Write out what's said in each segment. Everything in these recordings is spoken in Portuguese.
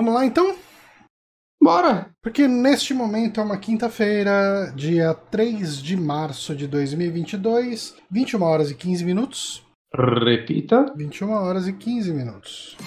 Vamos lá então? Bora! Porque neste momento é uma quinta-feira, dia 3 de março de 2022, 21 horas e 15 minutos. Repita. 21 horas e 15 minutos.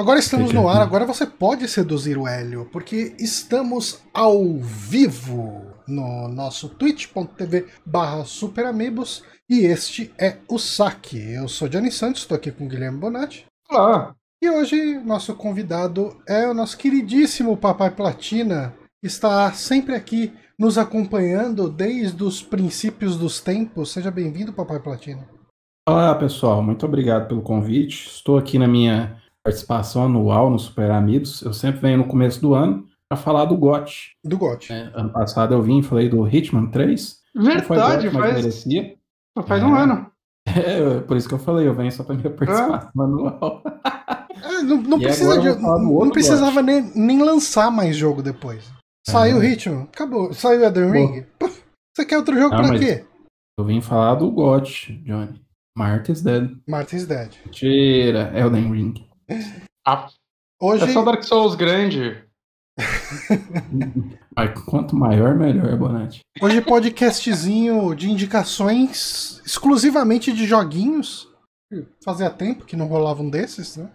Agora estamos no ar, agora você pode seduzir o Hélio, porque estamos ao vivo no nosso twitch.tv barra superamigos e este é o Saque. Eu sou Johnny Santos, estou aqui com o Guilherme Bonatti. Olá. E hoje nosso convidado é o nosso queridíssimo Papai Platina, que está sempre aqui nos acompanhando desde os princípios dos tempos. Seja bem-vindo, Papai Platina. Olá, pessoal. Muito obrigado pelo convite. Estou aqui na minha participação anual no Super Amigos. Eu sempre venho no começo do ano para falar do GOT. Do GOT. né? Ano passado eu vim e falei do Hitman 3. Não foi Verdade, GOT, mas faz, merecia. faz É. um ano. É, por isso que eu falei, eu venho só para minha participação anual. Ah, não não precisa de, não precisava nem, nem lançar mais jogo depois. Saiu o É. ritmo, acabou. Saiu Elden Ring. Puf, Você quer outro jogo Não, pra quê? Eu vim falar do GOT, Johnny. Marty's Dead. Martin's Dead. Mentira, Elden Ring. Ah, Hoje, é só Dark Souls grande. Quanto maior, melhor, Bonatti. hoje podcastzinho de indicações exclusivamente de joguinhos. Fazia tempo que não rolava um desses, né?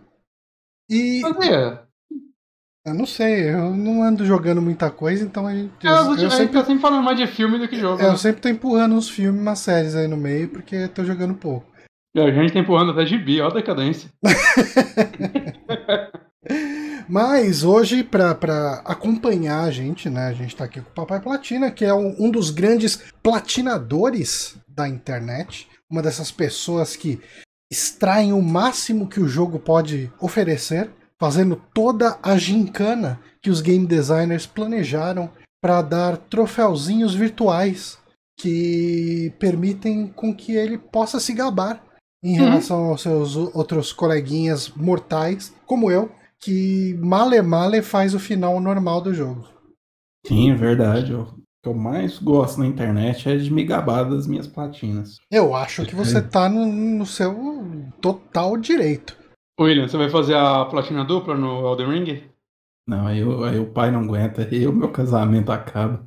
E Fazia. eu não sei, eu não ando jogando muita coisa, então a gente, É, eu, gente sempre, tá sempre falando mais de filme do que jogo. eu né? sempre tô empurrando uns filmes, umas séries aí no meio, porque eu tô jogando pouco. E a gente tá empurrando até gibi, ó a decadência. Mas hoje, para acompanhar a gente, né? A gente tá aqui com o Papai Platina, que é um, um dos grandes platinadores da internet. Uma dessas pessoas que extraem o máximo que o jogo pode oferecer, fazendo toda a gincana que os game designers planejaram para dar troféuzinhos virtuais que permitem com que ele possa se gabar em Uhum. relação aos seus outros coleguinhas mortais, como eu, que male male faz o final normal do jogo. Sim, é verdade. O que eu mais gosto na internet é de me gabar das minhas platinas. Eu acho que você tá no, no seu total direito. William, você vai fazer a platina dupla no Elden Ring? Não, aí, o- aí o pai não aguenta, aí o meu casamento acaba.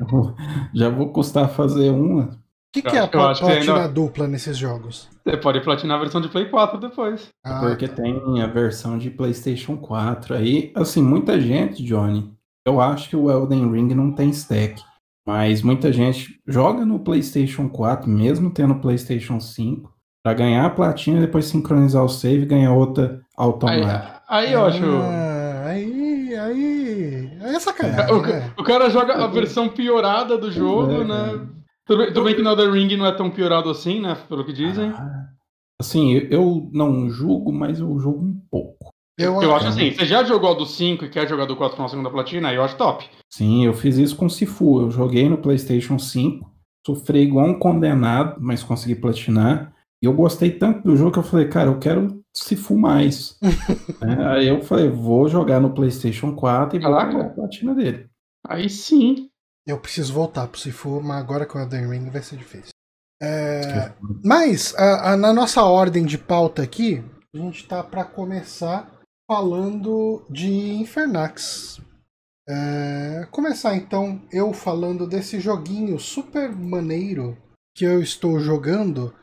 Eu vou- já vou custar fazer uma. O que, que é a platina ainda- dupla nesses jogos? Você pode platinar a versão de Play 4 depois. Ah, Porque tem a versão de PlayStation 4. Aí, assim, muita gente, Johnny, eu acho que o Elden Ring não tem stack. Mas muita gente joga no PlayStation 4, mesmo tendo PlayStation 5, pra ganhar a platina e depois sincronizar o save e ganhar outra Aí, automática. aí eu acho. Ah, aí, aí. Aí é sacanagem. O, né? o cara joga a versão piorada do jogo, É, né? cara. Tudo bem, tudo bem que no Elden Ring não é tão piorado assim, né? Pelo que dizem. Ah, Assim, eu- eu não julgo, mas eu julgo um pouco. Eu, Eu acho assim, você já jogou do 5 e quer jogar do 4 na segunda platina, aí eu acho top. Sim, eu fiz isso com Sifu. Eu joguei no PlayStation 5, sofri igual um condenado, mas consegui platinar. E eu gostei tanto do jogo que eu falei, cara, eu quero Sifu mais. É, aí eu falei, vou jogar no PlayStation 4 e vou Caraca. pegar a platina dele. Aí sim. Eu preciso voltar pro Sifu, mas agora com o Elden Ring vai ser difícil. É, Mas, a- a- na nossa ordem de pauta aqui, a gente tá para começar falando de Infernax. É, começar então eu falando desse joguinho super maneiro que eu estou jogando,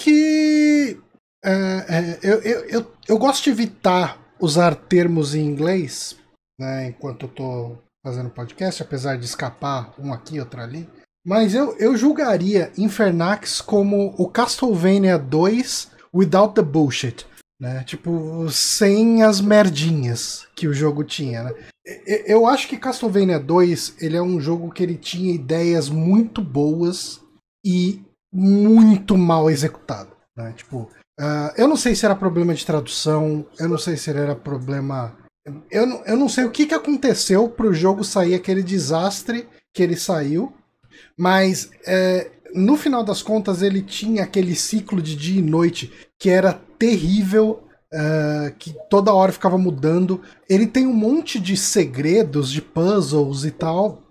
que é, é, eu, eu, eu, eu gosto de evitar usar termos em inglês né, enquanto eu tô fazendo podcast, apesar de escapar um aqui, outro ali. Mas eu, eu julgaria Infernax como o Castlevania 2 without the bullshit. Né? Tipo, sem as merdinhas que o jogo tinha. Né? Eu acho que Castlevania 2 ele é um jogo que ele tinha ideias muito boas e muito mal executado. Né? Tipo, Uh, eu não sei se era problema de tradução, eu não sei se era problema. Eu não, eu não sei o que, que aconteceu pro jogo sair aquele desastre que ele saiu, mas é, no final das contas ele tinha aquele ciclo de dia e noite que era terrível. Uh, que toda hora ficava mudando. Ele tem um monte de segredos, de puzzles e tal,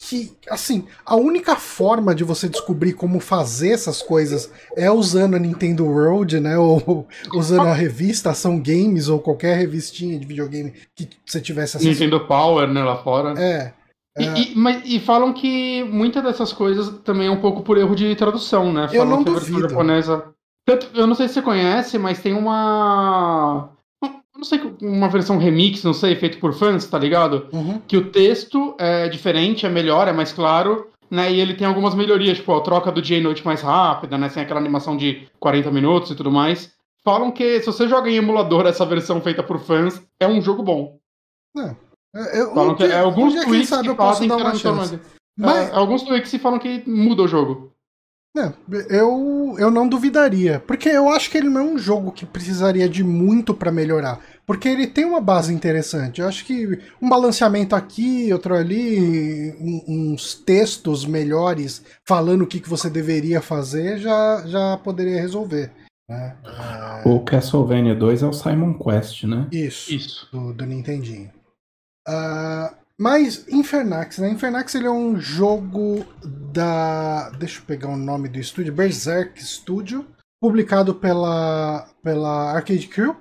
que, assim, a única forma de você descobrir como fazer essas coisas é usando a Nintendo World, né? Ou usando a revista Ação Games ou qualquer revistinha de videogame que você tivesse acesso. Nintendo Power, né, lá fora. É. E, é... e, mas, e falam que muitas dessas coisas também é um pouco por erro de tradução, né? Falam eu não que a versão japonesa. Eu não sei se você conhece, mas tem uma não sei, uma versão remix, não sei, feito por fãs, tá ligado? Uhum. Que o texto é diferente, é melhor, é mais claro, né? E ele tem algumas melhorias, tipo, a troca do dia e noite mais rápida, né? Sem aquela animação de 40 minutos e tudo mais. Falam que se você joga em emulador essa versão feita por fãs, é um jogo bom. É. Eu, falam que, é alguns um tweets sabe, que fazem que Mas... É, alguns que falam que muda o jogo. É, eu, eu não duvidaria, porque eu acho que ele não é um jogo que precisaria de muito para melhorar, porque ele tem uma base interessante. Eu acho que um balanceamento aqui, outro ali, um, uns textos melhores falando o que, que você deveria fazer já, já poderia resolver. Né? É... O Castlevania 2 é o Simon Quest, né? Isso, Isso. Do, do Nintendinho. Uh, mas Infernax, né? Infernax ele é um jogo da. Deixa eu pegar o nome do estúdio, Berserk Studio, publicado pela, pela Arcade Crew.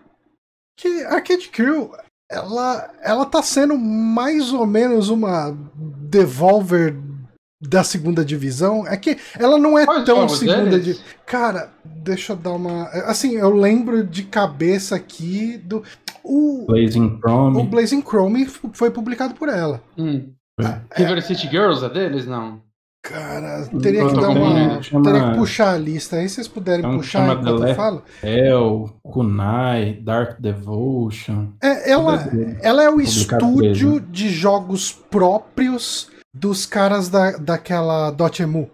Que Arcade Crew, ela, ela tá sendo mais ou menos uma Devolver da segunda divisão. É que ela não é Quais tão segunda de. Cara, deixa eu dar uma. Assim, eu lembro de cabeça aqui do. O Blazing Chrome. O Blazing Chrome foi publicado por ela. Hum. Ah, River é... City Girls é deles? Não. Cara, teria que dar uma. Chama... Teria que puxar a lista aí, se vocês puderem então, puxar enquanto eu falo. El, Kunai, Dark Devotion. É, ela, ela é o estúdio de jogos próprios dos caras da, daquela Dotemu.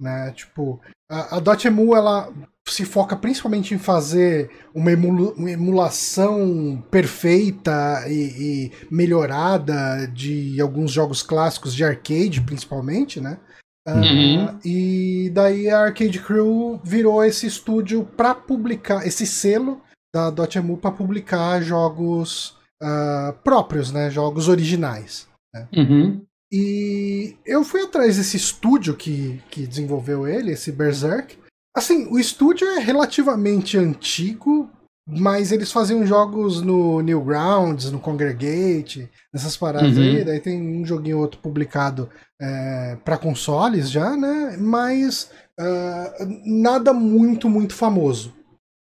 Né? Tipo, a, a Dotemu ela se foca principalmente em fazer uma, emula uma emulação perfeita e, e, melhorada de alguns jogos clássicos de arcade, principalmente, né? Uhum. Uh, e daí a Arcade Crew virou esse estúdio para publicar, esse selo da Dotemu para publicar jogos uh, próprios, né? Jogos originais. Né? Uhum. E eu fui atrás desse estúdio que, que desenvolveu ele, esse Berserk, Assim, o estúdio é relativamente antigo, mas eles faziam jogos no Newgrounds, no Congregate, nessas paradas uhum. aí. Daí tem um joguinho outro publicado é, para consoles já, né? Mas uh, nada muito, muito famoso.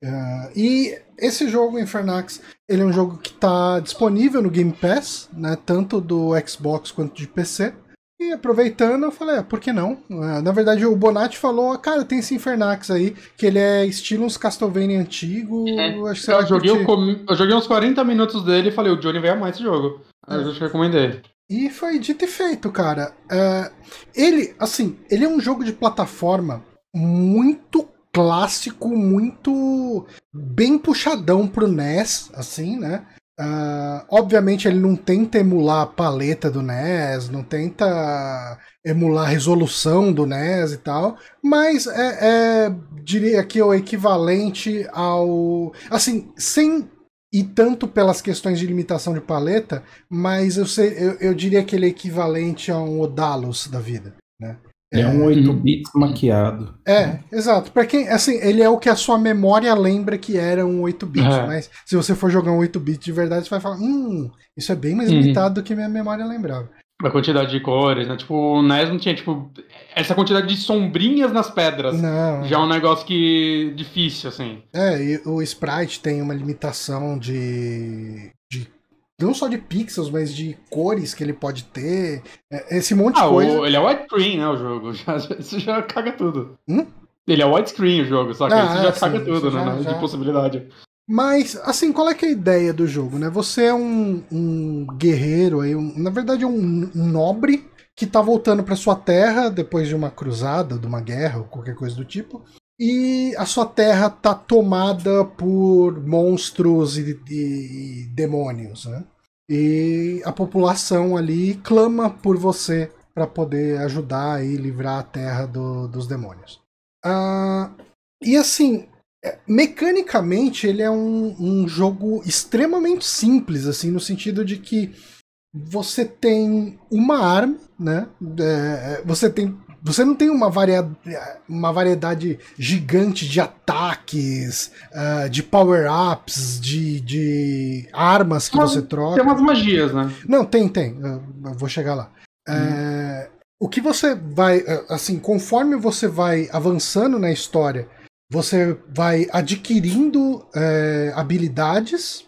Uh, e esse jogo, Infernax, ele é um jogo que está disponível no Game Pass, né? Tanto do Xbox quanto de PC. E aproveitando, eu falei, ah, por que não? Ah, na verdade, o Bonatti falou, cara, tem esse Infernax aí, que ele é estilo uns Castlevania antigo. É. Acho que eu, joguei eu joguei uns 40 minutos dele e falei, o Johnny vai amar esse jogo. Aí eu já recomendei. E foi dito e feito, cara. Uh, ele, assim, ele é um jogo de plataforma muito clássico, muito bem puxadão pro NES, assim, né? Uh, obviamente ele não tenta emular a paleta do NES, não tenta emular a resolução do NES e tal, mas é, é diria que é o equivalente ao. Assim, sem ir tanto pelas questões de limitação de paleta, mas eu, sei, eu, eu diria que ele é equivalente a um Odalus da vida. É, é um 8 bits maquiado. É, exato. Para quem, assim, ele é o que a sua memória lembra que era um 8 bits, é. mas se você for jogar um 8 bits de verdade, você vai falar, hum, isso é bem mais uhum. limitado do que minha memória lembrava. A quantidade de cores, né? Tipo, o NES não tinha, tipo, essa quantidade de sombrinhas nas pedras. Não. Já é um negócio que difícil, assim. É, e o Sprite tem uma limitação de não só de pixels, mas de cores que ele pode ter. É, esse monte ah, de coisa. O, ele é widescreen, né? O jogo. Já, isso já caga tudo. Hum? Ele é widescreen o jogo, só que ah, isso já é, caga tudo, né? Já, de possibilidade. Mas, assim, qual é é a ideia do jogo, né? Você é um, um guerreiro aí, um, na verdade é um, um nobre que tá voltando para sua terra depois de uma cruzada, de uma guerra ou qualquer coisa do tipo. E a sua terra tá tomada por monstros e, e, e demônios, né? E a população ali clama por você para poder ajudar e livrar a terra do, dos demônios. Ah, e assim, é, mecanicamente ele é um, um jogo extremamente simples, assim, no sentido de que você tem uma arma, né? É, você tem você não tem uma, varia uma variedade gigante de ataques, uh, de power-ups, de, de armas que Mas, você troca. Tem umas magias, né? Não, tem, tem. Eu vou chegar lá. Hum. É, o que você vai. É, assim, conforme você vai avançando na história, você vai adquirindo é, habilidades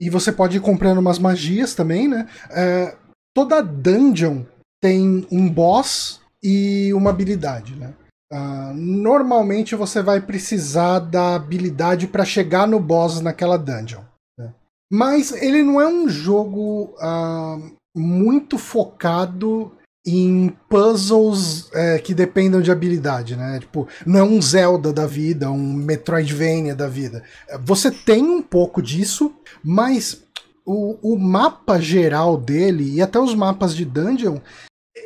e você pode ir comprando umas magias também, né? É, toda dungeon tem um boss e uma habilidade, né? Uh, normalmente você vai precisar da habilidade para chegar no boss naquela dungeon. Né? Mas ele não é um jogo uh, muito focado em puzzles é, que dependam de habilidade, né? Tipo, não é um Zelda da vida, um Metroidvania da vida. Você tem um pouco disso, mas o, o mapa geral dele e até os mapas de dungeon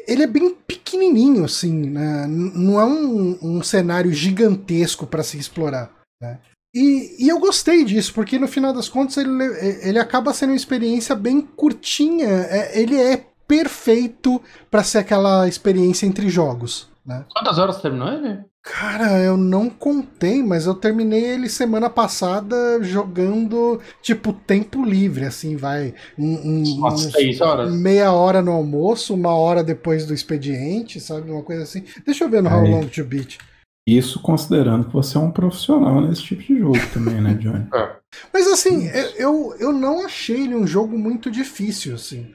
ele é bem pequenininho, assim, né? não é um, um cenário gigantesco para se explorar. Né? E, e, eu gostei disso, porque no final das contas ele, ele acaba sendo uma experiência bem curtinha. É, ele é perfeito para ser aquela experiência entre jogos. Né? Quantas horas terminou ele? Cara, eu não contei, mas eu terminei ele semana passada jogando, tipo, tempo livre, assim, vai. Um, um, Umas seis horas? Meia hora no almoço, uma hora depois do expediente, sabe? Uma coisa assim. Deixa eu ver no How Long to Beat. Isso considerando que você é um profissional nesse tipo de jogo também, né, Johnny? É. Mas assim, eu, eu não achei ele um jogo muito difícil, assim.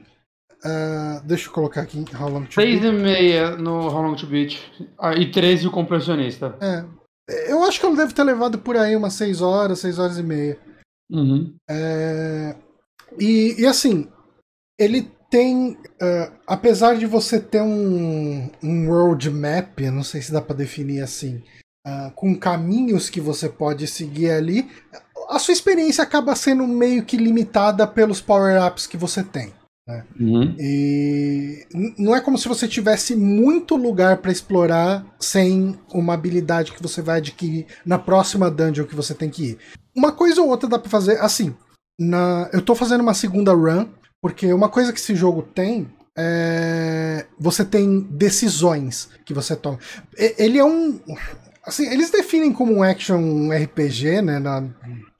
Uh, deixa eu colocar aqui How Long to 6 e meia no How Long to Beat ah, e 13 o compressionista. É. Eu acho que ele deve ter levado por aí umas 6 horas, 6 horas e meia. Uhum. É, e, e, assim, ele tem. Uh, apesar de você ter um, um world map, não sei se dá para definir assim, uh, com caminhos que você pode seguir ali, a sua experiência acaba sendo meio que limitada pelos power-ups que você tem. Né? Uhum. E não é como se você tivesse muito lugar para explorar sem uma habilidade que você vai adquirir na próxima dungeon que você tem que ir. Uma coisa ou outra dá para fazer assim. Na, eu tô fazendo uma segunda run porque uma coisa que esse jogo tem é você tem decisões que você toma. Ele é um assim, eles definem como um action RPG, né, na,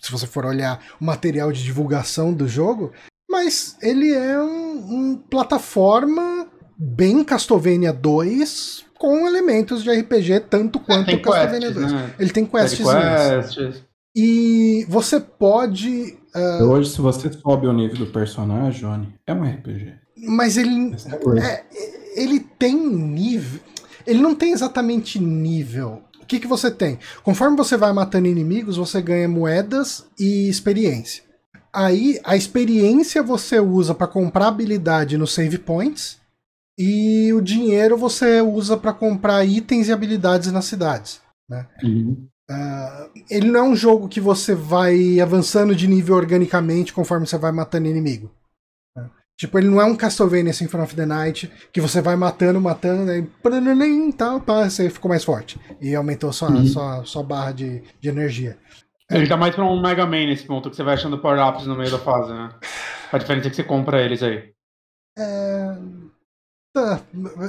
se você for olhar o material de divulgação do jogo, mas ele é um, um plataforma bem Castlevania 2 com elementos de RPG tanto quanto é, Castlevania quests, 2. Né? Ele tem quests. quests. E você pode. Uh... Hoje, se você sobe o nível do personagem, Johnny, é um RPG. Mas ele. É, é, ele tem nível. Ele não tem exatamente nível. O que, que você tem? Conforme você vai matando inimigos, você ganha moedas e experiência. Aí a experiência você usa para comprar habilidade no save points e o dinheiro você usa para comprar itens e habilidades nas cidades. Né? Uhum. Uh, ele não é um jogo que você vai avançando de nível organicamente conforme você vai matando inimigo. Né? Tipo, ele não é um Castlevania Symphony of the Night que você vai matando, matando, e tal, pá, você ficou mais forte. E aumentou sua, uhum. sua, sua barra de, de energia. Ele tá mais pra um Mega Man nesse ponto, que você vai achando power-ups no meio da fase, né? A diferença é que você compra eles aí. É... Tá.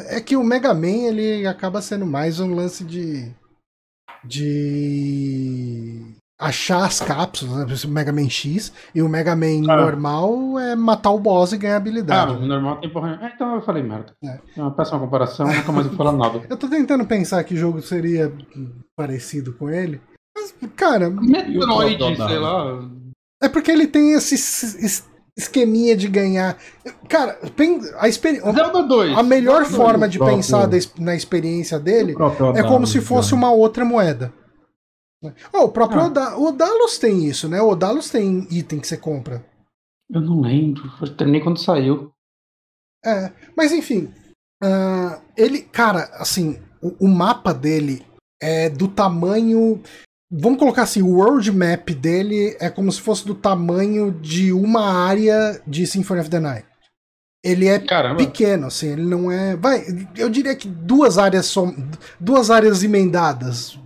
É que o Mega Man, ele acaba sendo mais um lance de... De... Achar as cápsulas, né? o Mega Man X, e o Mega Man ah. normal é matar o boss e ganhar habilidade. Ah, o normal tem porra. É, então eu falei merda. É. é uma péssima comparação, nunca mais vou falar nada. eu tô tentando pensar que jogo seria parecido com ele. Mas, cara. Metroid, sei lá. É porque ele tem esse esqueminha de ganhar. Cara, a experiência. Zelda 2. A melhor Zelda forma 2, de próprio... pensar na experiência dele é como se fosse uma outra moeda. Oh, o próprio ah. o Odalos tem isso, né? O Odalos tem item que você compra. Eu não lembro. Eu terminei quando saiu. É, mas enfim. Uh, ele, cara, assim, o, o mapa dele é do tamanho. Vamos colocar assim, o world map dele é como se fosse do tamanho de uma área de Symphony of the Night. Ele é Caramba. pequeno, assim, ele não é. Vai, eu diria que duas áreas som, duas áreas emendadas.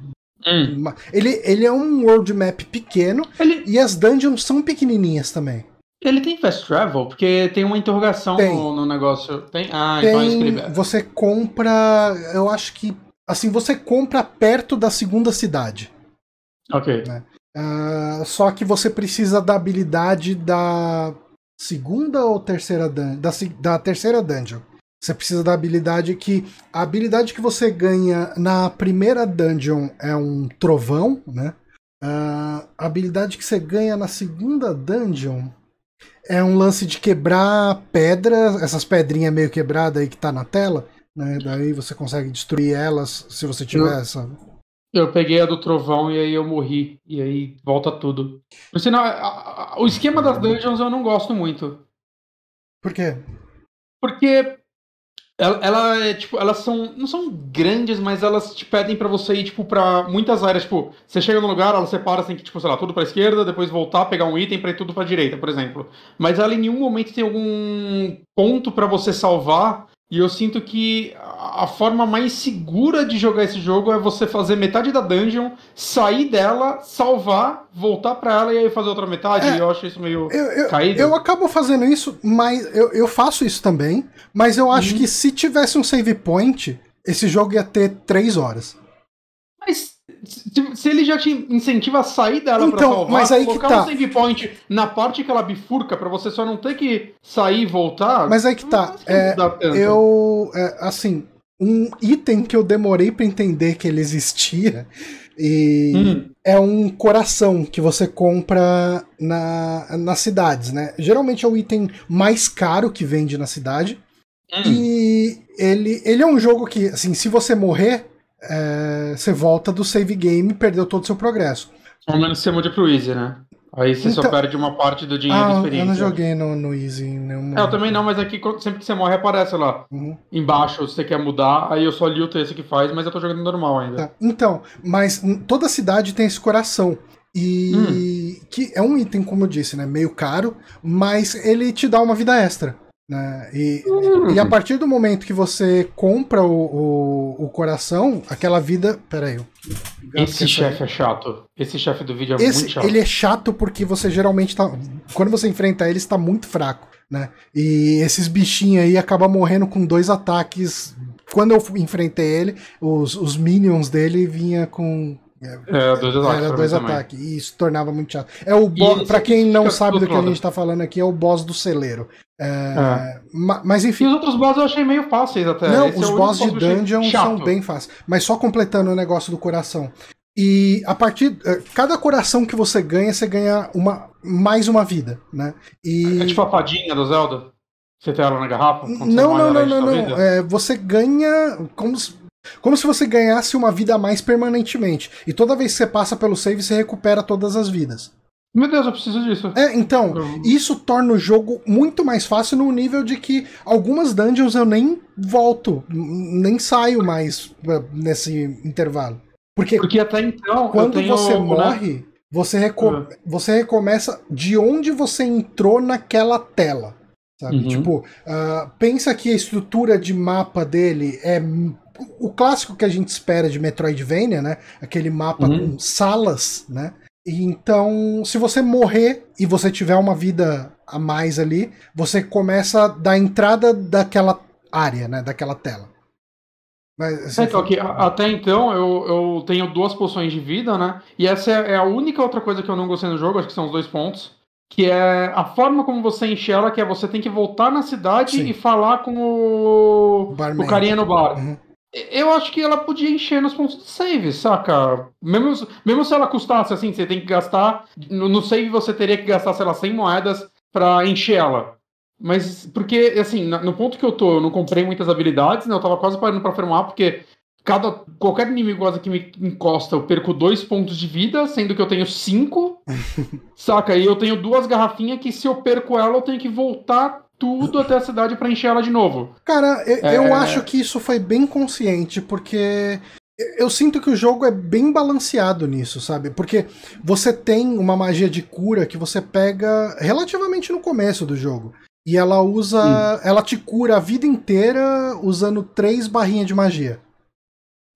Hum. Ele, ele é um world map pequeno Ele, e as dungeons são pequenininhas também. ele tem fast travel? Porque tem uma interrogação Tem. no, no negócio. Tem? Ah, então é isso que ele Tem, você compra, eu acho que assim, você compra perto da segunda cidade. Ok. Ah, só que você precisa da habilidade da segunda ou terceira dungeon? Da, da terceira dungeon. Você precisa da habilidade que. A habilidade que você ganha na primeira dungeon é um trovão, né? Ah, a habilidade que você ganha na segunda dungeon é um lance de quebrar pedras, essas pedrinhas meio quebradas aí que tá na tela. Né? Daí você consegue destruir elas se você tiver essa. Eu peguei a do trovão e aí eu morri. E aí volta tudo. Por sinal, a- a- o esquema das dungeons eu não gosto muito. Por quê? Porque ela, ela é, tipo, elas são. Não são grandes, mas elas te pedem pra você ir, tipo, pra muitas áreas. Tipo, você chega no lugar, ela separa, tem que, tipo, sei lá, tudo pra esquerda, depois voltar, pegar um item pra ir tudo pra direita, por exemplo. Mas ela em nenhum momento tem algum ponto pra você salvar. E eu sinto que a forma mais segura de jogar esse jogo é você fazer metade da dungeon, sair dela, salvar, voltar pra ela e aí fazer outra metade. É. E eu acho isso meio. Eu, eu, Caído? eu acabo fazendo isso, mas eu, eu faço isso também. Mas eu acho Uhum. que se tivesse um save point, esse jogo ia ter 3 horas. Mas se, ele já te incentiva a sair dela pra Então, salvar, mas aí que colocar tá. um save point na parte que ela bifurca pra você só não ter que sair e voltar. Mas aí que tá. É, eu. é, assim, um item que eu demorei pra entender que ele existia. E Hum, é um coração que você compra na, nas cidades, né? Geralmente é o item mais caro que vende na cidade. hum. E ele, ele é um jogo que, assim, se você morrer, é, você volta do save game e perdeu todo o seu progresso. Pelo menos você muda pro Easy, né? Aí você só Então- perde uma parte do dinheiro de Ah, eu experiência. não joguei no, no Easy em nenhum É, eu também não, mas aqui quando- sempre que você morre aparece lá Uhum. embaixo se você quer mudar. Aí eu só li o texto que faz, mas eu tô jogando normal ainda. Tá. Então, mas toda cidade tem esse coração. E que é um item, como eu disse, né? Meio caro, mas ele te dá uma vida extra. Né? E, Hum. e a partir do momento que você compra o, o, o coração, aquela vida. Pera aí. Esse chefe é chato. Esse chefe do vídeo é Esse, muito chato. ele é chato porque você geralmente tá. Quando você enfrenta ele, está muito fraco, né? E esses bichinhos aí acabam morrendo com dois ataques. Quando eu enfrentei ele, os, os minions dele vinha com. É, dois ataques. Era dois ataques. E isso tornava muito chato. É o E boss. Pra quem não sabe do que a gente tá falando aqui, é o boss do celeiro. É, É. ma- Mas E enfim. os outros boss eu achei meio fáceis até. Não, Esse é os o único boss de dungeon são bem fáceis. Mas só completando o negócio do coração. E a partir. Cada coração que você ganha, você ganha uma, mais uma vida, né? E. É tipo a fadinha do Zelda? Você tem ela na garrafa? Não, não, não, não, não. É, você ganha como se, como se você ganhasse uma vida a mais permanentemente. E toda vez que você passa pelo save, você recupera todas as vidas. Meu Deus, eu preciso disso. É, então, isso torna o jogo muito mais fácil no nível de que algumas dungeons eu nem volto, nem saio mais eh, nesse intervalo. Porque Porque até então. quando você né, morre, você, reco- você recomeça de onde você entrou naquela tela. Sabe? Uhum. Tipo, ah, pensa que a estrutura de mapa dele é o clássico que a gente espera de Metroidvania, né? Aquele mapa Uhum. com salas, né? E então, se você morrer e você tiver uma vida a mais ali, você começa da entrada daquela área, né? Daquela tela. Mas, assim, É, então, que a- até então eu, eu tenho duas poções de vida, né? E essa é, é a única outra coisa que eu não gostei no jogo, acho que são os dois pontos. Que é a forma como você enche ela, que é você tem que voltar na cidade Sim. e falar com o, Barman. o carinha no bar. Uhum. Eu acho que ela podia encher nos pontos de save, saca? Mesmo, mesmo se ela custasse assim, você tem que gastar. No, no save você teria que gastar, sei lá, 100 moedas pra encher ela. Mas, porque, assim, no ponto que eu tô, eu não comprei muitas habilidades, né? Eu tava quase parando pra farmar, porque cada, qualquer inimigo que me encosta, eu perco dois pontos de vida, sendo que eu tenho cinco. saca? E eu tenho duas garrafinhas que se eu perco ela, eu tenho que voltar tudo até a cidade pra encher ela de novo. Cara, eu, É. eu acho que isso foi bem consciente, porque eu sinto que o jogo é bem balanceado nisso, sabe? Porque você tem uma magia de cura que você pega relativamente no começo do jogo. E ela usa. Hum. Ela te cura a vida inteira usando três barrinhas de magia.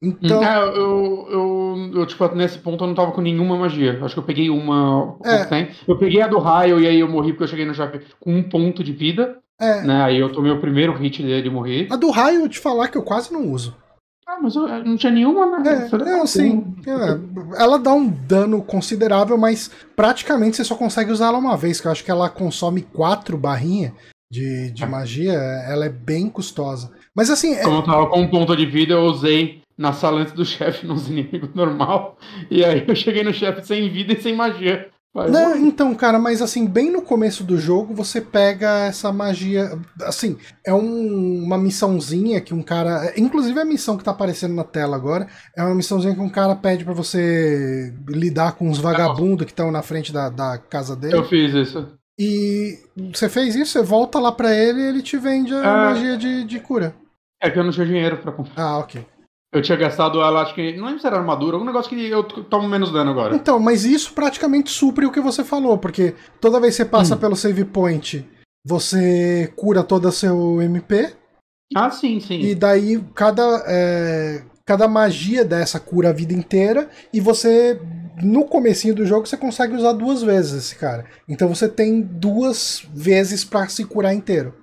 Então. É, eu, eu, eu, tipo, nesse ponto eu não tava com nenhuma magia. Acho que eu peguei uma. É. Eu peguei a do raio e aí eu morri porque eu cheguei no chefe com um ponto de vida. É. Né? Aí eu tomei o primeiro hit dele e morri. A do raio, eu te falar que eu quase não uso. Ah, mas eu, não tinha nenhuma, né? É, não, sim. É, ela dá um dano considerável, mas praticamente você só consegue usar ela uma vez, que eu acho que ela consome quatro barrinhas de, de é. magia. Ela é bem custosa. Mas assim. É Como eu tava com um ponto de vida, eu usei na sala antes do chefe nos inimigos normal. E aí eu cheguei no chefe sem vida e sem magia. Não, então, cara, mas assim, bem no começo do jogo você pega essa magia. Assim, é um, uma missãozinha que um cara. Inclusive a missão que tá aparecendo na tela agora é uma missãozinha que um cara pede para você lidar com os vagabundos que estão na frente da, da casa dele. Eu fiz isso. E você fez isso, você volta lá para ele e ele te vende a é... magia de, de cura. É que eu não tinha dinheiro pra comprar. Ah, ok. Eu tinha gastado ela, acho que. Não lembro se era armadura, algum negócio que eu tomo menos dano agora. Então, mas isso praticamente supre o que você falou, porque toda vez que você passa hum. pelo save point, você cura todo o seu MP. Ah, sim, sim. E daí cada, é, cada magia dessa cura a vida inteira. E você. No comecinho do jogo você consegue usar duas vezes esse cara. Então você tem duas vezes para se curar inteiro.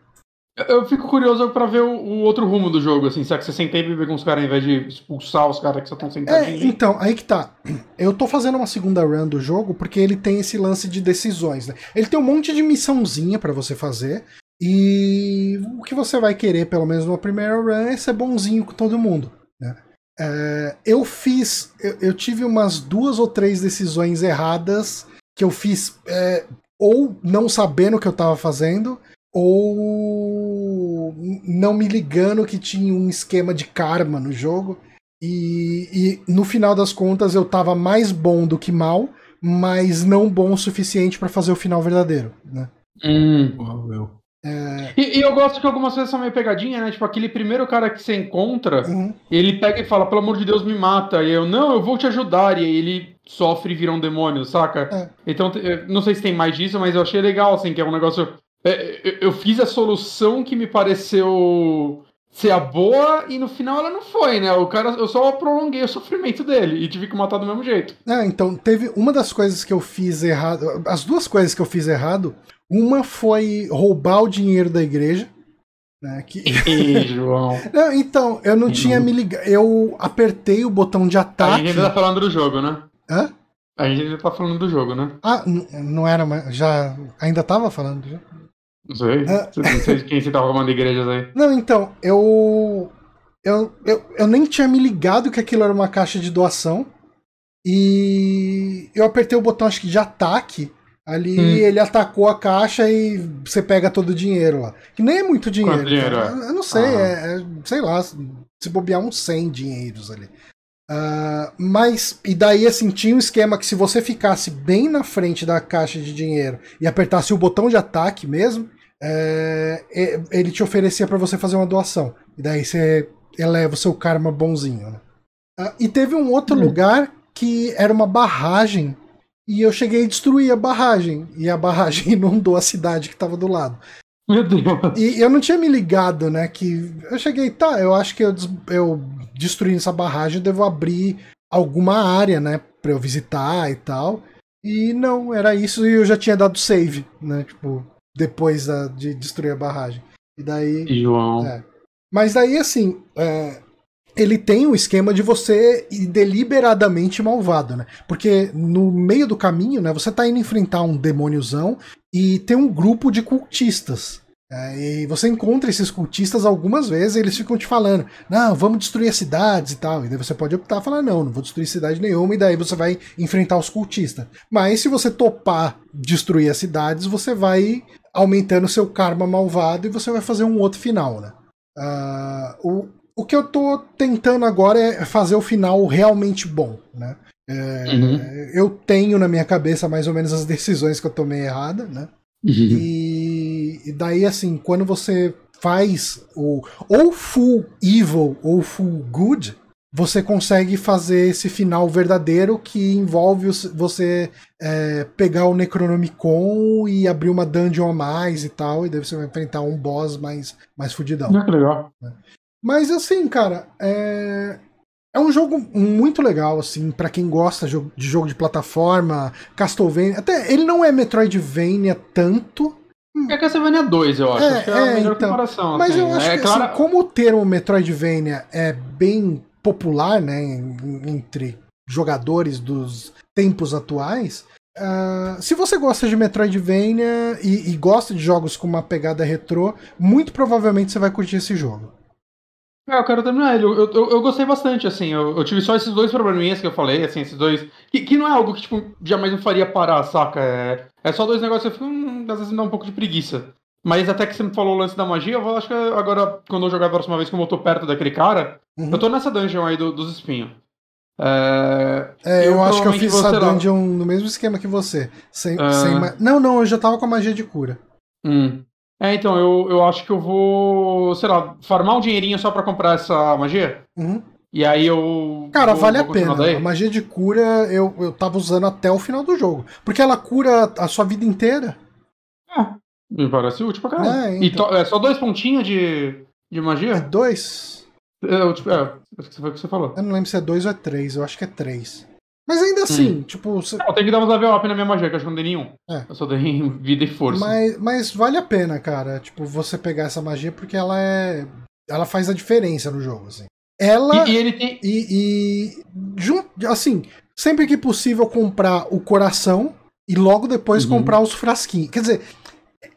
Eu fico curioso pra ver o, o, outro rumo do jogo, assim, será que você senta e beber com os caras ao invés de expulsar os caras que só estão sentados? É, então, aí que tá. Eu tô fazendo uma segunda run do jogo porque ele tem esse lance de decisões, né? Ele tem um monte de missãozinha para você fazer. E o que você vai querer, pelo menos numa primeira run, é ser bonzinho com todo mundo. Né? É, eu fiz. Eu, eu, tive umas duas ou três decisões erradas que eu fiz é, ou não sabendo o que eu tava fazendo ou não me ligando que tinha um esquema de karma no jogo. E, e no final das contas eu tava mais bom do que mal, mas não bom o suficiente para fazer o final verdadeiro, né? Hum. Oh, é... E, e, eu gosto que algumas vezes são meio pegadinha, né? Tipo, aquele primeiro cara que você encontra, uhum. ele pega e fala, pelo amor de Deus, me mata. E eu, não, eu vou te ajudar. E aí ele sofre e vira um demônio, saca? É. Então, não sei se tem mais disso, mas eu achei legal, assim, que é um negócio eu fiz a solução que me pareceu ser a boa e no final ela não foi, né? O cara, eu só prolonguei o sofrimento dele e tive que matar do mesmo jeito. É, então teve uma das coisas que eu fiz errado, as duas coisas que eu fiz errado, uma foi roubar o dinheiro da igreja. Né, que... Ei, João. não, então, eu não tinha me ligado. Eu apertei o botão de ataque. A gente ainda tá falando do jogo, né? Hã? A gente ainda tá falando do jogo, né? Ah, não era, mas já. Ainda tava falando do jogo? Não sei. Ah. Não sei quem você tava arrumando igrejas aí. Não, então, eu, eu, eu. Eu nem tinha me ligado que aquilo era uma caixa de doação. E eu apertei o botão, acho que de ataque. Ali hum. ele atacou a caixa e você pega todo o dinheiro lá. Que nem é muito dinheiro. Quanto dinheiro é? Eu não sei, é, é, sei lá, se bobear uns 100 dinheiros ali. Uh, mas, e daí assim, tinha um esquema que se você ficasse bem na frente da caixa de dinheiro e apertasse o botão de ataque mesmo, é, ele te oferecia para você fazer uma doação. E daí você eleva o seu karma bonzinho. Né? Uh, e teve um outro hum. lugar que era uma barragem. E eu cheguei a destruir a barragem. E a barragem inundou a cidade que estava do lado. Meu Deus. E eu não tinha me ligado, né? Que eu cheguei, tá, eu acho que eu, eu destruindo essa barragem, eu devo abrir alguma área, né? Pra eu visitar e tal. E não, era isso e eu já tinha dado save, né? Tipo, depois da, de destruir a barragem. E daí. João. É. Mas daí, assim, é, ele tem um esquema de você ir deliberadamente malvado, né? Porque no meio do caminho, né, você tá indo enfrentar um demôniozão e tem um grupo de cultistas. E você encontra esses cultistas algumas vezes e eles ficam te falando: não, vamos destruir as cidades e tal. E daí você pode optar e falar: não, não vou destruir cidade nenhuma, e daí você vai enfrentar os cultistas. Mas se você topar destruir as cidades, você vai aumentando seu karma malvado e você vai fazer um outro final, né? Uh, o, o que eu tô tentando agora é fazer o final realmente bom, né? É, uhum. Eu tenho na minha cabeça mais ou menos as decisões que eu tomei errada, né? Uhum. E, e, daí, assim, quando você faz o ou full evil ou full good, você consegue fazer esse final verdadeiro que envolve você é, pegar o Necronomicon e abrir uma dungeon a mais e tal, e daí você vai enfrentar um boss mais, mais fudidão. Que legal. Mas assim, cara, é, é um jogo muito legal, assim, para quem gosta de jogo de plataforma, Castlevania. Até ele não é Metroidvania tanto. É Castlevania 2, eu acho. É, acho que é a é, melhor então. comparação. Mas assim. eu acho é, que, claro... assim, como o termo Metroidvania é bem popular, né, entre jogadores dos tempos atuais, ah, se você gosta de Metroidvania e, e gosta de jogos com uma pegada retrô, muito provavelmente você vai curtir esse jogo. É, eu quero terminar ele. Eu, eu, eu- gostei bastante, assim. Eu, eu tive só esses dois probleminhas que eu falei, assim, esses dois. Que, que não é algo que, tipo, jamais me faria parar, saca? É, é só dois negócios que eu fico, hum, às vezes me dá um pouco de preguiça. Mas até que você me falou o lance da magia, eu vou- acho que agora, quando eu jogar a próxima vez, como eu tô perto daquele cara, Uhum. eu tô nessa dungeon aí do- dos espinhos. É, É, eu, Eu acho que eu fiz essa sei lá. dungeon no mesmo esquema que você. Sem, Ah. sem ma- Não, não, eu já tava com a magia de cura. hum. É, então, eu, eu acho que eu vou, sei lá, farmar um dinheirinho só pra comprar essa magia. Uhum. E aí eu. Cara, vou- vale vou a pena. daí. A magia de cura eu, eu tava usando até o final do jogo. Porque ela cura a sua vida inteira. Me parece útil pra caralho. É, E então. to- é só dois pontinhos de, de É magia? dois? É, tipo, é, acho que foi o que você falou. Eu não lembro se é dois ou é três. Eu acho que é três. Mas ainda assim, tipo. cê- Não, tem que dar uns level up na minha magia, que eu acho que não dei nenhum. É. Eu só dei vida e força. Mas, mas vale a pena, cara. Tipo, você pegar essa magia porque ela é. Ela faz a diferença no jogo, assim. Ela. E, e ele tem. E, e jun- assim, sempre que possível comprar o coração e logo depois Uhum. comprar os frasquinhos. Quer dizer,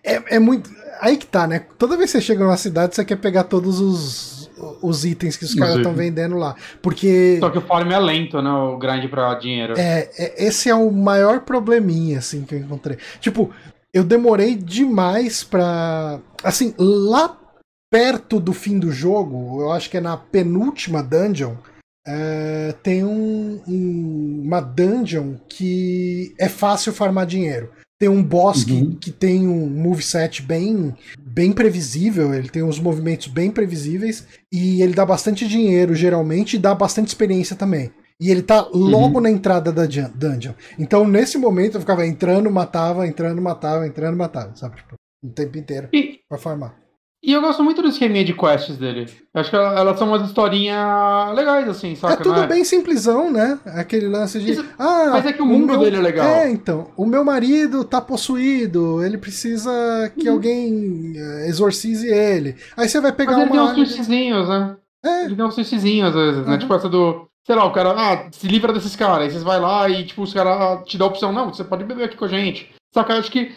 é, é muito. Aí que tá, né? Toda vez que você chega numa cidade, você quer pegar todos os, os itens que os caras estão vendendo lá. Porque Só que o farm é lento, né? O grind pra dinheiro. é, é- esse é o maior probleminha, assim, que eu encontrei. Tipo, eu demorei demais pra. Assim, lá perto do fim do jogo, eu acho que é na penúltima dungeon, é, tem um- um- uma dungeon que é fácil farmar dinheiro. Tem um boss que, Uhum. que tem um moveset bem, bem previsível, ele tem uns movimentos bem previsíveis e ele dá bastante dinheiro, geralmente, e dá bastante experiência também. E ele tá logo na entrada da dun- dungeon. Então, nesse momento, eu ficava entrando, matava, entrando, matava, entrando, matava, sabe? Tipo, o tempo inteiro E, pra farmar. E eu gosto muito do esqueminha de quests dele. Eu acho que ela- elas são umas historinhas legais, assim, saca? É tudo Não bem simplesão, né? Aquele lance de. Isso- ah, mas é que o mundo dele é legal. É, então. O meu marido tá possuído, ele precisa Uhum. que alguém eh, exorcize ele. Aí você vai pegar Mas ele tem uma. uns twistzinhos, né? É. Ele tem uns twistzinhos, às vezes, né? Uhum. Tipo essa do. Sei lá, o cara, ah, se livra desses caras. Aí vocês vai lá e, tipo, os caras te dão a opção, não, você pode beber aqui com a gente. Saca? Eu acho que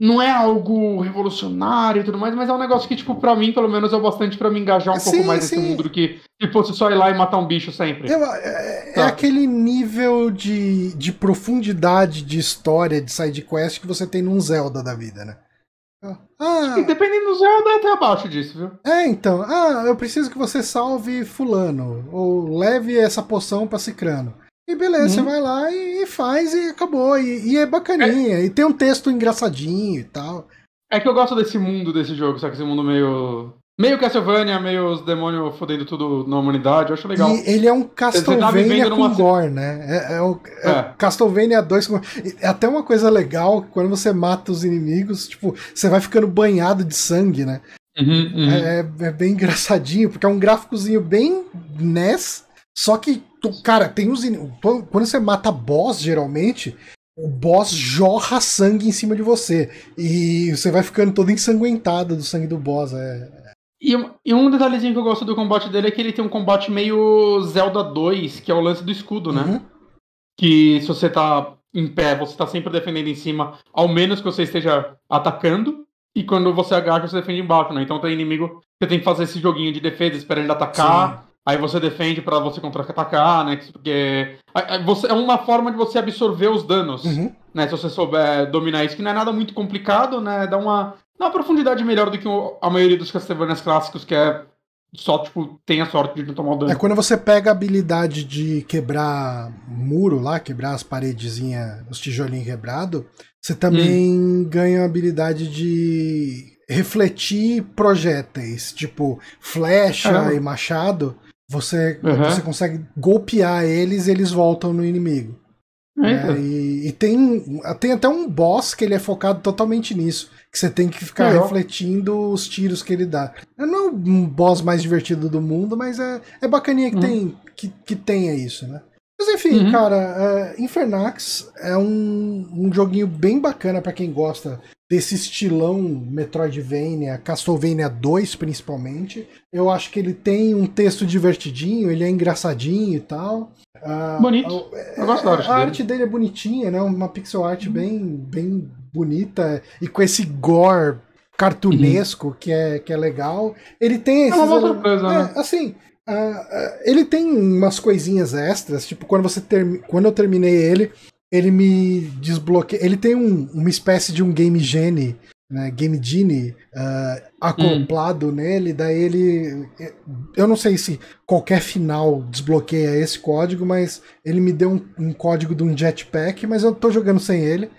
não é algo revolucionário e tudo mais, mas é um negócio que, tipo, pra mim, pelo menos, é bastante pra me engajar um Sim, pouco mais nesse sim. mundo do que se fosse só ir lá e matar um bicho sempre. Eu- é, é Tá. aquele nível de, de profundidade de história de side quest que você tem num Zelda da vida, né? Ah, E dependendo do Zelda, é até abaixo disso, viu? É, então. Ah, eu preciso que você salve fulano. Ou leve essa poção pra cicrano. E beleza, Uhum. você vai lá e, e faz e acabou. E, e é bacaninha. E tem um texto engraçadinho e tal. É que eu gosto desse mundo desse jogo, sabe? Esse mundo meio. Meio Castlevania, meio os demônios fodendo tudo na humanidade. Eu acho legal. E ele é um Castlevania vivendo com numa- gore, né? É, é o é É. Castlevania 2 com... É até uma coisa legal, quando você mata os inimigos, tipo, você vai ficando banhado de sangue, né? Uhum, uhum. É, é bem engraçadinho, porque é um gráficozinho bem NES, só que, tu- cara, tem to- Quando você mata boss, geralmente, o boss jorra sangue em cima de você. E você vai ficando todo ensanguentado do sangue do boss. É, E, um- e um detalhezinho que eu gosto do combate dele é que ele tem um combate meio Zelda 2, que é o lance do escudo, né? Uhum. Que se você tá em pé, você tá sempre defendendo em cima, ao menos que você esteja atacando. E quando você agacha, você defende embaixo, né? Então tem inimigo, você tem que fazer esse joguinho de defesa, esperar ele atacar. Aí você defende pra você contra-atacar, né? Porque você- é uma forma de você absorver os danos, Uhum. né? Se você souber dominar isso, que não é nada muito complicado, né? Dá uma, dá uma profundidade melhor do que a maioria dos Castlevanias clássicos, que é só, tipo, tem a sorte de não tomar o dano. É quando você pega a habilidade de quebrar muro lá, quebrar as paredezinhas, os tijolinhos quebrados, você também ganha a habilidade de refletir projéteis, tipo flecha e machado. Você, uhum. você consegue golpear eles e eles voltam no inimigo. É, e, e, tem, tem até um boss que ele é focado totalmente nisso. Que você tem que ficar refletindo os tiros que ele dá. Não é um boss mais divertido do mundo, mas é, é bacaninha que, uhum. tem, que, que tenha isso, né? Mas enfim, uhum. cara, é, Infernax é um, um joguinho bem bacana para quem gosta desse estilão Metroidvania, Castlevania 2 principalmente. Eu acho que ele tem um texto divertidinho, ele é engraçadinho e tal. Uh, Bonito. Eu gosto da arte A dele. arte dele é bonitinha, né? Uma pixel art uhum. bem, bem bonita e com esse gore cartunesco uhum. que, é, que é legal. Ele tem esses. É uma boa surpresa, é, né? Assim, Uh, ele tem umas coisinhas extras, tipo, quando você quando eu terminei ele, ele me desbloqueia. Ele tem um, uma espécie de um Game Genie, né, Game Genie uh, acoplado hum. nele, daí ele. Eu não sei se qualquer final desbloqueia esse código, mas ele me deu um, um código de um jetpack, mas eu tô jogando sem ele.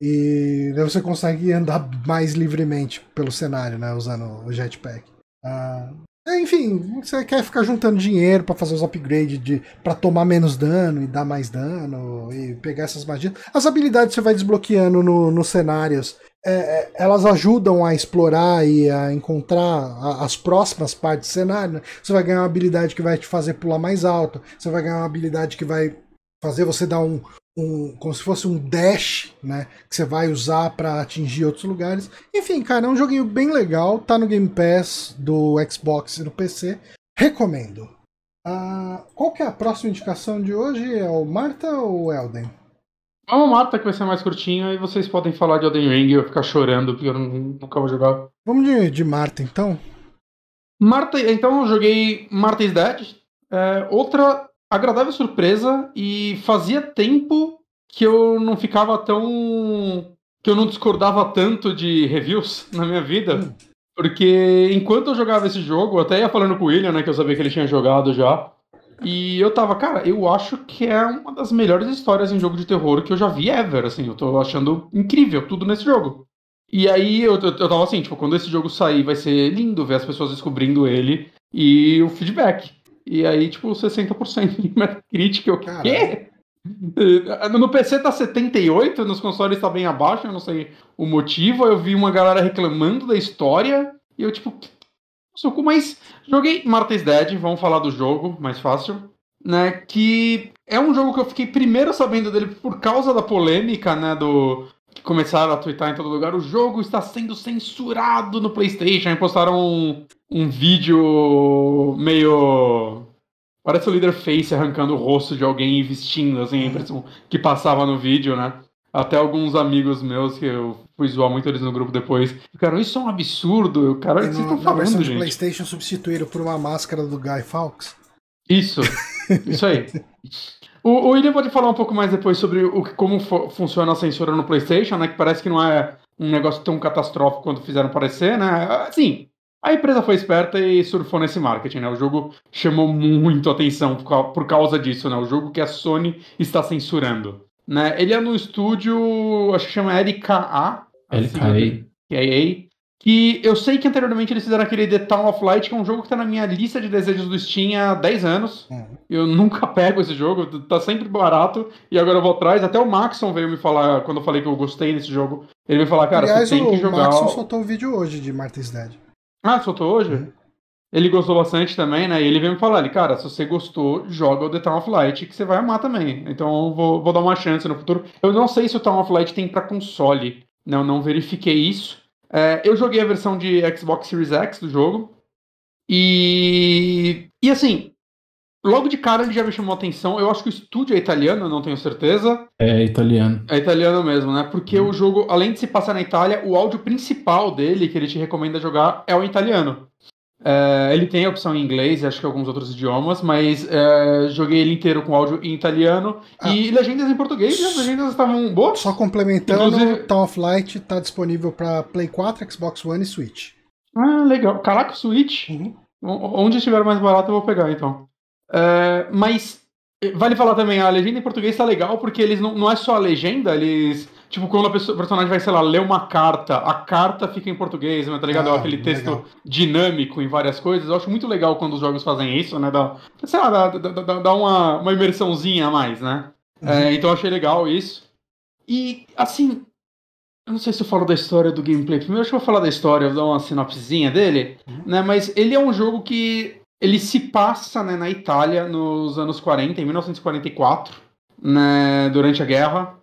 E daí você consegue andar mais livremente pelo cenário, né? Usando o jetpack. Uh, enfim, você quer ficar juntando dinheiro para fazer os upgrades de para tomar menos dano e dar mais dano e pegar essas magias. As habilidades você vai desbloqueando no, nos cenários, é, é, elas ajudam a explorar e a encontrar a, as próximas partes do cenário. Né? Você vai ganhar uma habilidade que vai te fazer pular mais alto. Você vai ganhar uma habilidade que vai fazer você dar um, um, como se fosse um dash, né? Que você vai usar para atingir outros lugares. Enfim, cara, é um joguinho bem legal. Tá no Game Pass do Xbox e do PC. Recomendo. Uh, qual que é a próxima indicação de hoje? É o Marta ou o Elden? Vamos Marta, que vai ser mais curtinho, e vocês podem falar de Elden Ring e eu ficar chorando, porque eu nunca vou jogar. Vamos de, de Marta, então? Marta, então eu joguei Marta is Dead. É, outra agradável surpresa e fazia tempo que eu não ficava tão. que eu não discordava tanto de reviews na minha vida. Hum. Porque enquanto eu jogava esse jogo, eu até ia falando com o William, né, que eu sabia que ele tinha jogado já. E eu tava, cara, eu acho que é uma das melhores histórias em jogo de terror que eu já vi ever, assim. Eu tô achando incrível tudo nesse jogo. E aí eu, eu, eu tava assim, tipo, quando esse jogo sair, vai ser lindo ver as pessoas descobrindo ele e o feedback. E aí, tipo, 60% de Metacritic, o quê? No PC tá 78, nos consoles tá bem abaixo, eu não sei o motivo. Eu vi uma galera reclamando da história e eu, tipo, soco, mas joguei Martha's Dead, vamos falar do jogo, mais fácil. Né, que é um jogo que eu fiquei primeiro sabendo dele por causa da polêmica, né, do que começaram a twittar em todo lugar. O jogo está sendo censurado no PlayStation. Aí postaram um, vídeo meio. Parece o Leader Face arrancando o rosto de alguém e vestindo, assim, a impressão que passava no vídeo, né? Até alguns amigos meus que eu fui zoar muito eles no grupo depois. Ficaram, isso é um absurdo. Cara, o que vocês estão falando, gente? de PlayStation substituíram por uma máscara do Guy Fawkes? Isso, isso aí. O, o William pode falar um pouco mais depois sobre o, como funciona a censura no PlayStation, né? Que parece que não é um negócio tão catastrófico quanto fizeram parecer, né? Assim, a empresa foi esperta e surfou nesse marketing, né? O jogo chamou muito atenção por causa disso, né? O jogo que a Sony está censurando. Né? Ele é no estúdio, acho que chama LKA. LKA. LKA. Que eu sei que anteriormente eles fizeram aquele The Town of Light, que é um jogo que tá na minha lista de desejos do Steam há 10 anos. Uhum. Eu nunca pego esse jogo, tá sempre barato, e agora eu vou atrás. Até o Maxon veio me falar, quando eu falei que eu gostei desse jogo, ele veio falar, cara, Aliás, você tem que jogar... o Maxon soltou um vídeo hoje de Martha's Dead. Ah, soltou hoje? Uhum. Ele gostou bastante também, né? E ele veio me falar, ele, cara, se você gostou, joga o The Town of Light, que você vai amar também. Então vou, vou dar uma chance no futuro. Eu não sei se o Town of Light tem para console. Não, não verifiquei isso. É, eu joguei a versão de Xbox Series X do jogo. E. E assim, logo de cara ele já me chamou a atenção. Eu acho que o estúdio é italiano, não tenho certeza. É italiano. É italiano mesmo, né? Porque hum. o jogo, além de se passar na Itália, o áudio principal dele, que ele te recomenda jogar, é o italiano. É, ele tem a opção em inglês e acho que alguns outros idiomas, mas é, joguei ele inteiro com áudio em italiano ah. e legendas em português e as legendas estavam boas. Só complementando, Inclusive... Town of Light está disponível para Play 4, Xbox One e Switch. Ah, legal. Caraca, Switch? Uhum. Onde estiver mais barato eu vou pegar então. É, mas vale falar também, a legenda em português está legal porque eles não, não é só a legenda, eles Tipo, quando a pessoa, o personagem vai, sei lá, ler uma carta, a carta fica em português, né? Tá ligado? Ah, Aquele texto legal. dinâmico em várias coisas. Eu acho muito legal quando os jogos fazem isso, né? Dá, sei lá, dá, dá, dá- uma, uma imersãozinha a mais, né? Uhum. É, então eu achei legal isso. E, assim, eu não sei se eu falo da história do gameplay. Primeiro, acho que eu vou falar da história, eu vou dar uma sinopsezinha dele, Uhum. né? Mas ele é um jogo que ele se passa né, na Itália nos anos 40, em 1944, né, durante a guerra.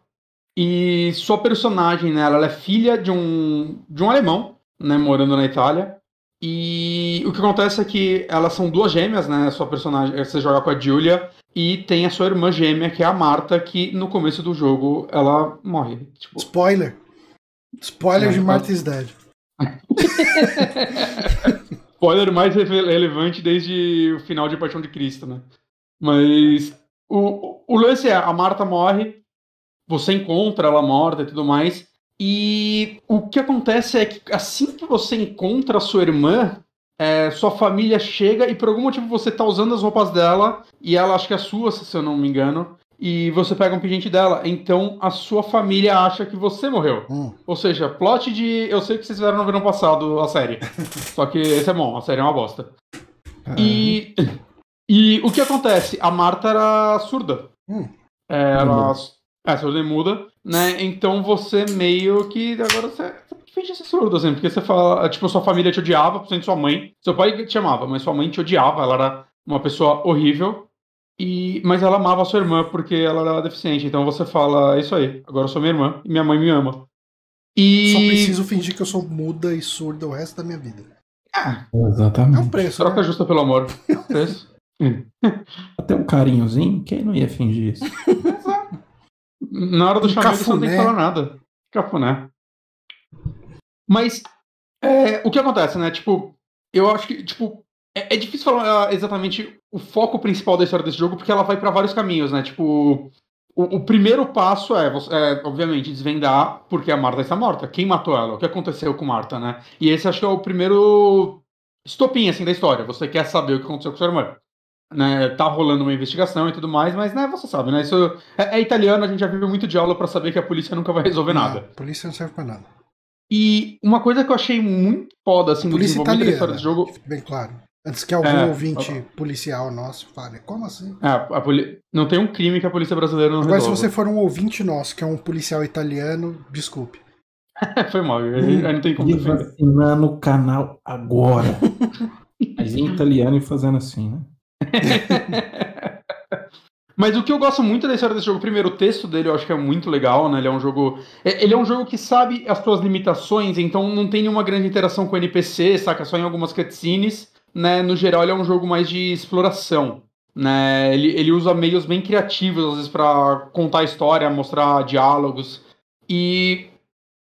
E sua personagem, né, ela é filha de um, de um alemão, né, morando na Itália. E o que acontece é que elas são duas gêmeas, né? Sua personagem, você joga com a Julia e tem a sua irmã gêmea, que é a Marta, que no começo do jogo ela morre. Tipo, Spoiler. Spoiler É, de tá. Martha is Dead. spoiler mais rele- relevante desde o final de Paixão de Cristo, né? Mas o, o lance é, a Marta morre, você encontra ela morta e tudo mais, e o que acontece é que assim que você encontra a sua irmã, é, sua família chega e por algum motivo você tá usando as roupas dela, e ela acho que é sua, se eu não me engano, e você pega um pingente dela, então a sua família acha que você morreu. Hum. Ou seja, plot de. Eu sei que vocês fizeram no verão passado a série. Só que esse é bom, a série é uma bosta. E. E o que acontece? A Marta era surda. Hum. É, ela. É, surda e muda, né? Então você meio que. Agora você finge ser surdo, assim, porque você fala. Tipo, sua família te odiava, principalmente sua mãe. Seu pai te amava, mas sua mãe te odiava. Ela era uma pessoa horrível. E, mas ela amava a sua irmã porque ela era deficiente. Então você fala, é isso aí, agora eu sou minha irmã e minha mãe me ama. E. Só preciso fingir que eu sou muda e surda o resto da minha vida. Ah, É um Exatamente. preço. troca Né? justa pelo amor. É o preço. Até um carinhozinho, quem não ia fingir isso? Na hora do Um chamego você não tem que falar nada. Cafuné. Mas é, o que acontece, né? Tipo, eu acho que, tipo, é, é difícil falar ah, exatamente o foco principal da história desse jogo, porque ela vai pra vários caminhos, né? Tipo, o, o primeiro passo é, é, obviamente, desvendar porque a Marta está morta. Quem matou ela? O que aconteceu com Marta, né? E esse acho que é o primeiro estopim, assim, da história. Você quer saber o que aconteceu com sua irmã. Né, tá rolando uma investigação e tudo mais, mas né, você sabe, né? Isso é, é italiano, a gente já viu muito diálogo pra saber que a polícia nunca vai resolver nada. Não, polícia não serve pra nada. E uma coisa que eu achei muito foda assim Polícia desenvolvimento da italiana. história desse jogo. bem claro. Antes que algum É. ouvinte policial nosso fale, como assim? É, a poli- não tem um crime que a polícia brasileira não Agora, se resolva. você for um ouvinte nosso, que é um policial italiano, desculpe. Foi mal, Hum. eu não tenho como defender. vacinar no canal agora. Mas em italiano e fazendo assim, né? Mas o que eu gosto muito da história desse jogo, primeiro, o texto dele eu acho que é muito legal, né? Ele é um jogo. é- Ele é um jogo que sabe as suas limitações, então não tem nenhuma grande interação com o NPC, saca? Só em algumas cutscenes. Né? No geral, ele é um jogo mais de exploração. Né? Ele, ele usa meios bem criativos, às vezes, pra contar a história, mostrar diálogos. E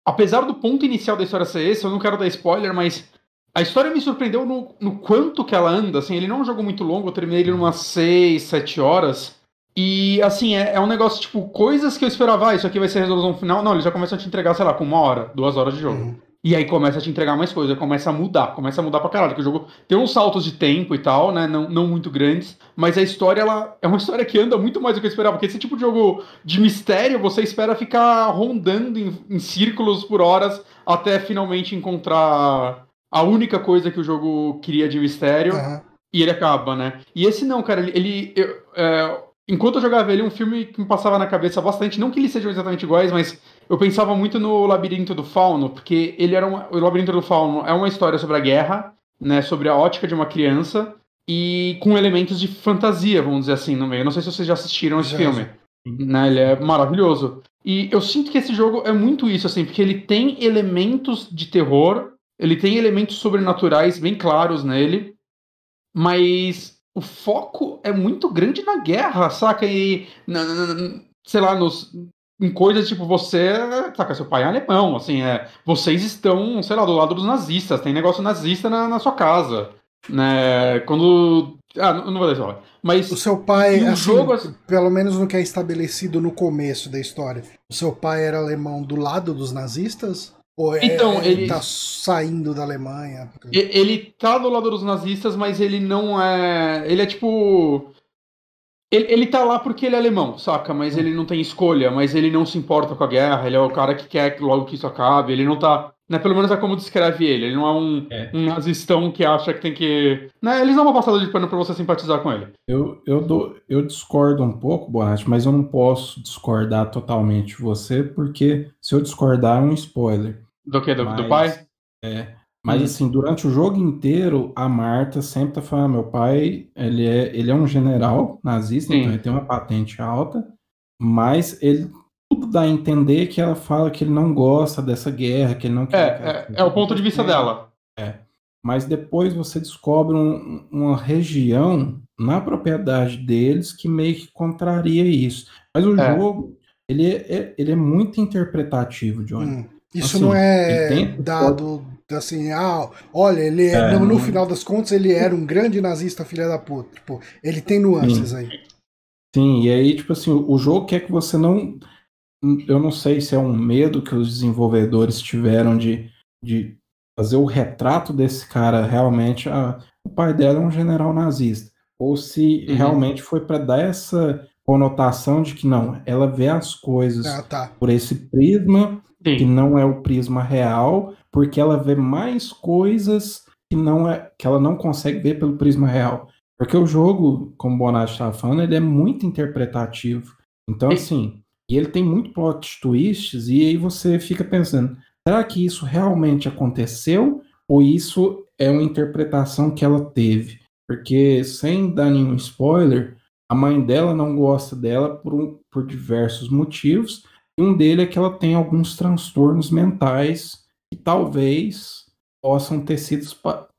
apesar do ponto inicial da história ser esse, eu não quero dar spoiler, mas a história me surpreendeu no, no quanto que ela anda. Assim, ele não é um jogo muito longo, eu terminei ele umas 6, 7 horas. E assim, é, é um negócio, tipo, coisas que eu esperava, ah, isso aqui vai ser resolução final. Não, ele já começa a te entregar, sei lá, com uma hora, duas horas de jogo. Uhum. E aí começa a te entregar mais coisa, começa a mudar, começa a mudar pra caralho. Que o jogo tem uns saltos de tempo e tal, né? Não, não muito grandes. Mas a história, ela é uma história que anda muito mais do que eu esperava. Porque esse tipo de jogo de mistério, você espera ficar rondando em, em círculos por horas até finalmente encontrar a única coisa que o jogo queria de mistério. Aham. E ele acaba, né? E esse não, cara, ele. ele- eu, é, enquanto eu jogava ele, um filme que me passava na cabeça bastante, não que eles sejam exatamente iguais, mas eu pensava muito no Labirinto do Fauno, porque ele era uma, o Labirinto do Fauno é uma história sobre a guerra, né? Sobre a ótica de uma criança e com elementos de fantasia, vamos dizer assim, no meio. Não sei se vocês já assistiram esse Já, filme. Né, ele é maravilhoso. E eu sinto que esse jogo é muito isso, assim, porque ele tem elementos de terror, ele tem elementos sobrenaturais bem claros nele, mas o foco é muito grande na guerra, saca? E, na- na- na- sei lá, nos, em coisas tipo você, saca, seu pai é alemão, assim, é, vocês estão, sei lá, do lado dos nazistas, tem negócio nazista na, na sua casa, né? Quando. Ah, não, não vou spoiler. Mas. O seu pai, o assim, jogo, assim- pelo menos no que é estabelecido no começo da história, o seu pai era alemão do lado dos nazistas? Ou é, Então, ele- tá saindo da Alemanha? E- Ele tá do lado dos nazistas, mas ele não é. Ele é tipo. Ele, ele tá lá porque ele é alemão, saca? Mas ele não tem escolha, mas ele não se importa com a guerra, ele é o cara que quer logo que isso acabe, ele não tá. Né, pelo menos é como descreve ele. Ele não é um, é. um nazistão que acha que tem que. Né, eles dão uma passada de pano pra você simpatizar com ele. Eu, eu, dou, eu discordo um pouco, Bonatti, mas eu não posso discordar totalmente de você, porque se eu discordar é um spoiler. Do que? Do, mas, do pai? É. Mas hum. assim, durante o jogo inteiro, a Marta sempre tá falando, meu pai, ele é, ele é um general nazista, Sim. então ele tem uma patente alta, mas ele tudo dá a entender que ela fala que ele não gosta dessa guerra, que ele não quer. É, é, é o ponto de vista dela. É. Mas depois você descobre um, uma região na propriedade deles que meio que contraria isso. Mas o é. jogo, ele é, é ele é muito interpretativo, Johnny. Hum. Isso assim, não é dado assim, ah, olha, ele é, é no, no, final das contas ele era um grande nazista filha da puta. Tipo, ele tem nuances sim. aí. Sim, e aí, tipo assim, o jogo quer que você não. Eu não sei se é um medo que os desenvolvedores tiveram de, de fazer o retrato desse cara realmente. Ah, o pai dela é um general nazista. Ou se uhum. realmente foi para dar essa conotação de que não, ela vê as coisas ah, tá. por esse prisma Sim. que não é o prisma real, porque ela vê mais coisas que não é que ela não consegue ver pelo prisma real. Porque o jogo, como o Bonatti estava falando, ele é muito interpretativo. Então, assim, e ele tem muito plot twists, e aí você fica pensando, será que isso realmente aconteceu? Ou isso é uma interpretação que ela teve? Porque, sem dar nenhum spoiler, a mãe dela não gosta dela por, um, por diversos motivos, e um deles é que ela tem alguns transtornos mentais que talvez possam ter sido,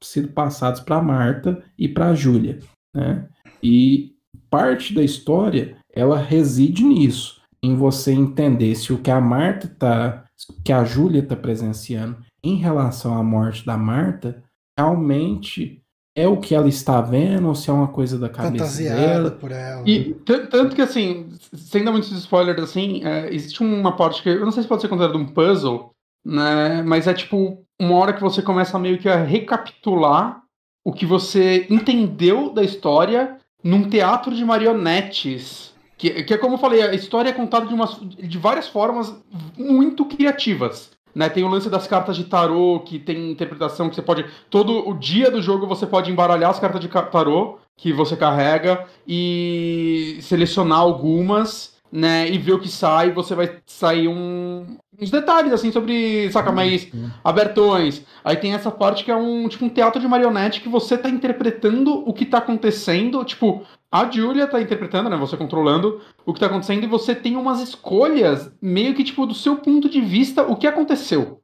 sido passados para Marta e para Júlia, né? E parte da história ela reside nisso, em você entender se o que a Marta tá, que a Júlia tá presenciando em relação à morte da Marta realmente é o que ela está vendo ou se é uma coisa da cabeça dela. por ela. E tanto que assim, sem dar muitos spoilers assim, é, existe uma parte que eu não sei se pode ser considerado um puzzle, né? Mas é tipo uma hora que você começa meio que a recapitular o que você entendeu da história num teatro de marionetes. Que, que é como eu falei, a história é contada de, umas, de várias formas muito criativas. Né, tem o lance das cartas de tarô, que tem interpretação que você pode. Todo o dia do jogo você pode embaralhar as cartas de tarô que você carrega e selecionar algumas, né? E ver o que sai. Você vai sair um, uns detalhes, assim, sobre, saca, mais abertões. Aí tem essa parte que é um, tipo, um teatro de marionete que você tá interpretando o que tá acontecendo. Tipo, a Julia tá interpretando, né? Você controlando o que tá acontecendo e você tem umas escolhas meio que, tipo, do seu ponto de vista, o que aconteceu.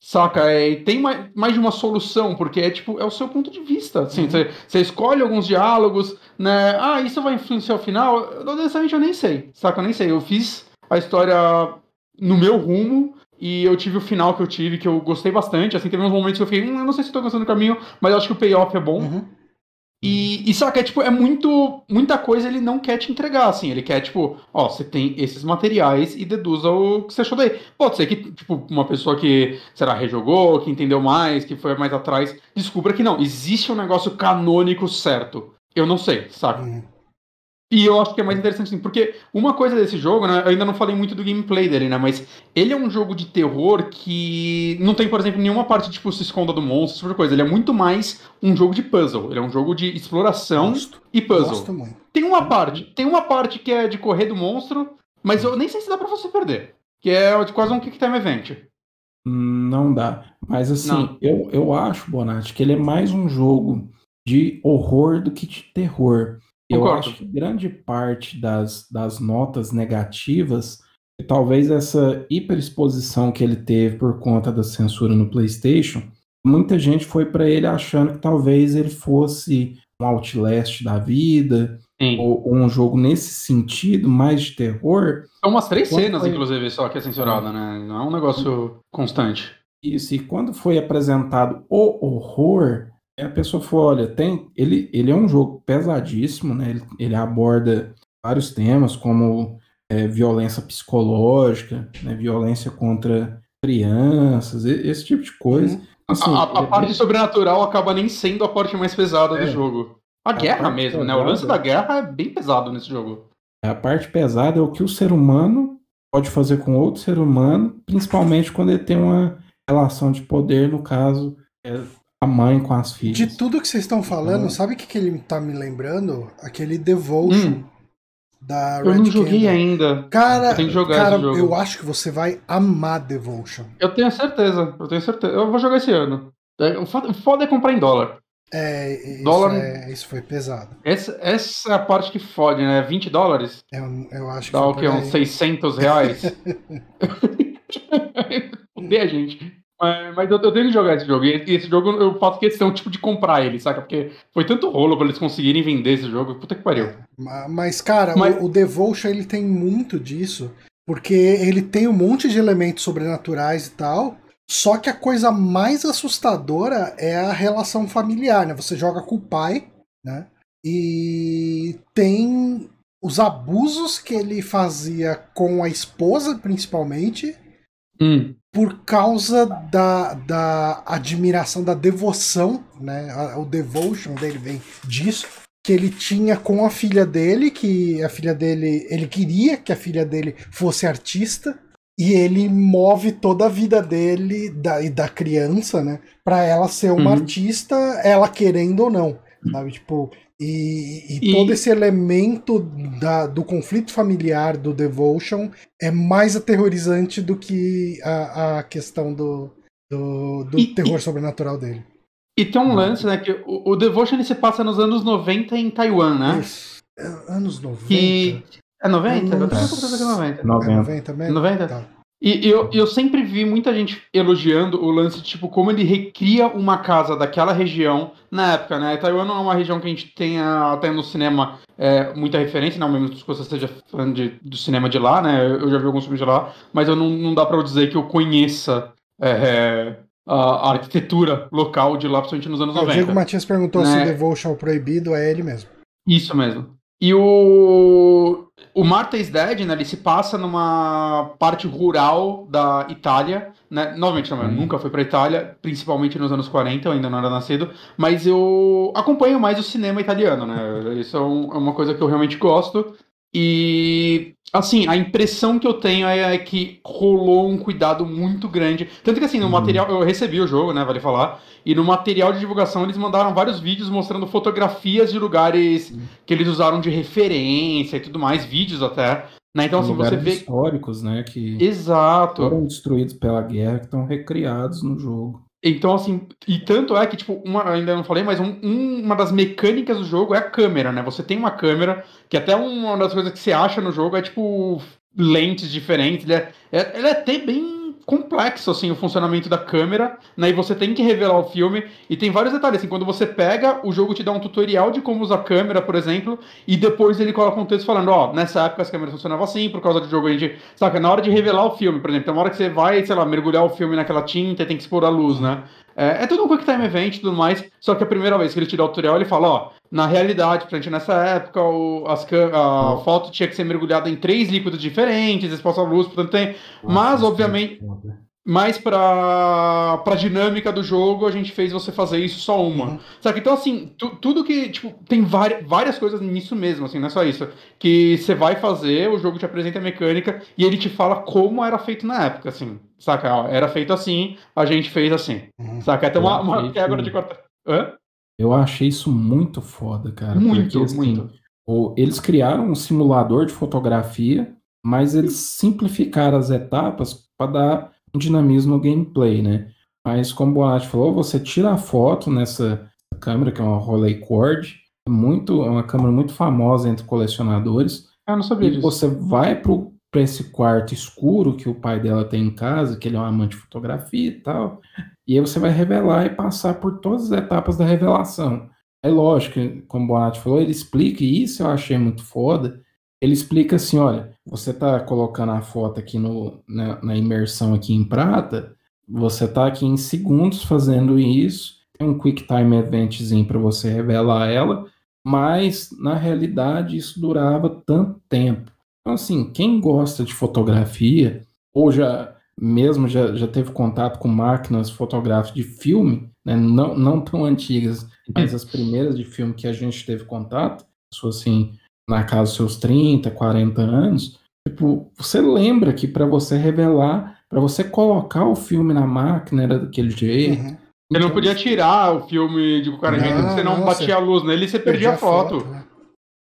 Saca? É, tem mais, mais de uma solução, porque é tipo, é o seu ponto de vista. Assim, uhum. você, você escolhe alguns diálogos, né? Ah, isso vai influenciar o final? Honestamente, eu nem sei. Saca? Eu nem sei. Eu fiz a história no meu rumo. E eu tive o final que eu tive, que eu gostei bastante. Assim, teve uns momentos que eu fiquei, hum, eu não sei se estou gostando do caminho, mas eu acho que o payoff é bom. Uhum. E, e saca, é, tipo, é muito. Muita coisa ele não quer te entregar, assim. Ele quer, tipo, ó, você tem esses materiais e deduza o que você achou daí. Pode ser que, tipo, uma pessoa que, será, rejogou, que entendeu mais, que foi mais atrás, descubra que não, existe um negócio canônico certo. Eu não sei, saca? Uhum. E eu acho que é mais interessante assim, porque uma coisa desse jogo, né, eu ainda não falei muito do gameplay dele, né, mas ele é um jogo de terror que não tem, por exemplo, nenhuma parte tipo se esconda do monstro, tipo de coisa. Ele é muito mais um jogo de puzzle, ele é um jogo de exploração Gosto. e puzzle. Gosto muito. Tem uma parte, tem uma parte que é de correr do monstro, mas eu nem sei se dá para você perder, que é quase um kick time event. Não dá. Mas assim, eu, eu acho, Bonatti, que ele é mais um jogo de horror do que de terror. Eu Concordo. acho que grande parte das, das notas negativas, talvez essa hiperexposição que ele teve por conta da censura no PlayStation, muita gente foi para ele achando que talvez ele fosse um Outlast da vida, ou, ou, um jogo nesse sentido, mais de terror. São umas três cenas, foi... inclusive, só que é censurada, né? Não é um negócio constante. Isso, e quando foi apresentado o horror, a pessoa falou, olha, tem, ele, ele é um jogo pesadíssimo, né? Ele, ele aborda vários temas como é, violência psicológica, né? violência contra crianças, esse tipo de coisa. Uhum. Assim, a, a, a parte sobrenatural acaba nem sendo a parte mais pesada é. do jogo. A, a guerra mesmo, pesada, né? O lance da guerra é bem pesado nesse jogo. A parte pesada é o que o ser humano pode fazer com outro ser humano, principalmente quando ele tem uma relação de poder, no caso, é a mãe com as filhas. De tudo que vocês estão falando, sabe o que, que ele tá me lembrando? Aquele Devotion. Hum. Da eu Red não joguei Candle. ainda. Cara, eu, tenho que jogar cara eu acho que você vai amar Devotion. Eu tenho certeza, eu tenho certeza. Eu vou jogar esse ano. É, o foda é comprar em dólar. É, isso, dólar... É, isso foi pesado. Essa, essa é a parte que fode, né? 20 dólares? Eu, eu acho que Dá o quê? Uns 600 reais? Fuder a gente. Mas, mas eu, eu, tenho que jogar esse jogo. E esse jogo eu faço questão tipo, de comprar ele, saca? Porque foi tanto rolo pra eles conseguirem vender esse jogo. Puta que pariu. É, mas, cara, mas... O, o Devotion ele tem muito disso. Porque ele tem um monte de elementos sobrenaturais e tal. Só que a coisa mais assustadora é a relação familiar, né? Você joga com o pai, né? E tem os abusos que ele fazia com a esposa, principalmente, hum. Por causa da, da admiração, da devoção, né? O devotion dele vem disso. Que ele tinha com a filha dele, que a filha dele. Ele queria que a filha dele fosse artista e ele move toda a vida dele da, e da criança, né, para ela ser uma uhum. artista, ela querendo ou não, sabe, tipo, e, e, e, todo esse elemento da, do conflito familiar do Devotion é mais aterrorizante do que a, a questão do, do, do e, terror sobrenatural dele. E tem um lance, né, que o, o Devotion ele se passa nos anos 90 em Taiwan, né? Isso. É, anos 90. Que é 90? Eu também tô pensando que é 90. 90. É 90 mesmo? 90? Tá. E eu, eu sempre vi muita gente elogiando o lance, tipo, como ele recria uma casa daquela região na época, né? Taiwan não é uma região que a gente tenha até no cinema é, muita referência, não mesmo que você seja fã de, do cinema de lá, né? Eu já vi alguns filmes de lá, mas eu não, não dá pra eu dizer que eu conheça é, é a, arquitetura local de lá, principalmente nos anos é, 90. O Diego Matias perguntou né? se Devotion é proibido, é ele mesmo. Isso mesmo. E o o Marta is Dead, né, ele se passa numa parte rural da Itália, né? Novamente, não, eu uhum. nunca fui para Itália, principalmente nos anos 40, eu ainda não era nascido, mas eu acompanho mais o cinema italiano, né? Isso é, um, é uma coisa que eu realmente gosto. E assim, a impressão que eu tenho é, é, que rolou um cuidado muito grande. Tanto que assim, no uhum. material, eu recebi o jogo, né? Vale falar. E no material de divulgação eles mandaram vários vídeos mostrando fotografias de lugares uhum. que eles usaram de referência e tudo mais, vídeos até. Né? Então, assim, você vê. históricos, né? Que Exato. foram destruídos pela guerra, que estão recriados no jogo. Então, assim, e tanto é que, tipo, uma, ainda não falei, mas um, um, uma das mecânicas do jogo é a câmera, né? Você tem uma câmera, que até uma das coisas que você acha no jogo é, tipo, lentes diferentes. Ele é, é, ele é até bem complexo assim o funcionamento da câmera, né? E você tem que revelar o filme e tem vários detalhes assim, quando você pega, o jogo te dá um tutorial de como usar a câmera, por exemplo, e depois ele coloca um texto falando, ó, oh, nessa época as câmeras funcionavam assim, por causa do jogo a gente, saca, na hora de revelar o filme, por exemplo, tem uma hora que você vai, sei lá, mergulhar o filme naquela tinta e tem que expor a luz, né? É, é tudo um quick time event e tudo mais, só que a primeira vez que ele te dá o tutorial, ele fala, ó, na realidade, gente nessa época, o, as, a oh. foto tinha que ser mergulhada em três líquidos diferentes, exposta à luz, portanto tem. Mas, obviamente. Mas pra, pra dinâmica do jogo, a gente fez você fazer isso só uma. Uhum. Sabe? Então, assim, tu, tudo que. Tipo, tem várias, várias coisas nisso mesmo, assim, não é só isso. Que você vai fazer, o jogo te apresenta a mecânica e ele te fala como era feito na época, assim. Saca? Ó, era feito assim, a gente fez assim. Uhum. Saca? Até uma, uma quebra de quarta. Hã? Eu achei isso muito foda, cara. Muito, porque, assim, muito. Eles criaram um simulador de fotografia, mas eles simplificaram as etapas para dar dinamismo no gameplay, né? Mas como o Bonatti falou, você tira a foto nessa câmera, que é uma Rolleicord, é muito, é uma câmera muito famosa entre colecionadores. Ah, eu não sabia e disso. você vai para esse quarto escuro que o pai dela tem em casa, que ele é um amante de fotografia e tal, e aí você vai revelar e passar por todas as etapas da revelação. É lógico, como o Bonatti falou, ele explica, e isso eu achei muito foda, ele explica assim, olha, você está colocando a foto aqui no, na, na, imersão aqui em prata, você está aqui em segundos fazendo isso, tem um quick time eventzinho para você revelar ela, mas na realidade isso durava tanto tempo. Então assim, quem gosta de fotografia ou já mesmo já, já teve contato com máquinas fotográficas de filme, né, não, não tão antigas, mas as primeiras de filme que a gente teve contato, isso assim, na casa dos seus 30, 40 anos, tipo, você lembra que para você revelar, para você colocar o filme na máquina era daquele jeito. Uhum. Você não podia tirar o filme de qualquer jeito, você não, não batia você a luz nele e você perdia, a foto. foto né?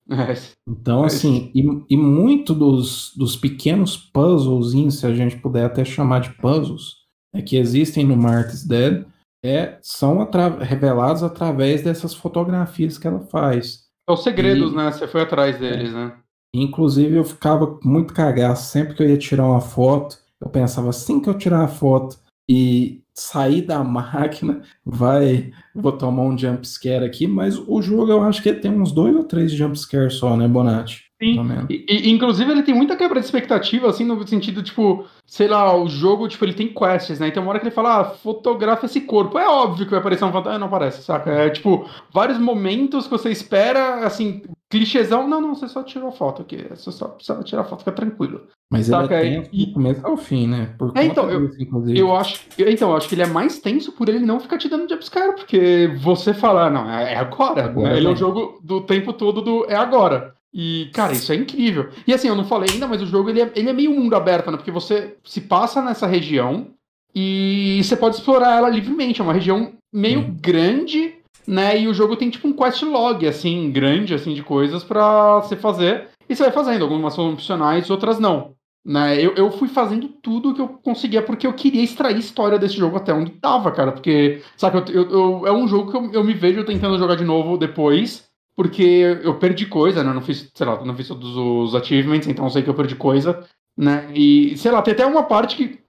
É. Então, assim, e, e muito dos, dos pequenos puzzles, se a gente puder até chamar de puzzles, é, que existem no Martha's Dead, é, são atra revelados através dessas fotografias que ela faz. São segredos, e, né? Você foi atrás deles, é. né? Inclusive, eu ficava muito cagaço sempre que eu ia tirar uma foto. Eu pensava, assim que eu tirar a foto e sair da máquina, vai. Vou tomar um jump scare aqui, mas o jogo eu acho que tem uns dois ou três jump scare só, né, Bonatti? Sim. E, e, inclusive ele tem muita quebra de expectativa, assim, no sentido, tipo, sei lá, o jogo, tipo, ele tem quests, né? Então uma hora que ele fala, ah, fotografa esse corpo. É óbvio que vai aparecer um fantasma. Não aparece, saca? É tipo, vários momentos que você espera, assim, clichêzão. Não, não, você só tirou foto aqui. Você só precisa tirar foto, fica tranquilo. Mas saca? ele é tenso e... do começo ao fim, né? Por é, então, eu, disso, eu acho. Então, eu acho que ele é mais tenso por ele não ficar te dando jumpscare, porque você falar, não, é, é agora. agora né? Ele é o jogo do tempo todo do é agora. E, cara, isso é incrível. E assim, eu não falei ainda, mas o jogo ele é, ele é meio mundo aberto, né? Porque você se passa nessa região e você pode explorar ela livremente. É uma região meio hum. grande, né? E o jogo tem tipo um quest log, assim, grande, assim, de coisas para você fazer. E você vai fazendo. Algumas são opcionais, outras não. Né? Eu, eu fui fazendo tudo que eu conseguia porque eu queria extrair história desse jogo até onde tava, cara. Porque, sabe, eu, eu, eu é um jogo que eu, eu me vejo tentando jogar de novo depois porque eu perdi coisa, né? Eu não fiz, sei lá, não fiz todos os achievements, então eu sei que eu perdi coisa, né? E, sei lá, tem até uma parte que,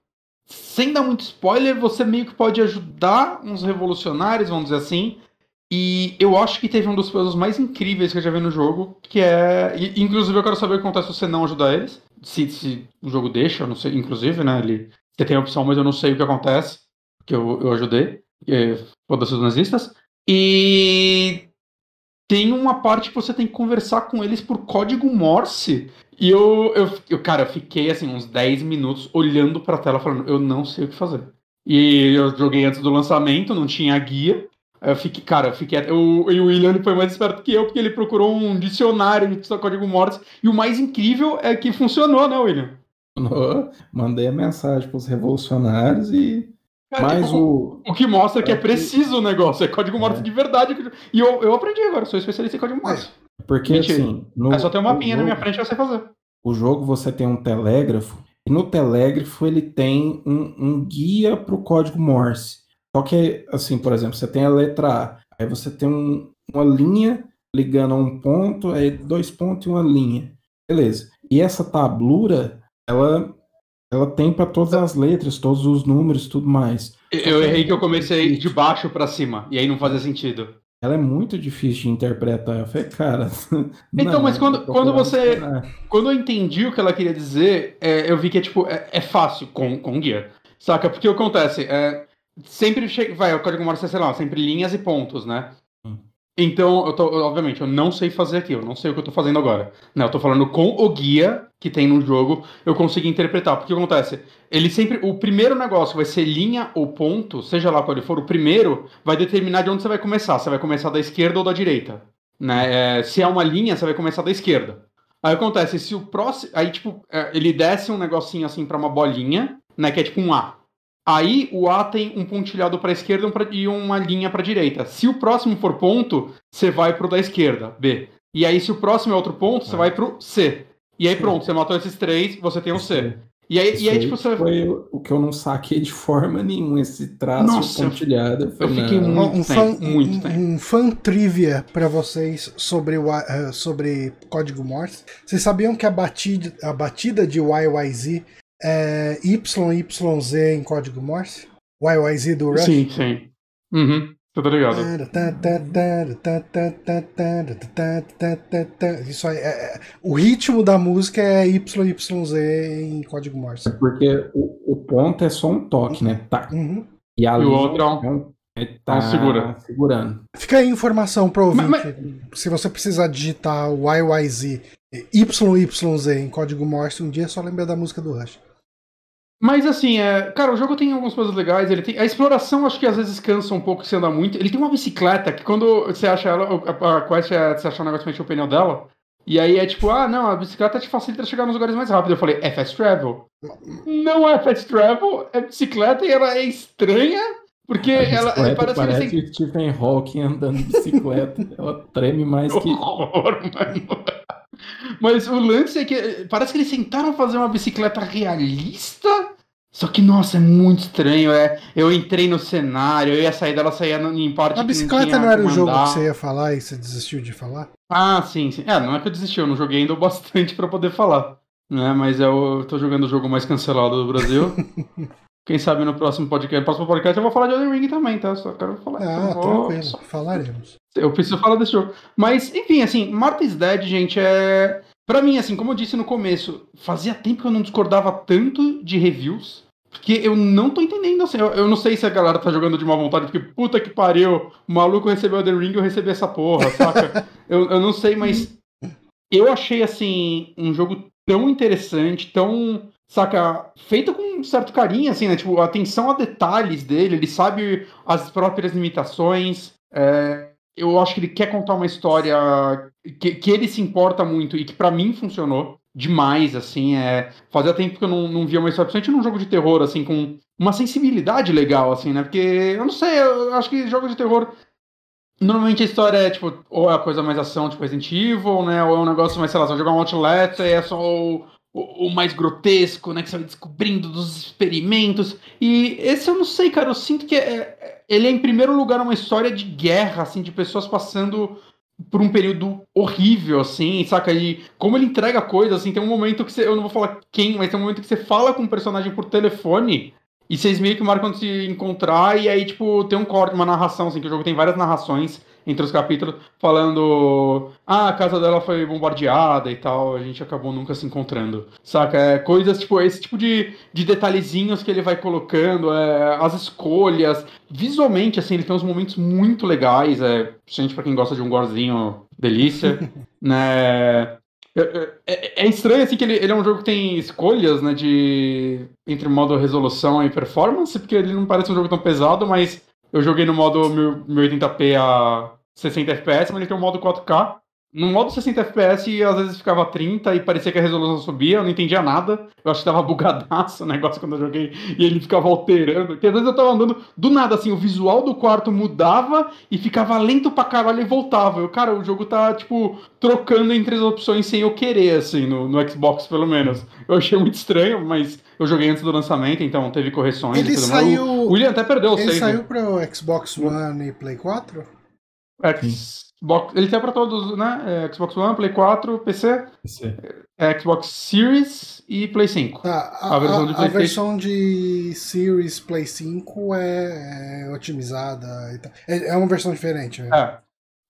sem dar muito spoiler, você meio que pode ajudar uns revolucionários, vamos dizer assim. E eu acho que teve um dos puzzles mais incríveis que eu já vi no jogo, que é. E, inclusive, eu quero saber o que acontece se você não ajudar eles. Se, se o jogo deixa, eu não sei, inclusive, né? Ele, você tem a opção, mas eu não sei o que acontece, porque eu, eu ajudei. Foda-se os nazistas. E tem uma parte que você tem que conversar com eles por código Morse. E eu, eu, eu cara, eu fiquei assim uns 10 minutos olhando pra tela falando, eu não sei o que fazer. E eu joguei antes do lançamento, não tinha guia. Eu fiquei, cara, eu fiquei. Eu, e o William foi mais esperto que eu, porque ele procurou um dicionário de código Morse. E o mais incrível é que funcionou, né, William? Mandei a mensagem pros revolucionários e Mas tipo, o... o que mostra que é preciso o negócio, é código morto é. de verdade. E eu, eu aprendi agora, sou especialista em código morto. Porque Mentira. assim. No, é só ter uma mapinha jogo, na minha frente e você fazer. O jogo você tem um telégrafo, e no telégrafo ele tem um, um guia para o código Morse. Só que, assim, por exemplo, você tem a letra A, aí você tem um, uma linha ligando a um ponto, aí dois pontos e uma linha. Beleza. E essa tablura, ela ela tem para todas as letras, todos os números, tudo mais. Eu errei que eu comecei de baixo para cima e aí não fazia sentido. Ela é muito difícil de interpretar. Eu falei, cara. Então, não, mas quando, quando você. Quando eu entendi o que ela queria dizer, é, eu vi que é tipo, é, é, fácil com, com guia. Saca? Porque o que acontece? É, sempre chega. Vai, o código Morse, sei lá, sempre linhas e pontos, né? Então, eu tô, obviamente, eu não sei fazer aqui, eu não sei o que eu tô fazendo agora. Né? Eu tô falando com o guia que tem no jogo, eu consigo interpretar. Porque o que acontece? Ele sempre. O primeiro negócio vai ser linha ou ponto, seja lá qual ele for, o primeiro vai determinar de onde você vai começar. Você vai começar da esquerda ou da direita. Né? É, se é uma linha, você vai começar da esquerda. Aí acontece, se o próximo. Aí, tipo, é, ele desce um negocinho assim para uma bolinha, né? Que é tipo um A. Aí o A tem um pontilhado para a esquerda e uma linha para a direita. Se o próximo for ponto, você vai pro da esquerda, B. E aí se o próximo é outro ponto, você é. vai pro C. E aí pronto, você matou esses três, você tem o C. E aí, e aí tipo, você foi o que eu não saquei de forma nenhuma, esse traço Nossa, pontilhado. Eu, eu fiquei muito, um, fã, muito tempo. Um, um fã trivia para vocês sobre, o, uh, sobre código Morse. Vocês sabiam que a batida, a batida de YYZ é, YYZ em código Morse? YYZ do Rush? Sim, sim. Uhum. Ligado. Isso aí, é, é, o ritmo da música é YYZ em código Morse. É porque o, o ponto é só um toque, né? Tá. Uhum. E, a e o outro é um, é, tá segura. segurando. Fica aí informação pro ouvinte. Mas, mas... Se você precisar digitar YYZ, YYZ em código Morse um dia, só lembra da música do Rush. Mas assim, é, cara, o jogo tem algumas coisas legais. Ele tem a exploração, acho que às vezes cansa um pouco se anda muito. Ele tem uma bicicleta que quando você acha ela, a, a quest é você achar um negócio mexer o pneu dela. E aí é tipo, ah, não, a bicicleta te facilita chegar nos lugares mais rápido. Eu falei, é fast travel. Não é fast travel, é bicicleta e ela é estranha. Porque ela Bicicleta parece, parece que ele Stephen Hawking andando de bicicleta. Ela treme mais que. horror, mano. Mas o lance é que parece que eles tentaram fazer uma bicicleta realista. Só que, nossa, é muito estranho. É, eu entrei no cenário, eu ia sair dela, saía em parte A bicicleta não era o jogo que você ia falar e você desistiu de falar? Ah, sim, sim. É, não é que eu desisti, eu não joguei ainda o bastante pra poder falar. Né? Mas eu tô jogando o jogo mais cancelado do Brasil. Quem sabe no próximo podcast. No próximo podcast eu vou falar de Elden Ring também, tá? Só quero falar. Ah, vou- tranquilo. Falaremos. Eu preciso falar desse jogo. Mas, enfim, assim, Martha's Dead, gente, é. Pra mim, assim, como eu disse no começo, fazia tempo que eu não discordava tanto de reviews. Porque eu não tô entendendo, assim. Eu, eu não sei se a galera tá jogando de má vontade, porque puta que pariu, o maluco recebeu Elden Ring, eu recebi essa porra, saca? eu, eu não sei, mas. Eu achei, assim, um jogo tão interessante, tão. Saca, feito com um certo carinho, assim, né? Tipo, atenção a detalhes dele, ele sabe as próprias limitações. É, eu acho que ele quer contar uma história que, que ele se importa muito e que pra mim funcionou demais, assim, é... Fazia tempo que eu não, não via uma história, principalmente num jogo de terror, assim, com uma sensibilidade legal, assim, né? Porque, eu não sei, eu acho que jogo de terror... Normalmente a história é, tipo, ou é a coisa mais ação, tipo Resident Evil, né? Ou é um negócio mais, sei lá, vai jogar um Outlast e é só o, mais grotesco, né? Que você vai descobrindo dos experimentos. E esse eu não sei, cara, eu sinto que é, é- ele é, em primeiro lugar, uma história de guerra, assim, de pessoas passando por um período horrível, assim, saca? E como ele entrega coisas, assim, tem um momento que você. Eu não vou falar quem, mas tem um momento que você fala com um personagem por telefone. E vocês meio que marcam de se encontrar, e aí, tipo, tem um corte, uma narração, assim, que o jogo tem várias narrações entre os capítulos, falando. Ah, a casa dela foi bombardeada e tal, a gente acabou nunca se encontrando. Saca? É coisas, tipo, esse tipo de, de detalhezinhos que ele vai colocando, é, as escolhas. Visualmente, assim, ele tem uns momentos muito legais, é, gente, pra quem gosta de um gorzinho, delícia, né? É, é- é estranho assim que ele, ele é um jogo que tem escolhas, né, de entre modo resolução e performance, porque ele não parece um jogo tão pesado, mas eu joguei no modo 1080p a 60 FPS, mas ele tem um modo 4K. No modo 60 FPS, às vezes ficava 30 e parecia que a resolução subia, eu não entendia nada. Eu acho que tava bugadaço o negócio quando eu joguei e ele ficava alterando. Porque às vezes eu tava andando do nada, assim, o visual do quarto mudava e ficava lento pra caralho e voltava. Eu, cara, o jogo tá, tipo, trocando entre as opções sem eu querer, assim, no, no Xbox pelo menos. Eu achei muito estranho, mas eu joguei antes do lançamento, então teve correções Ele tudo mais. saiu- O William até perdeu o Ele save. saiu pro Xbox One e Play 4? Xbox, ele tem pra todos, né? É, Xbox One, Play 4, PC, é, Xbox Series e Play 5. Tá, a, A versão de a- a versão de Series Play 5 é, é otimizada e tal. É, é uma versão diferente, né? É.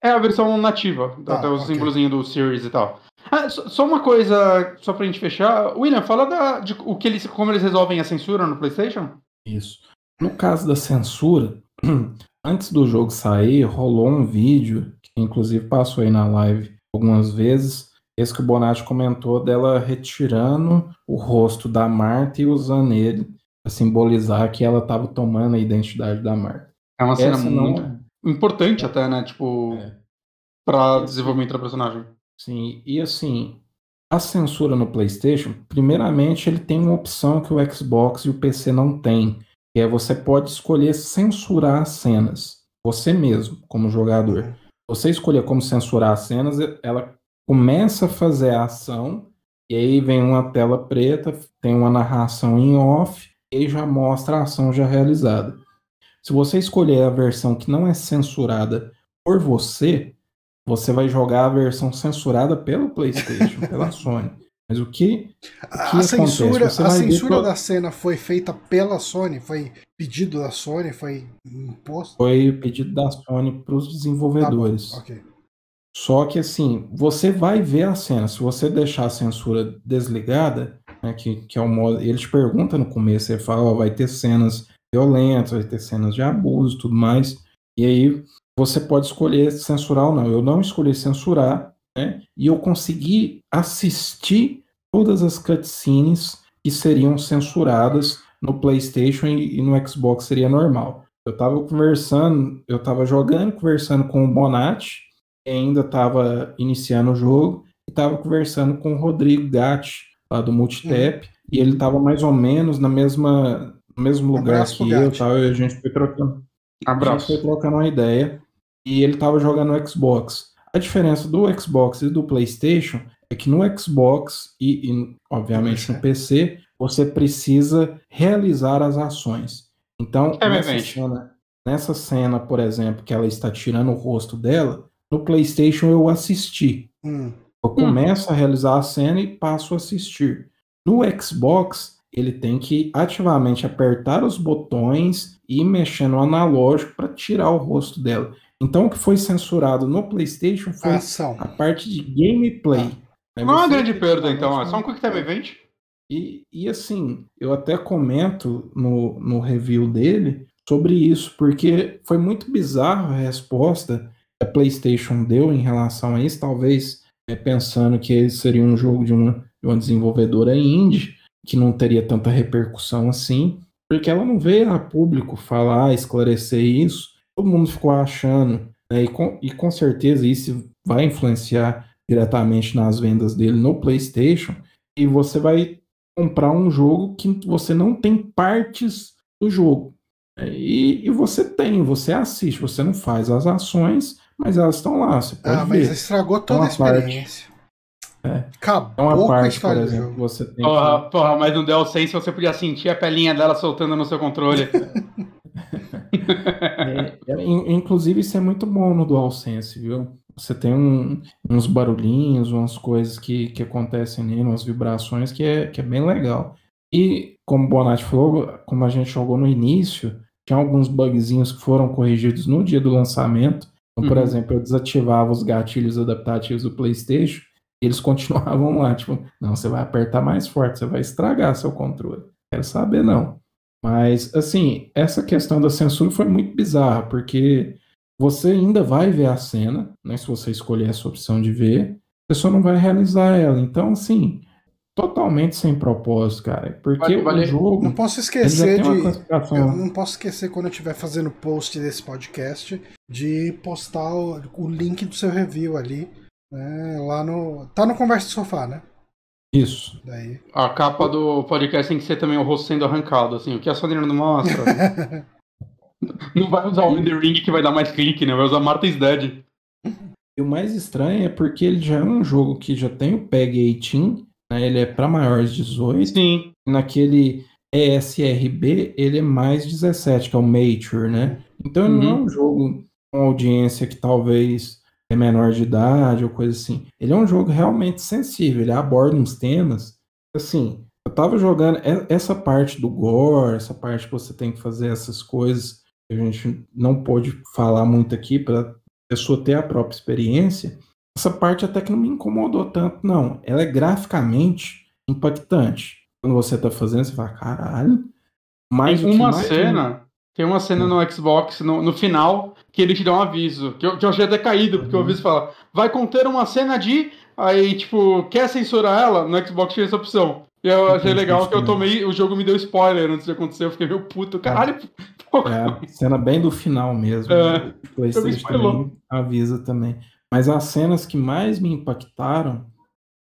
É a versão nativa, Tá, até o ok. símbolozinho do Series e tal. Ah, só, só uma coisa, só pra gente fechar. William, fala da, de o que eles, como eles resolvem a censura no PlayStation? Isso. No caso da censura, antes do jogo sair, rolou um vídeo, que inclusive passou aí na live algumas vezes, esse que o Bonatti comentou dela retirando o rosto da Marta e usando ele para simbolizar que ela estava tomando a identidade da Marta. É uma cena Essa muito importante até, né? Tipo, É. pra desenvolvimento da personagem. Sim, e assim, a censura no PlayStation, primeiramente, ele tem uma opção que o Xbox e o PC não tem, que é você pode escolher censurar as cenas, você mesmo, como jogador. Você escolher como censurar as cenas, ela começa a fazer a ação, e aí vem uma tela preta, tem uma narração em off, e aí já mostra a ação já realizada. Se você escolher a versão que não é censurada por você, você vai jogar a versão censurada pelo PlayStation, pela Sony. Mas o que, o que A censura, a censura da cena foi feita pela Sony? Foi pedido da Sony? Foi imposto? foi pedido da Sony para os Tá desenvolvedores. ok. Só que assim, você vai ver a cena. Se você deixar a censura desligada, né, que, que é o modo. Ele te pergunta no começo, ele fala, ó, vai ter cenas violentas, vai ter cenas de abuso e tudo mais. E aí você pode escolher censurar ou não. Eu não escolhi censurar, né? E eu consegui assistir todas as cutscenes que seriam censuradas no PlayStation e, no Xbox seria normal. Eu estava conversando, eu estava jogando, conversando com o Bonatti, que ainda estava iniciando o jogo, e estava conversando com o Rodrigo Gatti, lá do Multitap, uhum. e ele estava mais ou menos na mesma, no mesmo lugar que eu, tal, e a gente foi trocando. Abraço. A gente foi trocando uma ideia, e ele estava jogando no Xbox. A diferença do Xbox e do PlayStation é que no Xbox e, e obviamente no PC, você precisa realizar as ações. Então, é nessa, cena, nessa cena, por exemplo, que ela está tirando o rosto dela, no PlayStation eu assisti. Hum. Eu começo hum. a realizar a cena e passo a assistir. No Xbox, ele tem que ativamente apertar os botões e mexer no analógico para tirar o rosto dela. Então, o que foi censurado no PlayStation foi Ação. a parte de gameplay. Ah. Não é uma grande perda, então. É só um Quick Time Event. E, e assim, eu até comento no, no review dele sobre isso, porque foi muito bizarro a resposta que a PlayStation deu em relação a isso, talvez é, pensando que seria um jogo de uma, de uma desenvolvedora indie, que não teria tanta repercussão assim, porque ela não veio a público falar, esclarecer isso, todo mundo ficou achando, né, e, com, e com certeza isso vai influenciar diretamente nas vendas dele no PlayStation, e você vai comprar um jogo que você não tem partes do jogo. É, e, e, você tem, você assiste, você não faz as ações, mas elas estão lá. Você pode ah, ver. mas estragou toda a experiência. É. Acabou é uma parte, por exemplo, você tem. Porra, que... porra, mas no DualSense você podia sentir a pelinha dela soltando no seu controle. é, é, inclusive, isso é muito bom no DualSense, viu? Você tem um, uns barulhinhos, umas coisas que, que acontecem nele, umas vibrações que é, que é bem legal. E, como o Bonatti falou, como a gente jogou no início, tinha alguns bugzinhos que foram corrigidos no dia do lançamento. Então, por uhum. exemplo, eu desativava os gatilhos adaptativos do PlayStation e eles continuavam lá. Tipo, não, você vai apertar mais forte, você vai estragar seu controle. Quero saber, não. Mas, assim, essa questão da censura foi muito bizarra, porque você ainda vai ver a cena, né? Se você escolher essa opção de ver, você só não vai realizar ela. Então, assim, totalmente sem propósito, cara. Porque vale, vale. o jogo. Não posso esquecer de. Eu não posso esquecer quando eu estiver fazendo post desse podcast de postar o, o link do seu review ali. Né, lá no. Tá no Conversa de Sofá, né? Isso. Daí. A capa do podcast tem que ser também o rosto sendo arrancado, assim. O que a Sony não mostra. Não vai usar o The Ring que vai dar mais clique, né? Vai usar Martha's Dead. E o mais estranho é porque ele já é um jogo que já tem o PEG 18, né? Ele é para maiores de 18. Sim. Naquele ESRB, ele é mais 17, que é o Mature, né? Então ele uhum. não é uhum. um jogo com audiência que talvez é menor de idade ou coisa assim. Ele é um jogo realmente sensível, ele aborda uns temas, assim, eu tava jogando essa parte do gore, essa parte que você tem que fazer essas coisas a gente não pode falar muito aqui para pessoa ter a própria experiência, essa parte até que não me incomodou tanto, não. Ela é graficamente impactante. Quando você está fazendo, você fala, caralho. Mas tem uma cena, tem uma cena no Xbox, no, no, final, que ele te dá um aviso, que eu, que eu achei até caído, porque uhum. o aviso fala, vai conter uma cena de. Aí, tipo, quer censurar ela? No Xbox tinha essa opção. E eu achei legal que eu tomei. O jogo me deu spoiler antes de acontecer. Eu fiquei meio puto. Caralho. É, é cena bem do final mesmo. É, o PlayStation também avisa também. Mas as cenas que mais me impactaram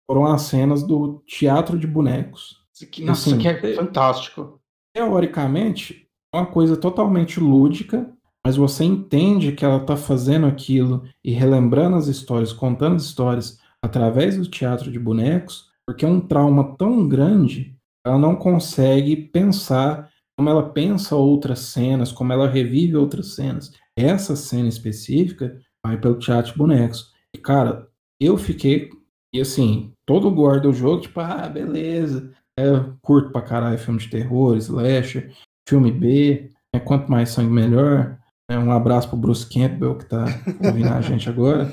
foram as cenas do teatro de bonecos. Que, nossa, assim, que é fantástico. Teoricamente, uma coisa totalmente lúdica, mas você entende que ela está fazendo aquilo e relembrando as histórias, contando as histórias através do teatro de bonecos, porque é um trauma tão grande, ela não consegue pensar como ela pensa outras cenas, como ela revive outras cenas. Essa cena específica vai pelo teatro de bonecos. E, cara, eu fiquei. E assim, todo o gore do jogo, tipo, ah, beleza. É, curto pra caralho filme de terror, slasher, filme B. É, quanto mais sangue, melhor. É, um abraço pro Bruce Campbell, que tá ouvindo a gente agora.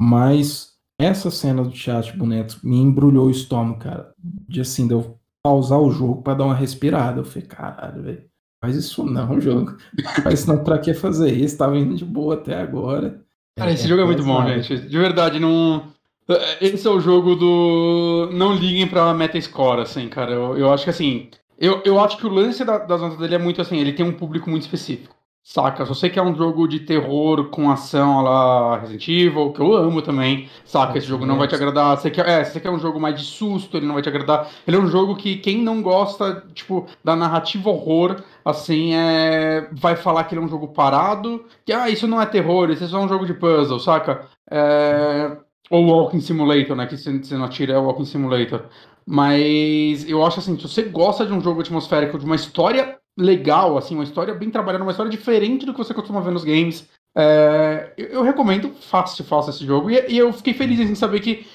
Mas essa cena do teatro de bonecos me embrulhou o estômago, cara. De assim, de eu pausar o jogo para dar uma respirada. Eu falei, caralho, velho. Faz isso não, jogo. Faz isso não pra que fazer isso? Tava indo de boa até agora. Cara, esse é, jogo é muito bom, gente. De verdade, não. É, esse é o jogo do. Não liguem pra Metascore, assim, cara. Eu, eu acho que assim. Eu, eu acho que o lance da, das notas dele é muito assim, ele tem um público muito específico. Saca? Se você quer um jogo de terror com ação lá Resident Evil, que eu amo também, saca? Esse jogo não vai te agradar. Você quer, é, se você quer um jogo mais de susto, ele não vai te agradar. Ele é um jogo que quem não gosta, tipo, da narrativa horror, assim, é... vai falar que ele é um jogo parado, que, ah, isso não é terror, isso é só um jogo de puzzle, saca? É... Ou Walking Simulator, né? Que você não atira é o Walking Simulator. Mas eu acho assim, se você gosta de um jogo atmosférico, de uma história legal, assim, uma história bem trabalhada, uma história diferente do que você costuma ver nos games. É, eu, eu, recomendo fácil, fácil esse jogo. E, e, eu fiquei feliz em saber que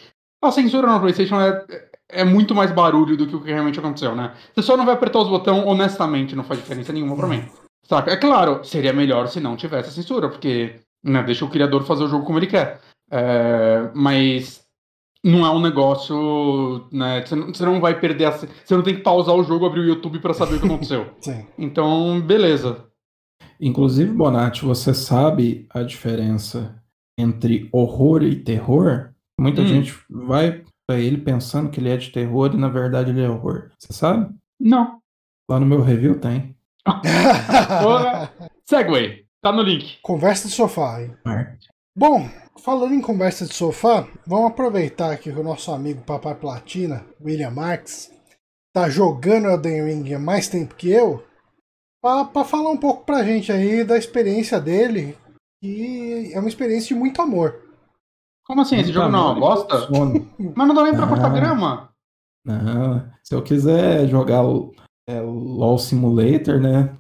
a censura no PlayStation é, é muito mais barulho do que o que realmente aconteceu, né? Você só não vai apertar os botões, honestamente, não faz diferença nenhuma pra mim. Saca? É claro, seria melhor se não tivesse censura, porque né, deixa o criador fazer o jogo como ele quer. É, mas não é um negócio, né? Você não, você não vai perder a, Você não tem que pausar o jogo, abrir o YouTube para saber o que aconteceu. Sim. Então, beleza. Inclusive, Bonatti, você sabe a diferença entre horror e terror? Muita hum. gente vai para ele pensando que ele é de terror e na verdade ele é horror. Você sabe? Não. Lá no meu review tem. Segway, tá no link. Conversa de sofá, hein? Bom, falando em conversa de sofá, vamos aproveitar que o nosso amigo Papai Platina, William Marx, tá jogando Elden Ring há mais tempo que eu, para falar um pouco pra gente aí da experiência dele, que é uma experiência de muito amor. Como assim? Esse jogo não é uma bosta? Mas não dá nem pra cortar grama. Não, se eu quiser jogar o é, LOL Simulator, né?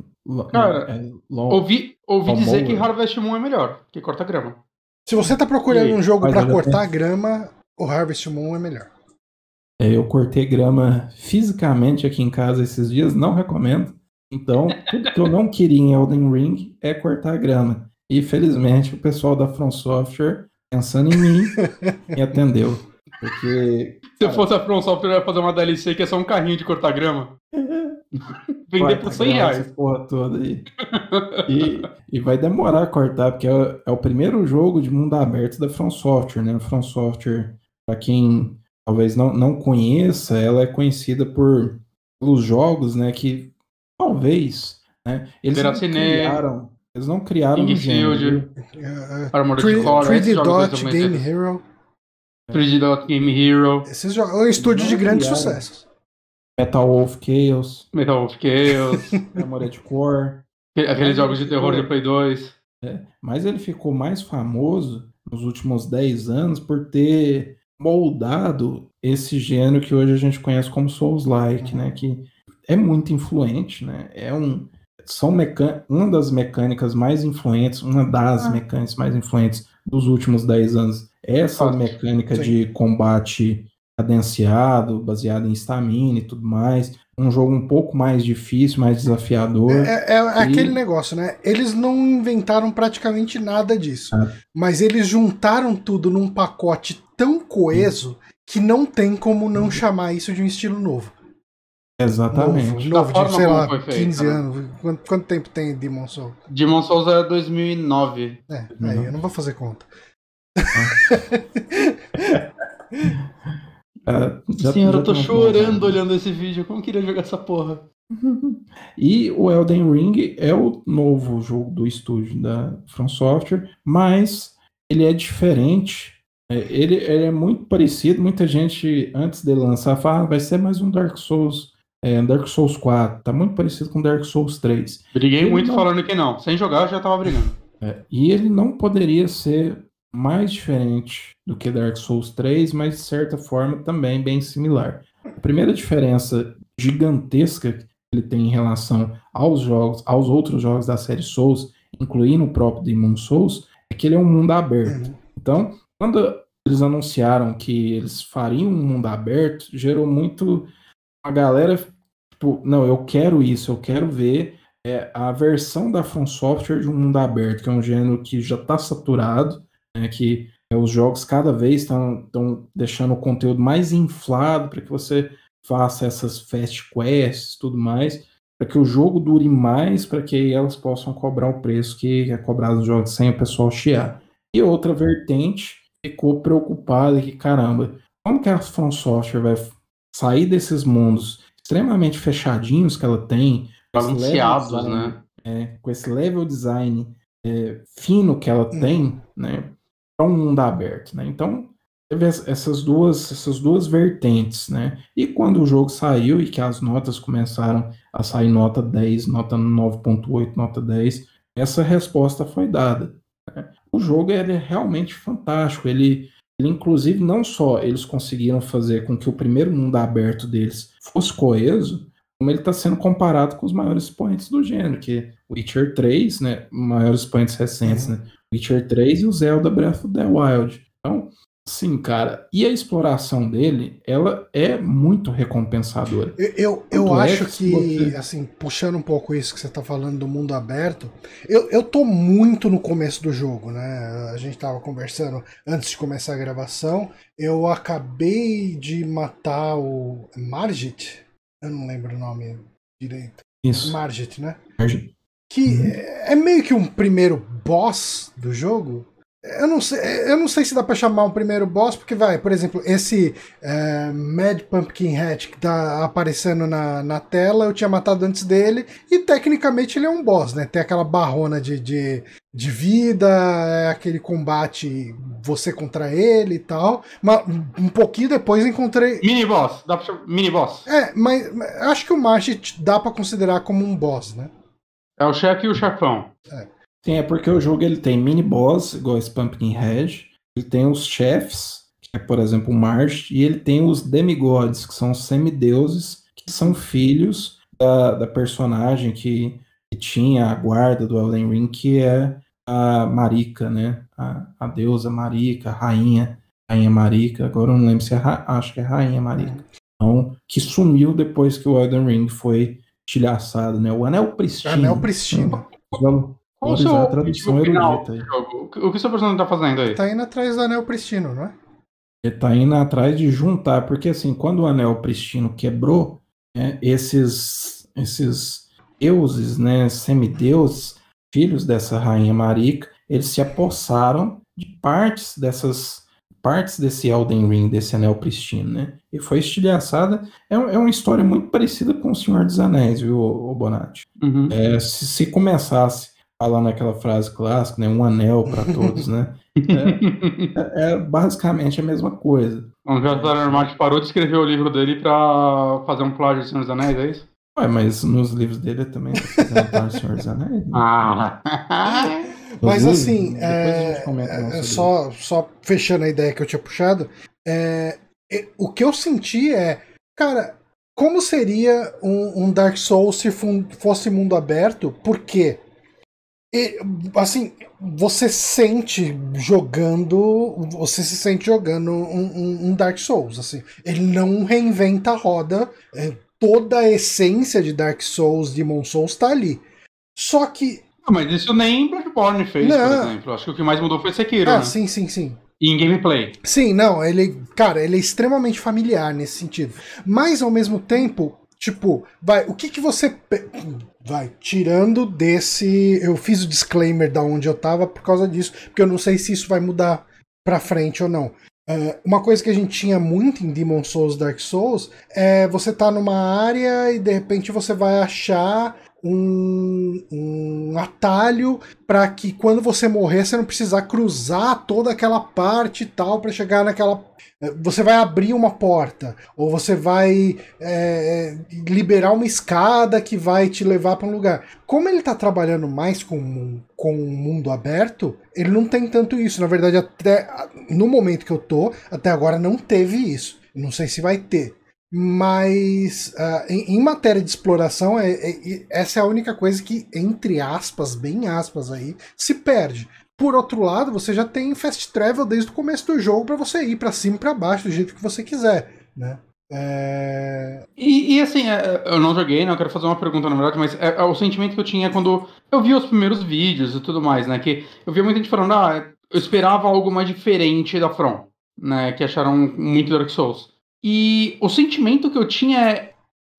Cara, é, LOL, ouvi, ouvi dizer que Harvest Moon é melhor que corta grama. Se você tá procurando um jogo para cortar grama, o Harvest Moon é melhor. É, eu cortei grama fisicamente aqui em casa esses dias, não recomendo. Então, tudo que eu não queria em Elden Ring é cortar grama. E felizmente o pessoal da From Software, pensando em mim, me atendeu. Porque. Se cara, fosse a From Software, ia fazer uma DLC que é só um carrinho de cortar grama. Vender por 100 reais. Porra toda aí. E, e vai demorar a cortar, porque é, é, o primeiro jogo de mundo aberto da From Software, né? A From Software, para quem talvez não, não conheça, ela é conhecida por pelos jogos, né? Que talvez, né? Eles não criaram, eles não criaram King Field, uh, Armored 3D Dot Game Hero. 3D Dot Game Hero. Esses jogos, é um estúdio de grandes sucessos. Metal Wolf Chaos. Metal Wolf Chaos. Armored Core. Aqueles jogos de terror de Play 2. É, mas ele ficou mais famoso nos últimos 10 anos por ter moldado esse gênero que hoje a gente conhece como Souls-like, né? Que é muito influente, né? É um são uma das mecânicas mais influentes, uma das ah. mecânicas mais influentes dos últimos 10 anos. Essa mecânica Sim. de combate cadenciado, baseado em stamina e tudo mais. Um jogo um pouco mais difícil, mais desafiador. É, é, é e... aquele negócio, né? Eles não inventaram praticamente nada disso. É. Mas eles juntaram tudo num pacote tão coeso que não tem como não chamar isso de um estilo novo. Exatamente. Novo, novo de, sei lá, feito, 15 né? anos. Quanto, quanto, tempo tem Demon Souls? Demon Souls é 2009. É, aí eu não vou fazer conta. Uh, já, Senhor, já eu tô chorando olhando esse vídeo. Como eu queria jogar essa porra? e o Elden Ring é o novo jogo do estúdio da From Software, mas ele é diferente. É, ele, ele, é muito parecido. Muita gente, antes de lançar, fala: ah, vai ser mais um Dark Souls. É, Dark Souls 4, tá muito parecido com Dark Souls 3. Briguei ele muito não... falando que não. Sem jogar, eu já tava brigando. É, e ele não poderia ser mais diferente do que Dark Souls 3, mas de certa forma também bem similar. A primeira diferença gigantesca que ele tem em relação aos jogos, aos outros jogos da série Souls, incluindo o próprio Demon Souls, é que ele é um mundo aberto. Então, quando eles anunciaram que eles fariam um mundo aberto, gerou muito a galera, tipo, não, eu quero isso, eu quero ver é, a versão da From Software de um mundo aberto, que é um gênero que já está saturado, né, que é, os jogos cada vez estão deixando o conteúdo mais inflado para que você faça essas fast quests e tudo mais, para que o jogo dure mais, para que elas possam cobrar o preço que é cobrado nos jogos sem o pessoal chiar. E outra vertente ficou preocupado que, caramba, como que a From Software vai sair desses mundos extremamente fechadinhos que ela tem, balanceados, né? É, com esse level design é, fino que ela hum. tem, né? Para um mundo aberto, né? Então, teve essas duas, essas duas vertentes, né? E quando o jogo saiu e que as notas começaram a sair nota 10, nota 9.8, nota 10, essa resposta foi dada. Né? O jogo é realmente fantástico, ele, ele inclusive não só eles conseguiram fazer com que o primeiro mundo aberto deles fosse coeso, como ele está sendo comparado com os maiores expoentes do gênero, que é Witcher 3, né, maiores expoentes recentes, né, Witcher 3 e o Zelda Breath of the Wild. Então, Sim, cara. E a exploração dele, ela é muito recompensadora. Eu, eu, eu é acho que, você... assim, puxando um pouco isso que você tá falando do mundo aberto, eu, eu tô muito no começo do jogo, né? A gente tava conversando antes de começar a gravação. Eu acabei de matar o Margit. Eu não lembro o nome direito. Isso. Margit, né? Margit. Que uhum. é meio que um primeiro boss do jogo. Eu não sei, eu não sei se dá para chamar um primeiro boss, porque vai, por exemplo, esse é, Mad Pumpkinhead que tá aparecendo na, na tela, eu tinha matado antes dele, e tecnicamente ele é um boss, né? Tem aquela barrona de, de, de vida, é aquele combate você contra ele e tal. Mas um pouquinho depois encontrei. Mini boss, dá pra chamar mini boss. É, mas acho que o March dá para considerar como um boss, né? É o chefe e o chefão. É. Sim, é porque o jogo ele tem mini boss, igual esse Pumpkinhead, ele tem os chefes, que é, por exemplo, o Marsh, e ele tem os demigods, que são os semideuses, que são filhos da, da personagem que, que tinha a guarda do Elden Ring, que é a Marika, né? A, a deusa Marika, a rainha, rainha Marika, agora eu não lembro se é, acho que é rainha Marika. Então, que sumiu depois que o Elden Ring foi estilhaçado, né? O Anel Pristino. Anel Pristino. Então, qual o seu a tradução erudita aí. O que o seu personagem tá fazendo aí? Tá indo atrás do anel pristino, não é? Ele tá indo atrás de juntar, porque assim, quando o anel pristino quebrou, né, esses, esses deuses, né, semideuses, filhos dessa rainha Marika, eles se apossaram de partes dessas partes desse Elden Ring, desse anel pristino, né? E foi estilhaçada. É, é uma história muito parecida com o Senhor dos Anéis, viu, o Bonatti? Uhum. É, se, se começasse falando aquela frase clássica, né? Um anel para todos, né? É, é, é, basicamente a mesma coisa. O George R. Martin parou de escrever o livro dele para fazer um plágio de Senhor dos Anéis, é isso? Ué, mas nos livros dele também tá fazendo plágio de Senhor dos Anéis. Né? Ah. mas assim, é, é só, só fechando a ideia que eu tinha puxado, é, o que eu senti é, cara, como seria um, um Dark Souls se fosse mundo aberto? Por quê? E, assim, você sente jogando. Você se sente jogando um, um, Dark Souls. Assim. Ele não reinventa a roda. É, toda a essência de Dark Souls, Demon Souls, tá ali. Só que. Mas isso nem Bloodborne fez, não. por exemplo. Acho que o que mais mudou foi Sekiro. Ah, né? sim, sim, sim. E em gameplay. Sim, não, ele. Cara, ele é extremamente familiar nesse sentido. Mas ao mesmo tempo, Tipo, vai, o que que você. Vai, tirando desse. Eu fiz o disclaimer da onde eu tava por causa disso, porque eu não sei se isso vai mudar pra frente ou não. Uh, uma coisa que a gente tinha muito em Demon Souls Dark Souls é você tá numa área e de repente você vai achar um, um atalho para que quando você morrer você não precisar cruzar toda aquela parte e tal para chegar naquela é, você vai abrir uma porta, ou você vai é, liberar uma escada que vai te levar para um lugar. Como ele está trabalhando mais com, com um mundo aberto, ele não tem tanto isso. Na verdade, até no momento que eu tô, até agora não teve isso. Não sei se vai ter. Mas uh, em, em, matéria de exploração, é, é, essa é a única coisa que, entre aspas, bem aspas aí, se perde. Por outro lado, você já tem fast travel desde o começo do jogo para você ir para cima e para baixo do jeito que você quiser, né? É... E, e, assim, é, eu não joguei, não quero fazer uma pergunta na verdade, mas é, é, o sentimento que eu tinha quando eu vi os primeiros vídeos e tudo mais, né? Que eu via muita gente falando, ah, eu esperava algo mais diferente da From, né? Que acharam muito Dark Souls. E o sentimento que eu tinha é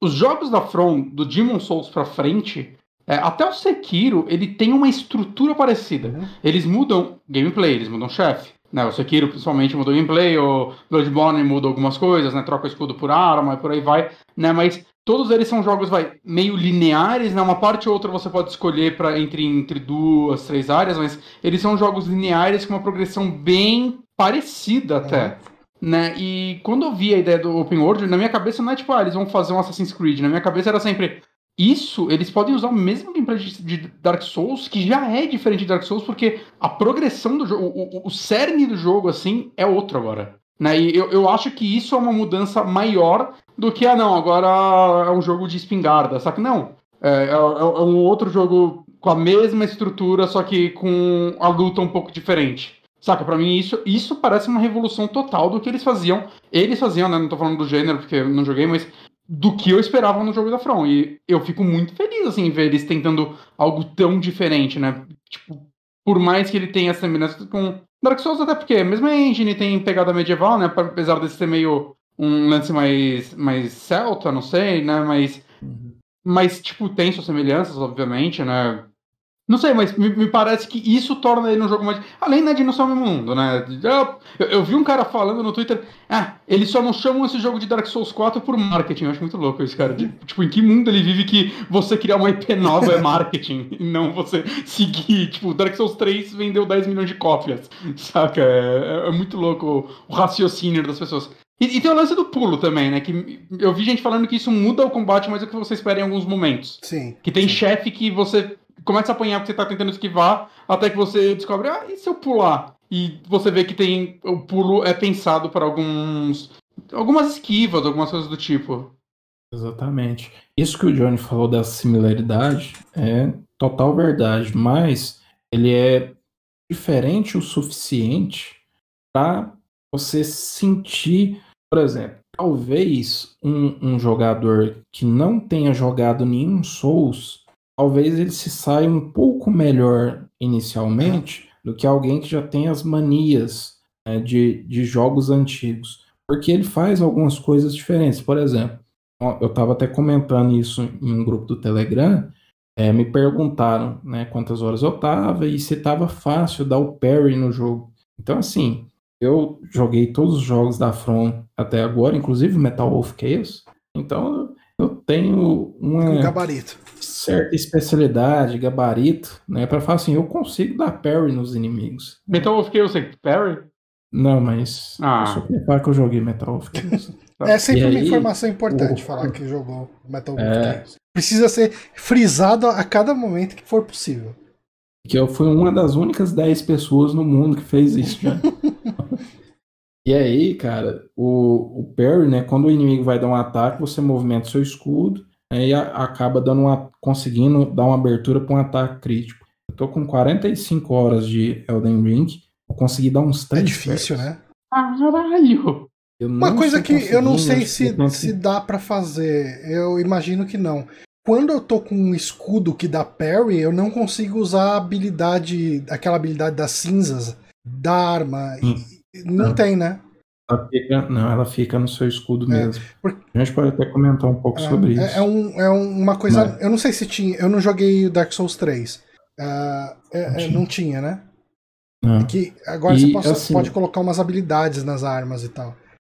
os jogos da From, do Demon Souls pra frente, é, até o Sekiro, ele tem uma estrutura parecida. Uhum. Eles mudam gameplay, eles mudam chefe. Né, o Sekiro principalmente mudou gameplay, o Bloodborne muda algumas coisas, né? Troca o escudo por arma e por aí vai, né? Mas todos eles são jogos vai, meio lineares, né? Uma parte ou outra você pode escolher para entre, entre duas, três áreas, mas eles são jogos lineares com uma progressão bem parecida até. Uhum. Né? E quando eu vi a ideia do Open World, na minha cabeça não é tipo, ah, eles vão fazer um Assassin's Creed. Na minha cabeça era sempre, isso, eles podem usar o mesmo gameplay de Dark Souls, que já é diferente de Dark Souls, porque a progressão do jogo, o, o cerne do jogo, assim, é outro agora. Né? E eu, eu acho que isso é uma mudança maior do que, ah, não, agora é um jogo de espingarda, sabe? Não. É, é, é um outro jogo com a mesma estrutura, só que com a luta um pouco diferente. Saca? Pra mim, isso, isso parece uma revolução total do que eles faziam. Eles faziam, né? Não tô falando do gênero, porque eu não joguei, mas do que eu esperava no jogo da From. E eu fico muito feliz, assim, em ver eles tentando algo tão diferente, né? Tipo, por mais que ele tenha semelhança com Dark Souls, até porque mesmo a engine tem pegada medieval, né? Apesar de ser meio um lance mais, mais celta, não sei, né? Mas, uhum. mas, tipo, tem suas semelhanças, obviamente, né? Não sei, mas me, me, parece que isso torna ele um jogo mais. Além né, de não ser o mesmo mundo, né? Eu, eu, vi um cara falando no Twitter. Ah, eles só não chamam esse jogo de Dark Souls 4 por marketing. Eu acho muito louco isso, cara. De, tipo, em que mundo ele vive que você criar uma IP nova é marketing e não você seguir. Tipo, Dark Souls 3 vendeu 10 milhões de cópias, saca? É, é, é muito louco o, o raciocínio das pessoas. E, e, tem o lance do pulo também, né? Que eu vi gente falando que isso muda o combate, mas é o que você espera em alguns momentos. Sim. Que tem sim. chefe que você começa a apanhar porque você tá tentando esquivar, até que você descobre, ah, e se eu pular? E você vê que tem. O pulo é pensado para alguns. algumas esquivas, algumas coisas do tipo. Exatamente. Isso que o Johnny falou da similaridade é total verdade, mas ele é diferente o suficiente para você sentir, por exemplo, talvez um, um jogador que não tenha jogado nenhum Souls talvez ele se saia um pouco melhor inicialmente do que alguém que já tem as manias né, de, de jogos antigos. Porque ele faz algumas coisas diferentes. Por exemplo, eu estava até comentando isso em um grupo do Telegram. É, me perguntaram né, quantas horas eu estava e se estava fácil dar o parry no jogo. Então, assim, eu joguei todos os jogos da From até agora, inclusive Metal Wolf Chaos. Então, eu tenho uma. gabarito certa especialidade, gabarito, né? Pra falar assim, eu consigo dar parry nos inimigos. Metal of Chaos tem parry? Não, mas ah. eu sou para que eu joguei Metal of Chaos. é sempre uma informação importante o... falar que jogou Metal of é... Chaos. Precisa ser frisado a cada momento que for possível. Que eu fui uma das únicas 10 pessoas no mundo que fez isso já. e aí, cara, o, o parry, né? Quando o inimigo vai dar um ataque, você movimenta seu escudo aí acaba dando uma, conseguindo dar uma abertura para um ataque crítico. Eu tô com 45 horas de Elden Ring, eu consegui dar uns 3 É difícil, perto. né? Caralho! Uma coisa que eu não sei se, se dá para fazer, eu imagino que não. Quando eu tô com um escudo que dá parry, eu não consigo usar a habilidade, aquela habilidade das cinzas da arma. Hum. Não, não tem, né? Ela fica, não, ela fica no seu escudo é, mesmo. Porque... A gente pode até comentar um pouco é, sobre é, isso. É, um, é uma coisa. Mas... Eu não sei se tinha. Eu não joguei Dark Souls 3. Uh, ah, é, não, tinha. não, tinha. né? Não. Que agora e, você pode, assim, pode, colocar umas habilidades nas armas e tal.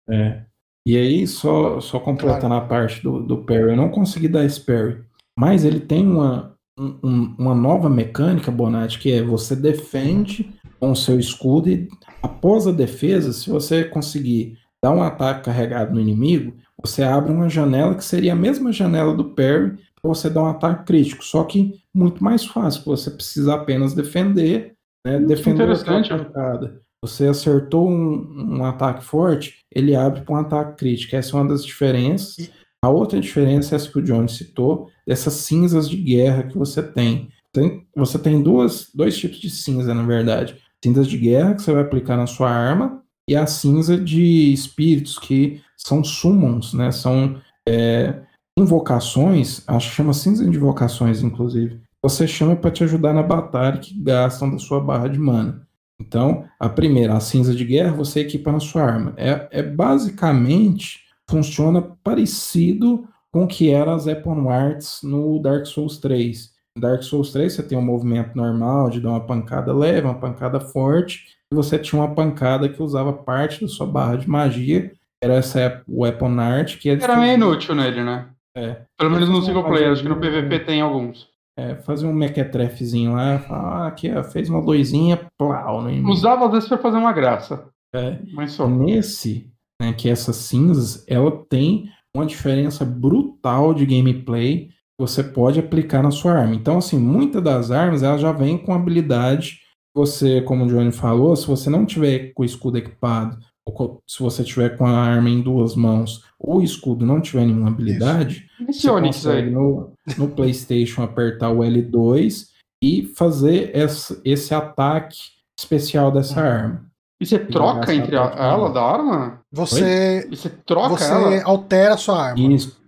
É. E aí, só, só completando claro. a parte do, do parry, eu não consegui dar esse parry. Mas ele tem uma, um, uma nova mecânica, Bonatti, que é você defende com o seu escudo e após a defesa, se você conseguir dar um ataque carregado no inimigo, você abre uma janela que seria a mesma janela do parry para você dar um ataque crítico, só que muito mais fácil, você precisa apenas defender, né, hum, defender a pancada. Você acertou um, um, ataque forte, ele abre para um ataque crítico. Essa é uma das diferenças. A outra diferença é essa que o John citou, dessas cinzas de guerra que você tem. tem você tem duas, dois tipos de cinza, na verdade cinzas de guerra que você vai aplicar na sua arma e a cinza de espíritos que são summons, né? São é, invocações, acho que chama cinza de invocações, inclusive. Você chama para te ajudar na batalha que gastam da sua barra de mana. Então, a primeira, a cinza de guerra, você equipa na sua arma. É, é basicamente funciona parecido com o que era as Epon Arts no Dark Souls 3. Dark Souls 3 você tem um movimento normal de dar uma pancada leve, uma pancada forte, e você tinha uma pancada que usava parte da sua barra de magia, era essa Weapon Art que é Era meio inútil nele, né? É. Pelo menos no single player, acho que no PVP tem alguns. É, fazer um mequetrefezinho lá, falar, ah, aqui ó, fez uma luzinha, plau, no Usava às vezes pra fazer uma graça. É. Mas só. Nesse, né, que essas cinzas, ela tem uma diferença brutal de gameplay você pode aplicar na sua arma. Então, assim, muitas das armas ela já vem com habilidade. Você, como o Johnny falou, se você não tiver com o escudo equipado, ou se você tiver com a arma em duas mãos, ou o escudo não tiver nenhuma habilidade, Isso. você consegue no, no PlayStation apertar o L2 e fazer esse, esse ataque especial dessa uhum. arma. E você troca entre a, ela da arma? Você. E você troca você ela? altera a sua arma. Isso.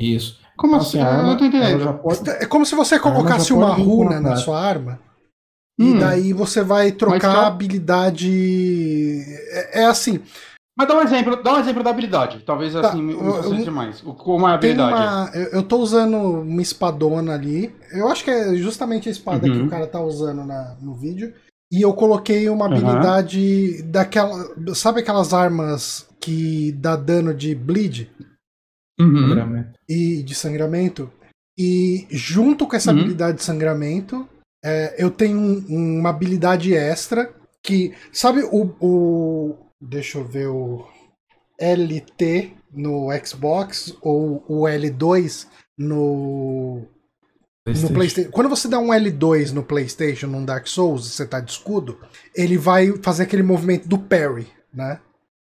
Isso. Como assim? eu não tô entendendo. Pode... É como se você colocasse uma runa na sua arma. Hum. E daí você vai trocar a habilidade. É, é, assim. Mas dá um exemplo, dá um exemplo da habilidade. Talvez tá, assim não seja demais. Como é a habilidade? Uma, eu, eu tô usando uma espadona ali. Eu acho que é justamente a espada uhum. que o cara tá usando na, no vídeo. E eu coloquei uma habilidade uhum. daquela. Sabe aquelas armas que dá dano de bleed? Uhum. E de sangramento? E junto com essa uhum. habilidade de sangramento, é, eu tenho um, uma habilidade extra que. Sabe o, o. Deixa eu ver o. LT no Xbox ou o L2 no PlayStation. No PlayStation. Quando você dá um L2 no PlayStation, num Dark Souls, você tá de escudo, ele vai fazer aquele movimento do parry, né?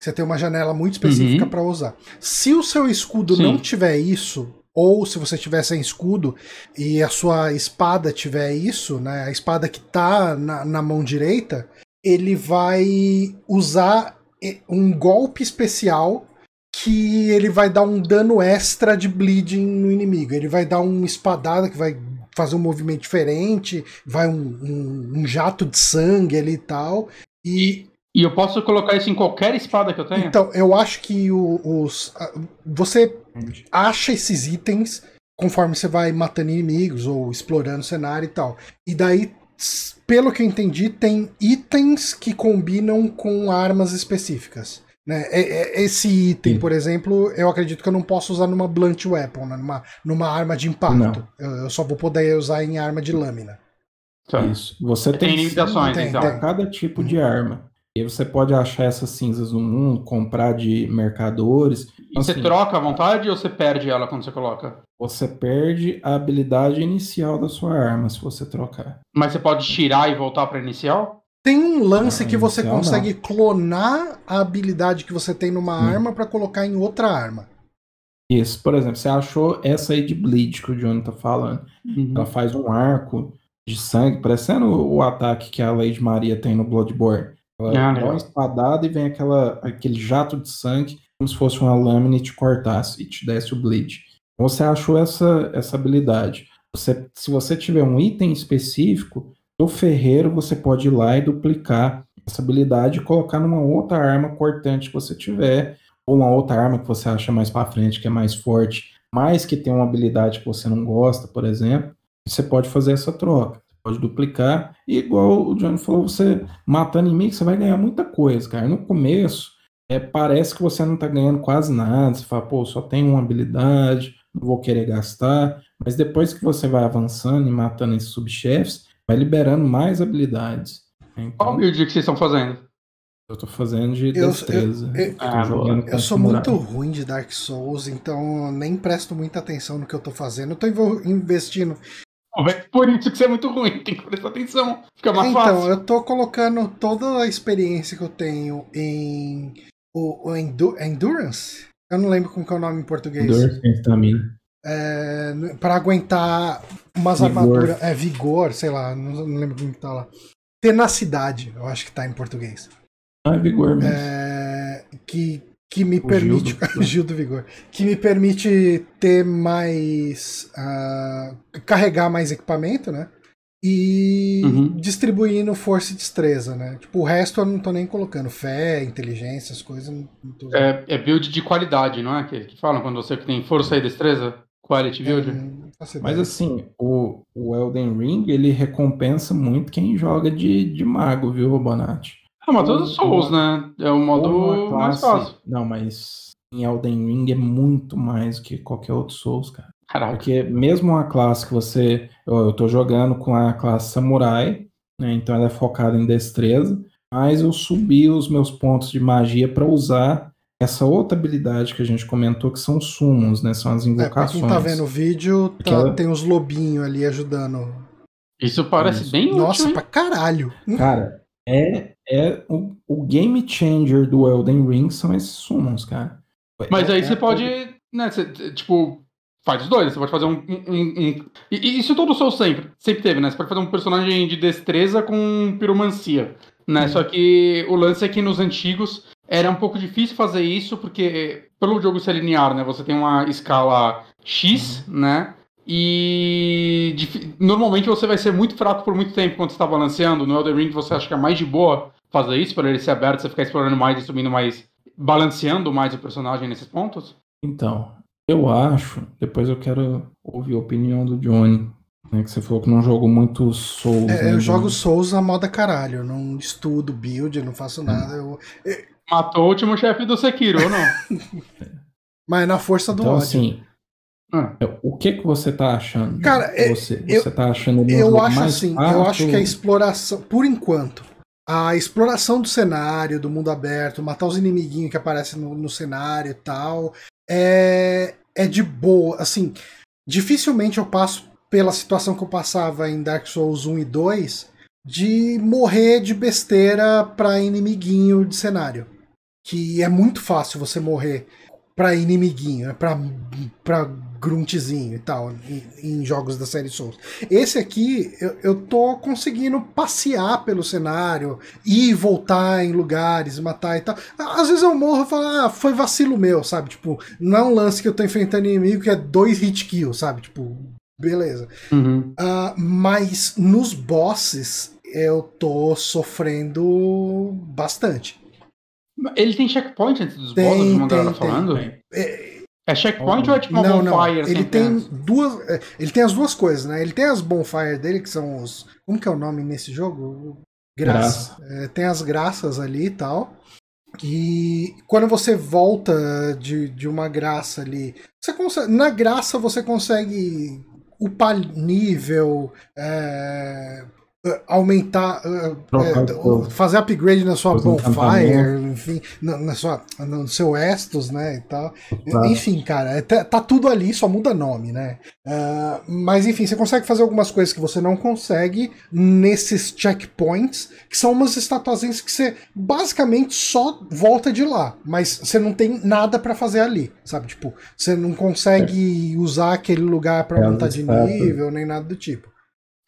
Você tem uma janela muito específica uhum. para usar. Se o seu escudo Sim. não tiver isso, ou se você tiver sem escudo e a sua espada tiver isso, né? A espada que tá na, na mão direita, ele vai usar um golpe especial que ele vai dar um dano extra de bleeding no inimigo. Ele vai dar uma espadada que vai fazer um movimento diferente, vai um, um, um jato de sangue ali e tal. E, e eu posso colocar isso em qualquer espada que eu tenha? Então, eu acho que o, os. Você acha esses itens conforme você vai matando inimigos ou explorando o cenário e tal. E daí, pelo que eu entendi, tem itens que combinam com armas específicas. Né? Esse item, Sim. por exemplo, eu acredito que eu não posso usar numa blunt weapon, né? numa, numa arma de impacto. Eu, só vou poder usar em arma de lâmina. Tá. Isso. Você tem, tem limitações, então. Tem. Cada tipo de arma. E você pode achar essas cinzas no mundo, comprar de mercadores. E assim, você troca à vontade ou você perde ela quando você coloca? Você perde a habilidade inicial da sua arma se você trocar. Mas você pode tirar e voltar para inicial? Tem um lance não, que você consegue não. clonar a habilidade que você tem numa hum. arma para colocar em outra arma. Isso, por exemplo, você achou essa aí de Bleed que o Johnny tá falando. Uhum. Ela faz um arco de sangue, parecendo o ataque que a Lady Maria tem no Bloodborne. Ela ah, dá uma espadada e vem aquela, aquele jato de sangue, como se fosse uma lâmina e te cortasse e te desse o bleed. Você achou essa, essa habilidade. Você, se você tiver um item específico, do ferreiro você pode ir lá e duplicar essa habilidade e colocar numa outra arma cortante que você tiver, ou uma outra arma que você acha mais para frente, que é mais forte, mas que tem uma habilidade que você não gosta, por exemplo, você pode fazer essa troca. Pode duplicar. E igual o Johnny falou, você matando inimigo, você vai ganhar muita coisa, cara. No começo, é, parece que você não tá ganhando quase nada. Você fala, pô, só tem uma habilidade, não vou querer gastar. Mas depois que você vai avançando e matando esses subchefes, vai liberando mais habilidades. Então, Qual build que vocês estão fazendo? Eu tô fazendo de eu, destreza. Eu, eu, ah, eu, eu sou muito ruim de Dark Souls, então nem presto muita atenção no que eu tô fazendo. Eu tô investindo. Por isso que você é muito ruim, tem que prestar atenção. Fica mais então, fácil. Então, eu tô colocando toda a experiência que eu tenho em. O, o Endu Endurance? Eu não lembro como é o nome em português. Endurance também é, para aguentar umas armaduras. É, vigor, sei lá, não, não, lembro como que tá lá. Tenacidade, eu acho que tá em português. Ah, é vigor mesmo. É, que, que me o permite. Gil do... Gil do Vigor. Que me permite ter mais. Uh, carregar mais equipamento, né? E uhum. distribuindo força e destreza, né? Tipo, o resto eu não tô nem colocando. Fé, inteligência, as coisas. Tô... É, é build de qualidade, não é? Que, que falam quando você tem força e destreza? Quality Build. É, Mas assim, o, o Elden Ring, ele recompensa muito quem joga de, de mago, viu, Bonatti? Ah, mas todos os Souls, né? É o modo mais fácil. Não, mas em Elden Ring é muito mais que qualquer outro Souls, cara. Caraca. Porque mesmo a classe que você. Eu, eu tô jogando com a classe Samurai, né? Então ela é focada em destreza. Mas eu subi os meus pontos de magia para usar essa outra habilidade que a gente comentou, que são sumos, né? São as invocações. É, pra quem tá vendo o vídeo, tá, ela... tem os lobinhos ali ajudando. Isso parece Isso. bem Nossa, útil, pra caralho. Cara, é, é o, o game changer do Elden Ring são esses summons, cara. Mas é, aí é você pode, né, você, tipo, faz os dois. Você pode fazer um. um, um... E, isso todo Soul sempre. Sempre teve, né? Você pode fazer um personagem de destreza com piromancia. Né? Só que o lance é que nos antigos era um pouco difícil fazer isso, porque pelo jogo ser linear, né? Você tem uma escala X, uhum. né? E normalmente você vai ser muito fraco por muito tempo quando você está balanceando. No Elden Ring você acha que é mais de boa fazer isso, para ele ser aberto, você ficar explorando mais e subindo mais, balanceando mais o personagem nesses pontos? Então, eu acho, depois eu quero ouvir a opinião do Johnny, né, que você falou que não jogou muito Souls. É, né, eu jogo Souls a moda caralho, eu não estudo build, não faço nada. Eu... Matou o último chefe do Sekiro, ou não? Mas na força do então, ódio. Assim, ah. o que que você tá achando? Cara, você, eu, você tá achando eu acho assim, eu acho que a exploração, por enquanto, a exploração do cenário, do mundo aberto, matar os inimiguinhos que aparecem no, no cenário e tal, é, é de boa. Assim, dificilmente eu passo pela situação que eu passava em Dark Souls 1 e 2 de morrer de besteira pra inimiguinho de cenário. Que é muito fácil você morrer pra inimiguinho, né? pra, pra gruntzinho e tal, em, em, jogos da série Souls. Esse aqui, eu, eu tô conseguindo passear pelo cenário, ir e voltar em lugares, matar e tal. Às vezes eu morro e falo, ah, foi vacilo meu, sabe? Tipo, não é um lance que eu tô enfrentando inimigo que é dois hit kills, sabe? Tipo, beleza. Uhum. Uh, mas nos bosses, eu tô sofrendo bastante. Ele tem checkpoint antes dos tem, bosses, como a galera falando? É, é checkpoint oh, ou é tipo uma não, bonfire? Não. Ele tem duas. É, ele tem as duas coisas, né? Ele tem as bonfire dele, que são os. Como que é o nome nesse jogo? Graça. Graça. É, tem as graças ali e tal. E quando você volta de, de uma graça ali, você consegue, na graça você consegue upar nível, é, aumentar, uh, fazer upgrade na sua bonfire, enfim, na, na, sua, no seu Estus, né, e tal. Tá. Enfim, cara, é, tá, tá, tudo ali, só muda nome, né. Uh, mas enfim, você consegue fazer algumas coisas que você não consegue nesses checkpoints, que são umas estatuazinhas que você basicamente só volta de lá, mas você não tem nada para fazer ali, sabe? Tipo, você não consegue é. usar aquele lugar para é, aumentar de nível, nem nada do tipo.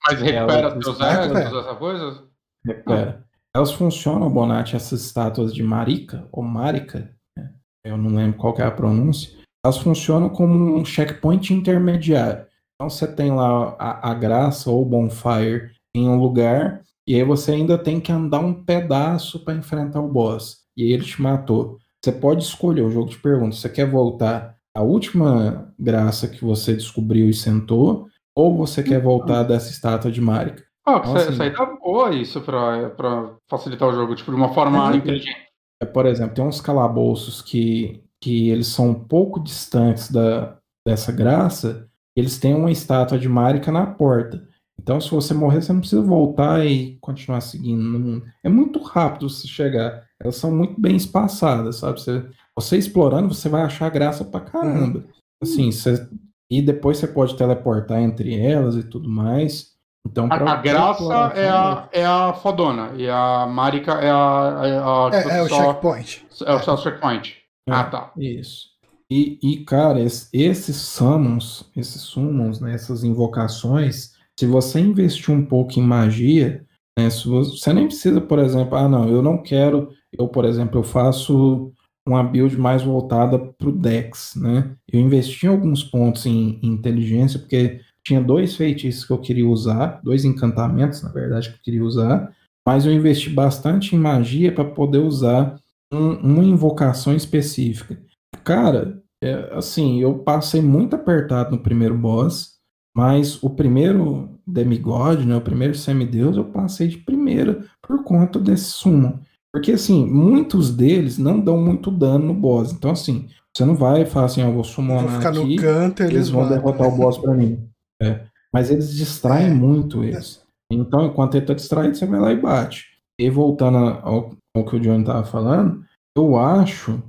Mas recupera é, seus essa essas coisas? Recupera. Elas funcionam, Bonatti, essas estátuas de Marika, ou Marika, né? eu não lembro qual é a pronúncia, elas funcionam como um checkpoint intermediário. Então você tem lá a, a graça ou bonfire em um lugar, e aí você ainda tem que andar um pedaço para enfrentar o boss. E aí ele te matou. Você pode escolher, o jogo te pergunta, você quer voltar à última graça que você descobriu e sentou, ou você quer voltar dessa estátua de Marika? Ah, então, assim, isso aí tá boa isso pra, pra facilitar o jogo, tipo, de uma forma é, inteligente. É, por exemplo, tem uns calabouços que, que eles são um pouco distantes da, dessa graça, eles têm uma estátua de Marika na porta. Então, se você morrer, você não precisa voltar e continuar seguindo no mundo. É muito rápido você chegar. Elas são muito bem espaçadas, sabe? Você, você explorando, você vai achar graça pra caramba. Uhum. Assim, você e depois você pode teleportar entre elas e tudo mais. Então, a, a graça é a, é a fodona e a Marika é a. É, a, é, é o checkpoint. É o só checkpoint. É, ah, tá. Isso. E, e cara, esses summons, esses summons, né, essas invocações, se você investir um pouco em magia, né, você nem precisa, por exemplo, ah, não, eu não quero, eu, por exemplo, eu faço uma build mais voltada para o Dex, né? Eu investi alguns pontos em, em, inteligência, porque tinha dois feitiços que eu queria usar, dois encantamentos, na verdade, que eu queria usar, mas eu investi bastante em magia para poder usar um, uma invocação específica. Cara, É, assim, eu passei muito apertado no primeiro boss, mas o primeiro demigod, né, o primeiro semideus, eu passei de primeira por conta desse sumo. Porque, assim, muitos deles não dão muito dano no boss. Então, assim, você não vai falar assim, eu vou summonar vou ficar aqui, no canto eles, eles vão matam. derrotar o boss pra mim. É. Mas eles distraem é. muito eles. Então, enquanto ele tá distraído, você vai lá e bate. E voltando ao, ao que o John tava falando, eu acho,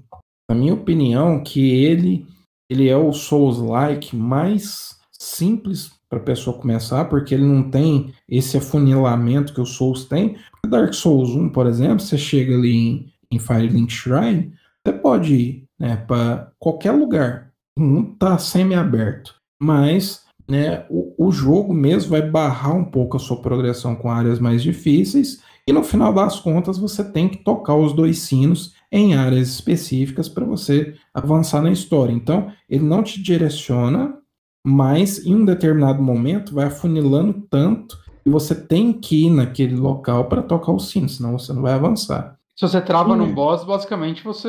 na minha opinião, que ele, ele é o Souls-like mais simples para a pessoa começar, porque ele não tem esse afunilamento que o Souls tem. Dark Souls 1, por exemplo, você chega ali em, em Firelink Shrine, você pode ir né, para qualquer lugar. O mundo está semi-aberto. Mas né, o, o jogo mesmo vai barrar um pouco a sua progressão com áreas mais difíceis. E no final das contas, você tem que tocar os dois sinos em áreas específicas para você avançar na história. Então, ele não te direciona, mas em um determinado momento vai afunilando tanto você tem que ir naquele local para tocar o sino, senão você não vai avançar. Se você trava no boss, basicamente você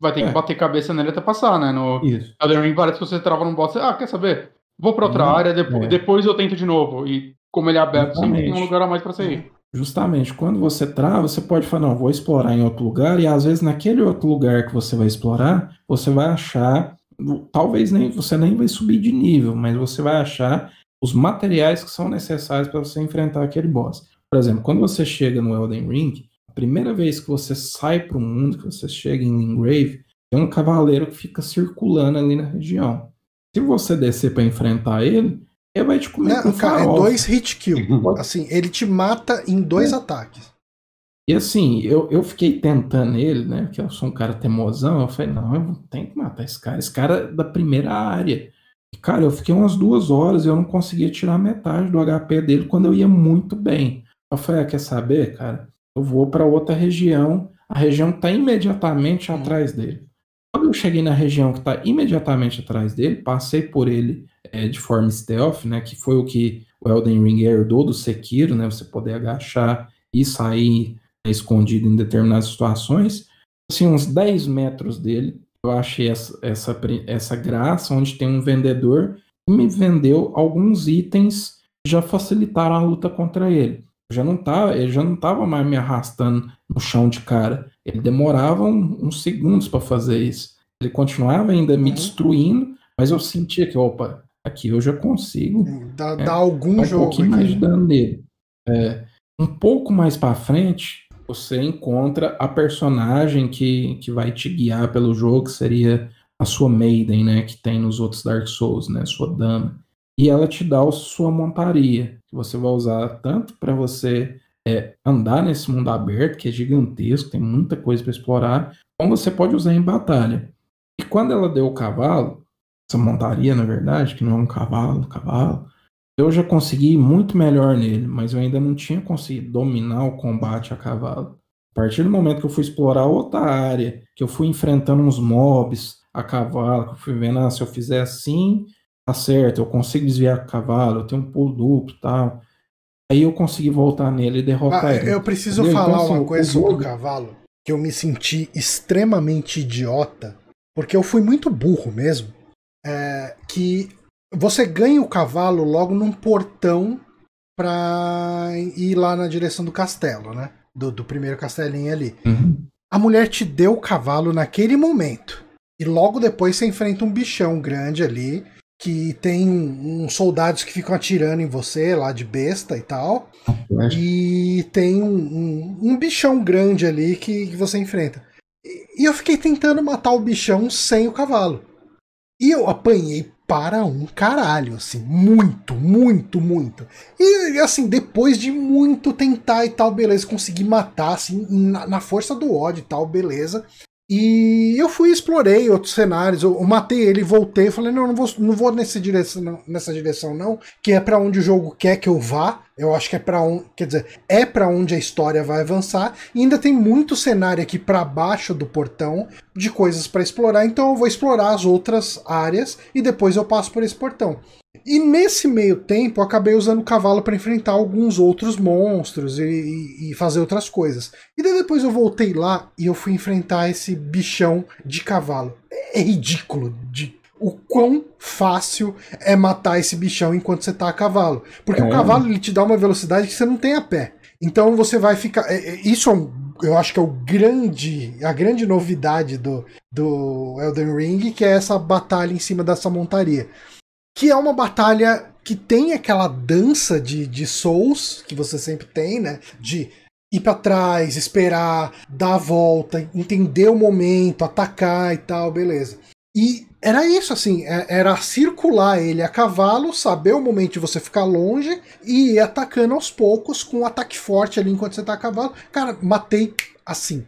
vai ter que é. bater cabeça nele até passar, né? No Isso. Elden Ring parece que você trava no boss, ah, quer saber? Vou para outra área, depois, é. depois eu tento de novo. E como ele é aberto, Exatamente. sempre tem um lugar a mais para você ir. Justamente, quando você trava, você pode falar, não, vou explorar em outro lugar, e às vezes naquele outro lugar que você vai explorar, você vai achar, talvez nem você nem vai subir de nível, mas você vai achar os materiais que são necessários para você enfrentar aquele boss. Por exemplo, quando você chega no Elden Ring, a primeira vez que você sai para o mundo, que você chega em Lingrave, tem um cavaleiro que fica circulando ali na região. Se você descer para enfrentar ele, ele vai te comer Não, cara, é dois hit kill. assim, ele te mata em dois é. ataques. E assim, eu, eu fiquei tentando ele, né? Porque eu sou um cara temosão. Eu falei, não, eu tenho que matar esse cara. Esse cara é da primeira área. Cara, eu fiquei umas duas horas e eu não conseguia tirar metade do HP dele quando eu ia muito bem. Eu falei, ah, quer saber, cara? Eu vou para outra região. A região está imediatamente hum. atrás dele. Quando eu cheguei na região que está imediatamente atrás dele, passei por ele é, de forma stealth, né? Que foi o que o Elden Ring herdou do Sekiro, né? Você poder agachar e sair né, escondido em determinadas situações. Assim, uns 10 metros dele, eu achei essa, essa, essa graça, onde tem um vendedor que me vendeu alguns itens que já facilitaram a luta contra ele. já não tava, ele já não estava mais me arrastando no chão de cara. Ele demorava um, uns segundos para fazer isso. Ele continuava ainda me uhum. destruindo, mas eu sentia que, opa, aqui eu já consigo. Dá, é, dá algum um jogo. Um pouquinho aqui. mais de dano nele. É, um pouco mais para frente, você encontra a personagem que, que vai te guiar pelo jogo, que seria a sua Maiden, né, que tem nos outros Dark Souls, né, sua dama. E ela te dá a sua montaria, que você vai usar tanto para você é, andar nesse mundo aberto, que é gigantesco, tem muita coisa para explorar, como você pode usar em batalha. E quando ela deu o cavalo, essa montaria, na verdade, que não é um cavalo, cavalo, eu já consegui ir muito melhor nele, mas eu ainda não tinha conseguido dominar o combate a cavalo. A partir do momento que eu fui explorar outra área, que eu fui enfrentando uns mobs a cavalo, que eu fui vendo, ah, se eu fizer assim, tá certo, eu consigo desviar o cavalo, eu tenho um pulo duplo e tal. Aí eu consegui voltar nele e derrotar ah, ele. Eu preciso Entendeu? falar então, assim, uma coisa sobre o cavalo, que eu me senti extremamente idiota, porque eu fui muito burro mesmo. É, que você ganha o cavalo logo num portão pra ir lá na direção do castelo, né? Do, do primeiro castelinho ali. Uhum. A mulher te deu o cavalo naquele momento. E logo depois você enfrenta um bichão grande ali. Que tem uns um, soldados que ficam atirando em você lá de besta e tal. Uhum. E tem um, um, um, bichão grande ali que, que você enfrenta. E, e eu fiquei tentando matar o bichão sem o cavalo. E eu apanhei para um caralho, assim, muito, muito, muito. E assim, depois de muito tentar e tal, beleza, consegui matar, assim, na, na força do ódio e tal, beleza. E eu fui explorei outros cenários, eu, eu matei ele, voltei, falei, não, não vou, não vou nessa direção, não, nessa direção não, que é para onde o jogo quer que eu vá, Eu acho que é para um, quer dizer, é para onde a história vai avançar. E ainda tem muito cenário aqui para baixo do portão de coisas para explorar. Então eu vou explorar as outras áreas e depois eu passo por esse portão. E nesse meio tempo eu acabei usando o cavalo para enfrentar alguns outros monstros e, e, fazer outras coisas. E daí depois eu voltei lá e eu fui enfrentar esse bichão de cavalo. É ridículo de o quão fácil é matar esse bichão enquanto você tá a cavalo. Porque é. o cavalo ele te dá uma velocidade que você não tem a pé. Então você vai ficar. É, é, isso é um, eu acho que é o grande, a grande novidade do, do Elden Ring, que é essa batalha em cima dessa montaria. Que é uma batalha que tem aquela dança de, de Souls que você sempre tem, né? De ir para trás, esperar, dar a volta, entender o momento, atacar e tal, beleza. E era isso, assim, é, era circular ele a cavalo, saber o momento de você ficar longe e ir atacando aos poucos com um ataque forte ali enquanto você tá a cavalo. Cara, matei assim.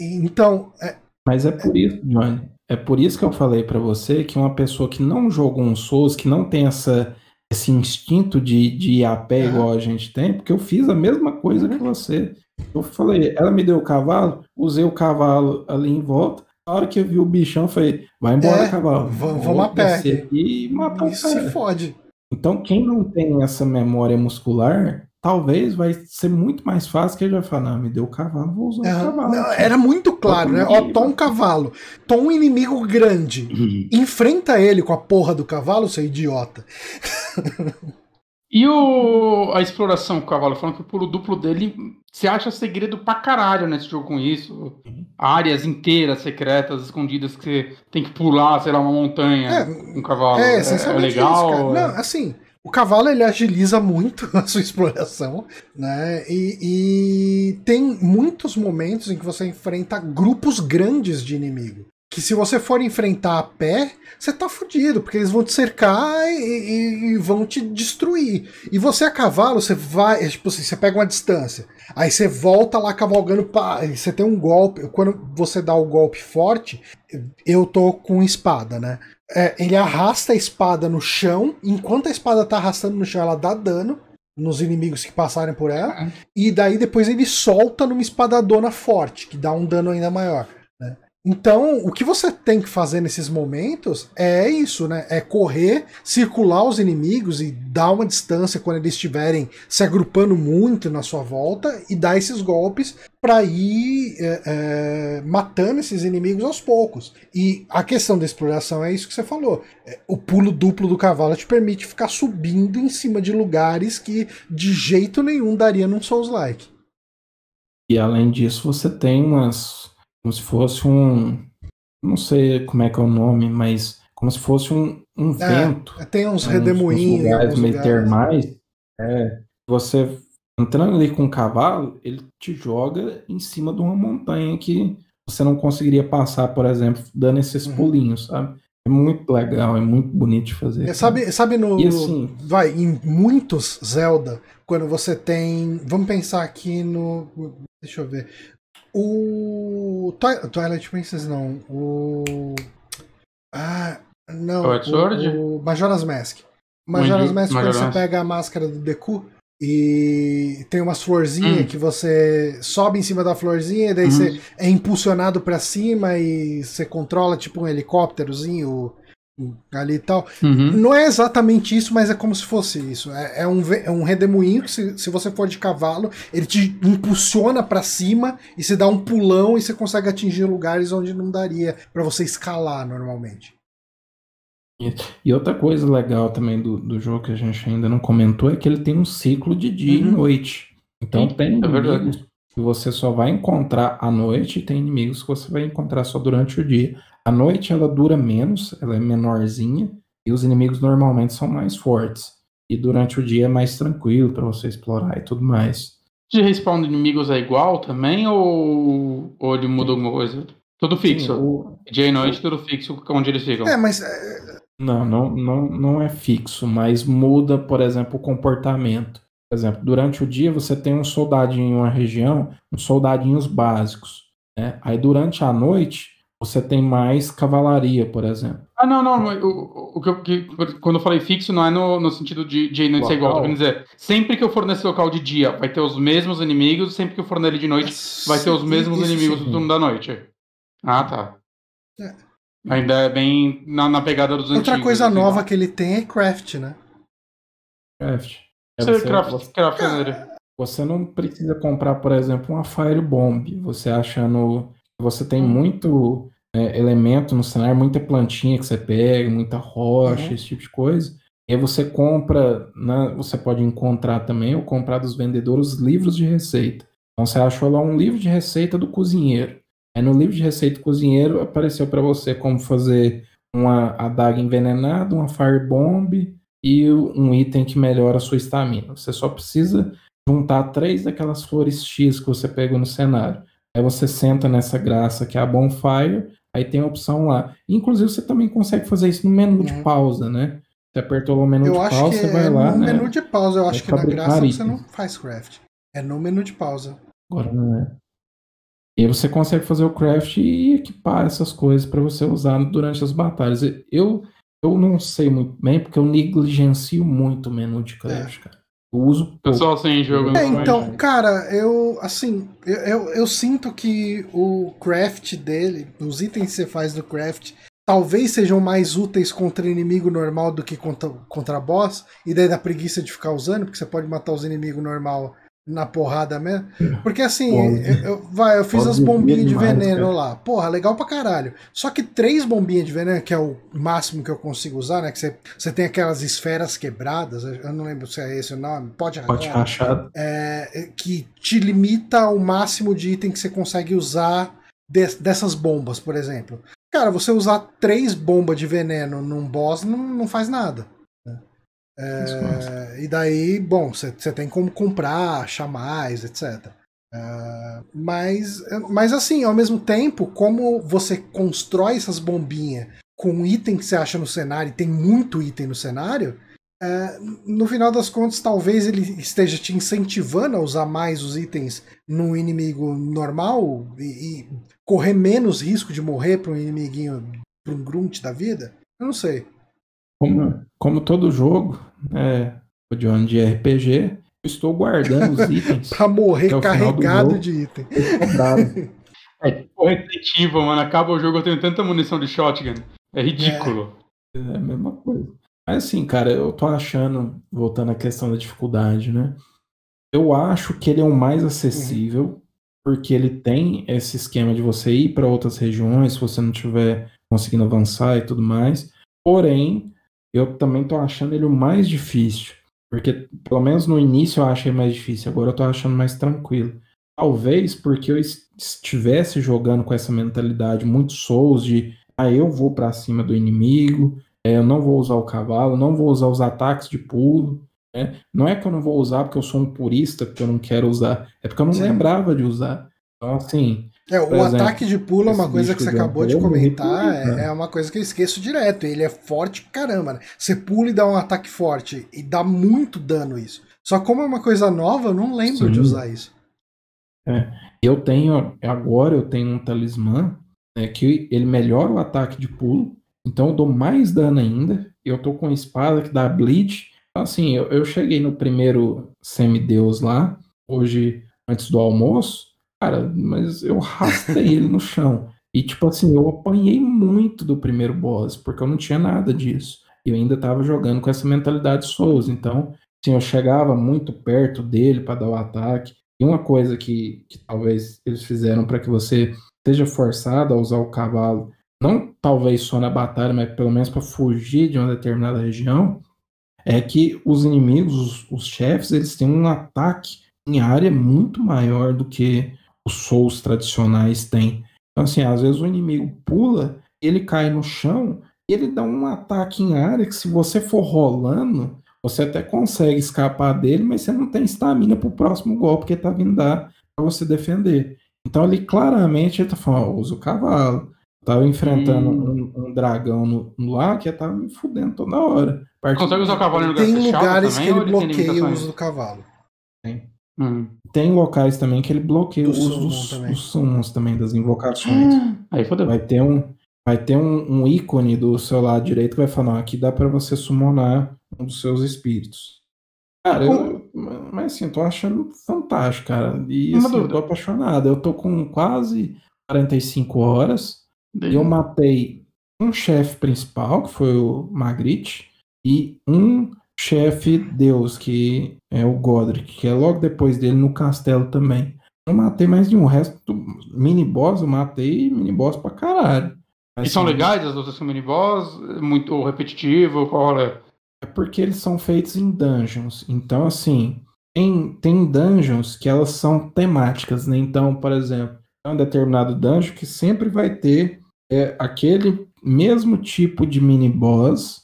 Então. É, Mas é por isso, Johnny. É por isso que eu falei para você que uma pessoa que não jogou um Souls, que não tem essa, esse instinto de, de ir a pé igual a gente tem, porque eu fiz a mesma coisa que você. Eu falei, ela me deu o cavalo, usei o cavalo ali em volta, na hora que eu vi o bichão, eu falei, vai embora, é, cavalo. Vamos a pé. E matar Isso se fode. Então, quem não tem essa memória muscular, talvez vai ser muito mais fácil que ele vai falar, não, me deu o cavalo, vou usar é, o cavalo. Não, era muito claro, né? Ó, tom cavalo. Tom um inimigo grande. Uhum. Enfrenta ele com a porra do cavalo, seu idiota. E o, a exploração com o cavalo, falando que o pulo duplo dele, você acha segredo pra caralho nesse jogo com isso. Áreas inteiras, secretas, escondidas que você tem que pular, sei lá, uma montanha é, com um cavalo. É, é, é legal. Isso, Não, assim, o cavalo ele agiliza muito a sua exploração, né? E, e, tem muitos momentos em que você enfrenta grupos grandes de inimigo que se você for enfrentar a pé, você tá fudido, porque eles vão te cercar e, e, e, vão te destruir. E você a cavalo, você vai, é tipo assim, você pega uma distância, aí você volta lá cavalgando, pá, você tem um golpe, quando você dá o golpe forte, eu tô com espada, né? É, ele arrasta a espada no chão, enquanto a espada tá arrastando no chão, ela dá dano, nos inimigos que passarem por ela, uhum. e daí depois ele solta numa espadadona forte, que dá um dano ainda maior. Então, o que você tem que fazer nesses momentos é isso, né? É correr, circular os inimigos e dar uma distância quando eles estiverem se agrupando muito na sua volta e dar esses golpes para ir é, é, matando esses inimigos aos poucos. E a questão da exploração é isso que você falou. É, o pulo duplo do cavalo te permite ficar subindo em cima de lugares que de jeito nenhum daria num Souls-like. E além disso, você tem umas como se fosse um. Não sei como é que é o nome, mas como se fosse um, um é, vento. Tem uns redemoinhos. Uns lugares meio termais. É, você entrando ali com o cavalo, ele te joga em cima de uma montanha que você não conseguiria passar, por exemplo, dando esses uhum. pulinhos, sabe? É muito legal, é muito bonito de fazer. É, sabe, sabe no. E assim, vai, em muitos Zelda, quando você tem. Vamos pensar aqui no. Deixa eu ver. O Twilight Princess não. O. Ah, não. Twilight Sword? O, Majora's Mask. Majora's Mask, quando você pega a máscara do Deku e tem umas florzinhas hum. que você sobe em cima da florzinha e daí hum. você é impulsionado para cima e você controla tipo um helicópterozinho ali e tal. Uhum. Não é exatamente isso, mas é como se fosse isso. É, é um, é um redemoinho que, se, se você for de cavalo, ele te impulsiona para cima e se dá um pulão e você consegue atingir lugares onde não daria para você escalar normalmente. E outra coisa legal também do, do jogo que a gente ainda não comentou é que ele tem um ciclo de dia uhum. e noite. Então Sim, tem é inimigos que você só vai encontrar à noite e tem inimigos que você vai encontrar só durante o dia. A noite ela dura menos, ela é menorzinha e os inimigos normalmente são mais fortes. E durante o dia é mais tranquilo para você explorar e tudo mais. De respawn de inimigos é igual também ou, ou ele muda alguma coisa? Tudo fixo. Sim, o... Dia e noite, tudo fixo onde eles ficam. É, mas. É, não, não, não, não é fixo, mas muda, por exemplo, o comportamento. Por exemplo, durante o dia você tem um soldadinho em uma região, uns soldadinhos básicos. Né? Aí durante a noite você tem mais cavalaria, por exemplo. Ah, não, não. O, o, o que, quando eu falei fixo, não é no, no sentido de dia e noite ser igual. Quer dizer, sempre que eu for nesse local de dia, vai ter os mesmos inimigos, sempre que eu for nele de noite, vai ter os mesmos inimigos sim. do turno da noite. Ah, tá. É. Ainda é bem na, na pegada dos Outra antigos, coisa assim, nova não. que ele tem é craft, né? Craft. É você, craft, você, craft você não precisa comprar, por exemplo, uma Fire Bomb. Você acha no. Você tem hum. muito é, elemento no cenário, muita plantinha que você pega, muita rocha, uhum. esse tipo de coisa. E aí você compra, né, você pode encontrar também ou comprar dos vendedores livros de receita. Então você achou lá um livro de receita do cozinheiro. Aí no livro de receita do cozinheiro apareceu para você como fazer uma adaga envenenada, uma firebomb e um item que melhora a sua estamina. Você só precisa juntar três daquelas flores X que você pegou no cenário. Aí você senta nessa graça que é a bonfire, aí tem a opção lá. Inclusive você também consegue fazer isso no menu uhum. de pausa, né? Você apertou o menu eu de pausa, você vai é lá. No né? menu de pausa, eu acho que na graça itens. você não faz craft. É no menu de pausa. Agora não é. E aí você consegue fazer o craft e equipar essas coisas para você usar durante as batalhas. Eu, eu não sei muito bem, porque eu negligencio muito o menu de craft, é. cara. Eu uso. Pessoal sem jogo. É, então, cara, eu, assim, eu, eu, eu, sinto que o craft dele, os itens que você faz do craft, talvez sejam mais úteis contra inimigo normal do que contra, contra boss, e daí dá preguiça de ficar usando, porque você pode matar os inimigos normal na porrada mesmo. Porque assim, eu, eu, vai, eu fiz as bombinhas de veneno lá. Porra, legal pra caralho. Só que três bombinhas de veneno, que é o máximo que eu consigo usar, né? Que você, você tem aquelas esferas quebradas, eu não lembro se é esse o nome, pode rachar. Pode rachar. É, que te limita o máximo de item que você consegue usar de, dessas bombas, por exemplo. Cara, você usar três bombas de veneno num boss não, não faz nada. É, e daí, bom, você tem como comprar, achar mais, etc. É, mas, mas assim, ao mesmo tempo, como você constrói essas bombinhas com item que você acha no cenário, e tem muito item no cenário, é, no final das contas, talvez ele esteja te incentivando a usar mais os itens num inimigo normal e, e correr menos risco de morrer para um inimiguinho, para um grunt da vida. Eu não sei. Como, como todo jogo, é, o John de RPG, eu estou guardando os itens. pra morrer carregado de item. É tipo repetitivo, mano. Acaba o jogo, eu tenho tanta munição de shotgun. É ridículo. É, é a mesma coisa. Mas assim, cara, eu tô achando, voltando à questão da dificuldade, né? Eu acho que ele é o mais acessível, uhum. porque ele tem esse esquema de você ir para outras regiões, se você não tiver conseguindo avançar e tudo mais. Porém, eu também tô achando ele o mais difícil. Porque, pelo menos no início eu achei mais difícil, agora eu tô achando mais tranquilo. Talvez porque eu estivesse jogando com essa mentalidade muito Souls de ah, eu vou para cima do inimigo, é, eu não vou usar o cavalo, não vou usar os ataques de pulo. Né? Não é que eu não vou usar porque eu sou um purista, porque eu não quero usar, é porque eu não Sim. lembrava de usar. Então, assim, é, o exemplo, ataque de pulo é uma coisa que você acabou de comentar, é, é, uma coisa que eu esqueço direto. Ele é forte pra caramba, né? Você pula e dá um ataque forte, e dá muito dano isso. Só como é uma coisa nova, eu não lembro Sim. de usar isso. É, eu tenho, agora eu tenho um talismã né, que ele melhora o ataque de pulo, então eu dou mais dano ainda. Eu tô com uma espada que dá bleed. Assim, eu, eu cheguei no primeiro semideus lá, hoje, antes do almoço, Cara, mas eu rastei ele no chão. E, tipo assim, eu apanhei muito do primeiro boss, porque eu não tinha nada disso. E eu ainda tava jogando com essa mentalidade Souls. Então, assim, eu chegava muito perto dele para dar o ataque. E uma coisa que, que talvez eles fizeram para que você seja forçado a usar o cavalo, não talvez só na batalha, mas pelo menos para fugir de uma determinada região, é que os inimigos, os, os chefes, eles têm um ataque em área muito maior do que os Souls tradicionais têm. Então, assim, às vezes o inimigo pula, ele cai no chão ele dá um ataque em área que, se você for rolando, você até consegue escapar dele, mas você não tem estamina pro próximo golpe que ele tá vindo dar pra você defender. Então, ali claramente ele tá falando: usa o cavalo. Eu tava enfrentando hum. um, um, dragão no, no lá que tava me fudendo toda hora. Consegue usar o cavalo em lugar Tem lugares também, que ele bloqueia o uso do cavalo. Tem. Hum. Tem locais também que ele bloqueia Do os, os, também. os summons também das invocações. Aí fodeu. Vai ter um, vai ter um, um ícone do seu lado direito que vai falar, não, aqui dá pra você summonar um dos seus espíritos. Cara, eu, mas assim, eu tô achando fantástico, cara. E Uma assim, eu tô apaixonado. Eu tô com quase 45 horas. Daí- Eu matei um chefe principal, que foi o Magritte, e um chefe deus, que é o Godric, que é logo depois dele no castelo também. Não matei mais nenhum. O resto do mini boss eu matei mini boss pra caralho. E são Assim, legais as lutas com mini-boss? Muito repetitivo? Qual é? É porque eles são feitos em dungeons. Então, assim, tem, tem dungeons que elas são temáticas, né? Então, por exemplo, é um determinado dungeon que sempre vai ter é, aquele mesmo tipo de mini boss.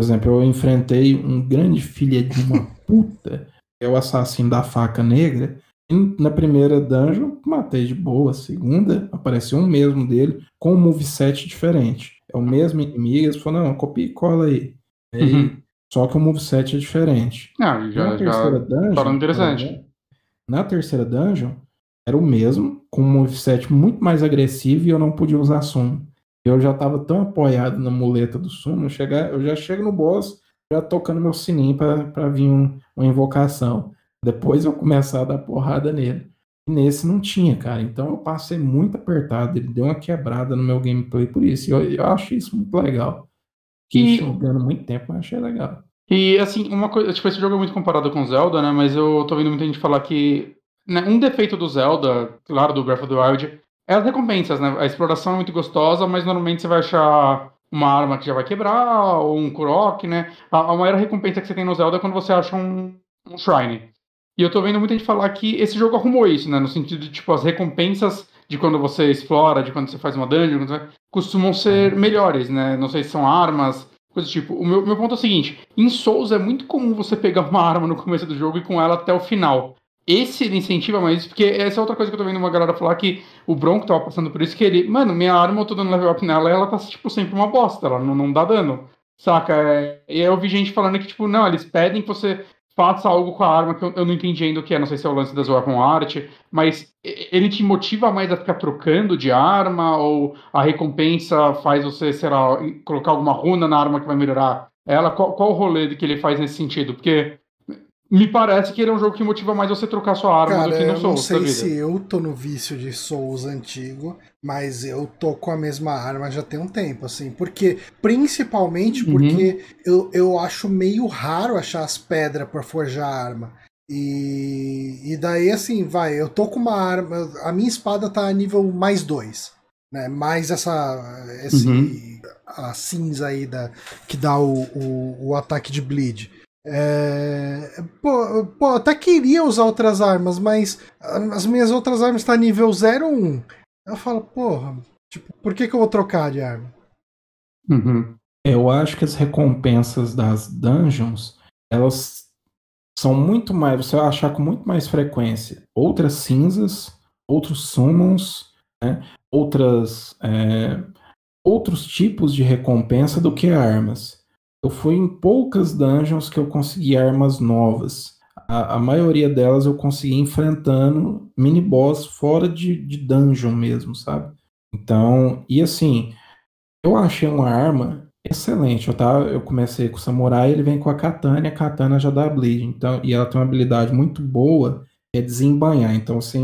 Por exemplo, eu enfrentei um grande filha de uma puta, que é o assassino da faca negra. E na primeira dungeon, matei de boa. Segunda, apareceu um mesmo dele, com um moveset diferente. É o mesmo inimigo. Eles falaram, não, copia e cola aí. Aí, Uhum. Só que o moveset é diferente. Ah, na já, terceira já. dungeon. torna interessante. por exemplo, Na terceira dungeon, era o mesmo, com um moveset muito mais agressivo e eu não podia usar sumo. Eu já tava tão apoiado na muleta do sumo, eu, chegar, eu já chego no boss, já tocando meu sininho pra vir um- uma invocação. Depois eu começar a dar porrada nele. E nesse não tinha, cara. Então eu passei muito apertado. Ele deu uma quebrada no meu gameplay por isso. E eu, eu acho isso muito legal. Fiquei E- jogando muito tempo, mas achei legal. E assim, uma coisa, tipo, esse jogo é muito comparado com Zelda, né? Mas eu tô vendo muita gente falar que né, um defeito do Zelda, claro, do Breath of the Wild, é as recompensas, né? A exploração é muito gostosa, mas normalmente você vai achar uma arma que já vai quebrar, ou um Kurok, né? A, a maior recompensa que você tem no Zelda é quando você acha um, um Shrine. E eu tô vendo muita gente falar que esse jogo arrumou isso, né? No sentido de, tipo, as recompensas de quando você explora, de quando você faz uma dungeon, você- costumam ser melhores, né? Não sei se são armas, coisa do tipo. O meu, meu ponto é o seguinte: em Souls é muito comum você pegar uma arma no começo do jogo e com ela até o final. Esse ele incentiva mais porque essa é outra coisa que eu tô vendo uma galera falar que o Bronco tava passando por isso, que ele, mano, minha arma eu tô dando level up nela e ela tá, tipo, sempre uma bosta, ela não, não dá dano. Saca? É, E aí eu vi gente falando que, tipo, não, eles pedem que você faça algo com a arma que eu, eu não entendi ainda o que é, não sei se é o lance das weapon art, mas e- ele te motiva mais a ficar trocando de arma, ou a recompensa faz você, sei lá, colocar alguma runa na arma que vai melhorar ela? Qual, qual o rolê que ele faz nesse sentido? Porque me parece que ele é um jogo que motiva mais você trocar sua arma do Cara, que no eu não Souls sei se eu tô no vício de Souls antigo, mas eu tô com a mesma arma já tem um tempo, assim. Porque, principalmente Uhum. porque eu, eu acho meio raro achar as pedras pra forjar a arma. E, e daí, assim, vai, eu tô com uma arma. A minha espada tá a nível mais dois. Né? Mais essa. Esse, Uhum. A cinza aí da, que dá o, o, o ataque de bleed. É, pô, pô, até queria usar outras armas, mas as minhas outras armas estão nível 01. Eu falo, porra, tipo, por que, que eu vou trocar de arma? Uhum. Eu acho que as recompensas das dungeons, elas são muito mais, você vai achar com muito mais frequência outras cinzas, outros summons, né? outras, é, outros tipos de recompensa do que armas. Eu fui em poucas dungeons que eu consegui armas novas. A, a maioria delas eu consegui enfrentando mini-boss fora de, de dungeon mesmo, sabe? Então, e assim, eu achei uma arma excelente. Eu, tava, eu comecei com o samurai, ele vem com a katana e a katana já dá bleed. Então, e ela tem uma habilidade muito boa, é desembainhar. Então você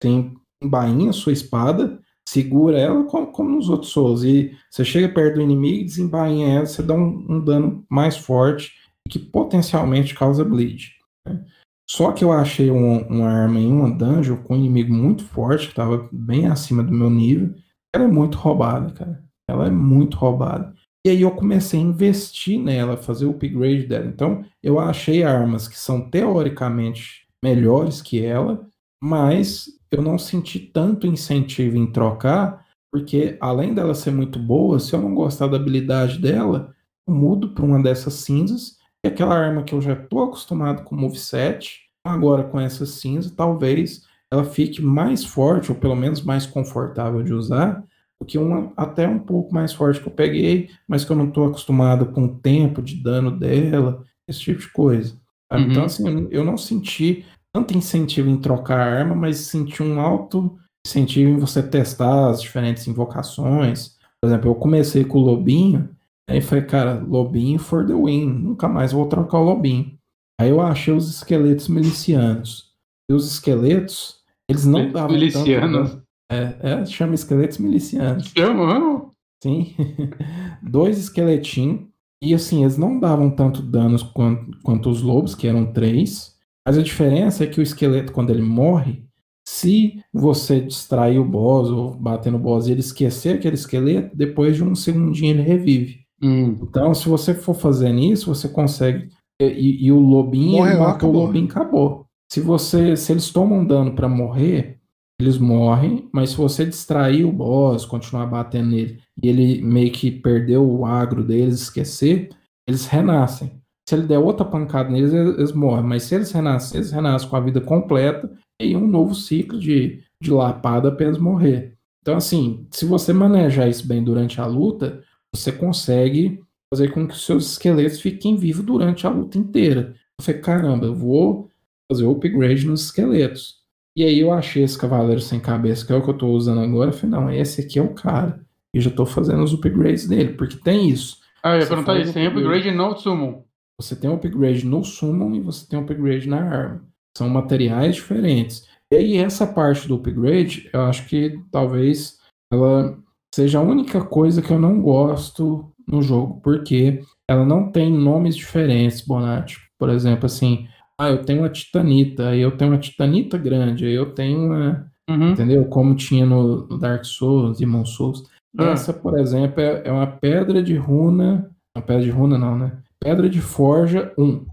tem embainha a sua espada, segura ela como, como nos outros Souls. E você chega perto do inimigo, desembainha ela, você dá um, um dano mais forte que potencialmente causa bleed. né? Só que eu achei um- uma arma em uma dungeon com um inimigo muito forte, que estava bem acima do meu nível. Ela é muito roubada, cara. Ela é muito roubada. E aí eu comecei a investir nela, fazer o upgrade dela. Então eu achei armas que são teoricamente melhores que ela, mas eu não senti tanto incentivo em trocar, porque além dela ser muito boa, se eu não gostar da habilidade dela, eu mudo para uma dessas cinzas, e aquela arma que eu já estou acostumado com o moveset, agora com essa cinza, talvez ela fique mais forte, ou pelo menos mais confortável de usar, do que uma até um pouco mais forte que eu peguei, mas que eu não estou acostumado com o tempo de dano dela, esse tipo de coisa. sabe? Uhum. Então, assim, eu não senti tanto incentivo em trocar arma, mas senti um alto incentivo em você testar as diferentes invocações. Por exemplo, eu comecei com o Lobinho, aí falei, cara, Lobinho for the win, nunca mais vou trocar o Lobinho. Aí eu achei os esqueletos milicianos. E os esqueletos, eles não davam Milicianos? tanto... É, é, chama esqueletos milicianos. Chamando? Sim. Dois esqueletinhos. E assim, eles não davam tanto danos quanto, quanto os lobos, que eram três. Mas a diferença é que o esqueleto, quando ele morre, se você distrair o boss ou bater no boss e ele esquecer aquele esqueleto, depois de um segundinho ele revive. Hum. Então, se você for fazendo isso, você consegue. E, e o lobinho, Morreu, acabou. o lobinho, acabou. Se você, se eles tomam dano pra morrer, eles morrem, mas se você distrair o boss, continuar batendo nele, e ele meio que perdeu o agro deles, esquecer, eles renascem. Se ele der outra pancada neles, eles, morrem. Mas se eles renascem, eles renascem com a vida completa e um novo ciclo de, de lapada apenas morrer. Então, assim, se você manejar isso bem durante a luta, você consegue fazer com que os seus esqueletos fiquem vivos durante a luta inteira. Você, caramba, eu vou fazer o upgrade nos esqueletos. E aí eu achei esse cavaleiro sem cabeça, que é o que eu tô usando agora. Eu falei, não, esse aqui é o cara. E já tô fazendo os upgrades dele, porque tem isso. Ah, eu ia Você perguntar isso. Tem upgrade. upgrade no Summon. Você tem um upgrade no summon e você tem um upgrade na arma. São materiais diferentes. E aí essa parte do upgrade, eu acho que talvez ela seja a única coisa que eu não gosto no jogo, porque ela não tem nomes diferentes, Bonatti. Por exemplo, assim, ah, eu tenho uma titanita, aí eu tenho uma titanita grande, aí eu tenho uma, Uhum. entendeu? Como tinha no Dark Souls, Demon Souls. Ah. Essa, por exemplo, é, é uma pedra de runa. Não, pedra de runa não, né? Pedra de forja 1.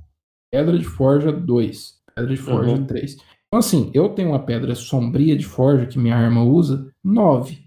Pedra de forja 2. Pedra de forja Uhum. 3. Então, assim, eu tenho uma pedra sombria de forja que minha arma usa 9.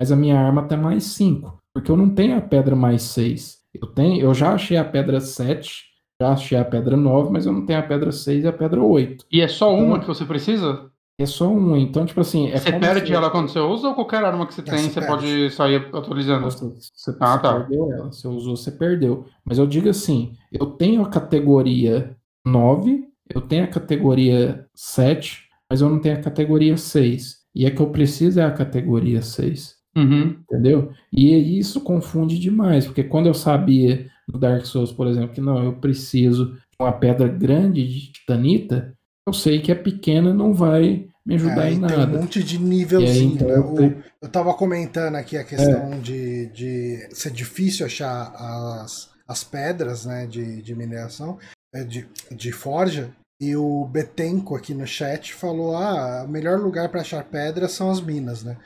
Mas a minha arma tem mais 5. Porque eu não tenho a pedra mais 6. Eu, tenho, eu já achei a pedra 7, já achei a pedra 9, mas eu não tenho a pedra 6 e a pedra 8. E é só uma Então- que você precisa? É só um. Então, tipo assim. É você como perde se- ela quando você usa ou qualquer arma que você É, tem você você pode sair atualizando? Você, você- Ah, você tá. perdeu ela. Você usou, você perdeu. Mas eu digo assim: eu tenho a categoria 9, eu tenho a categoria 7, mas eu não tenho a categoria 6. E a que eu preciso é a categoria 6. Uhum. Entendeu? E isso confunde demais, porque quando eu sabia no Dark Souls, por exemplo, que não, eu preciso de uma pedra grande de titanita, eu sei que a pequena não vai me ajudar Aí em tem um nada. monte de nívelzinho, então, eu tenho- eu tava comentando aqui a questão É. de, de ser difícil achar as, as pedras né, de, de mineração, é, de, de forja. E o Betenco aqui no chat falou: ah, o melhor lugar para achar pedras são as minas, né?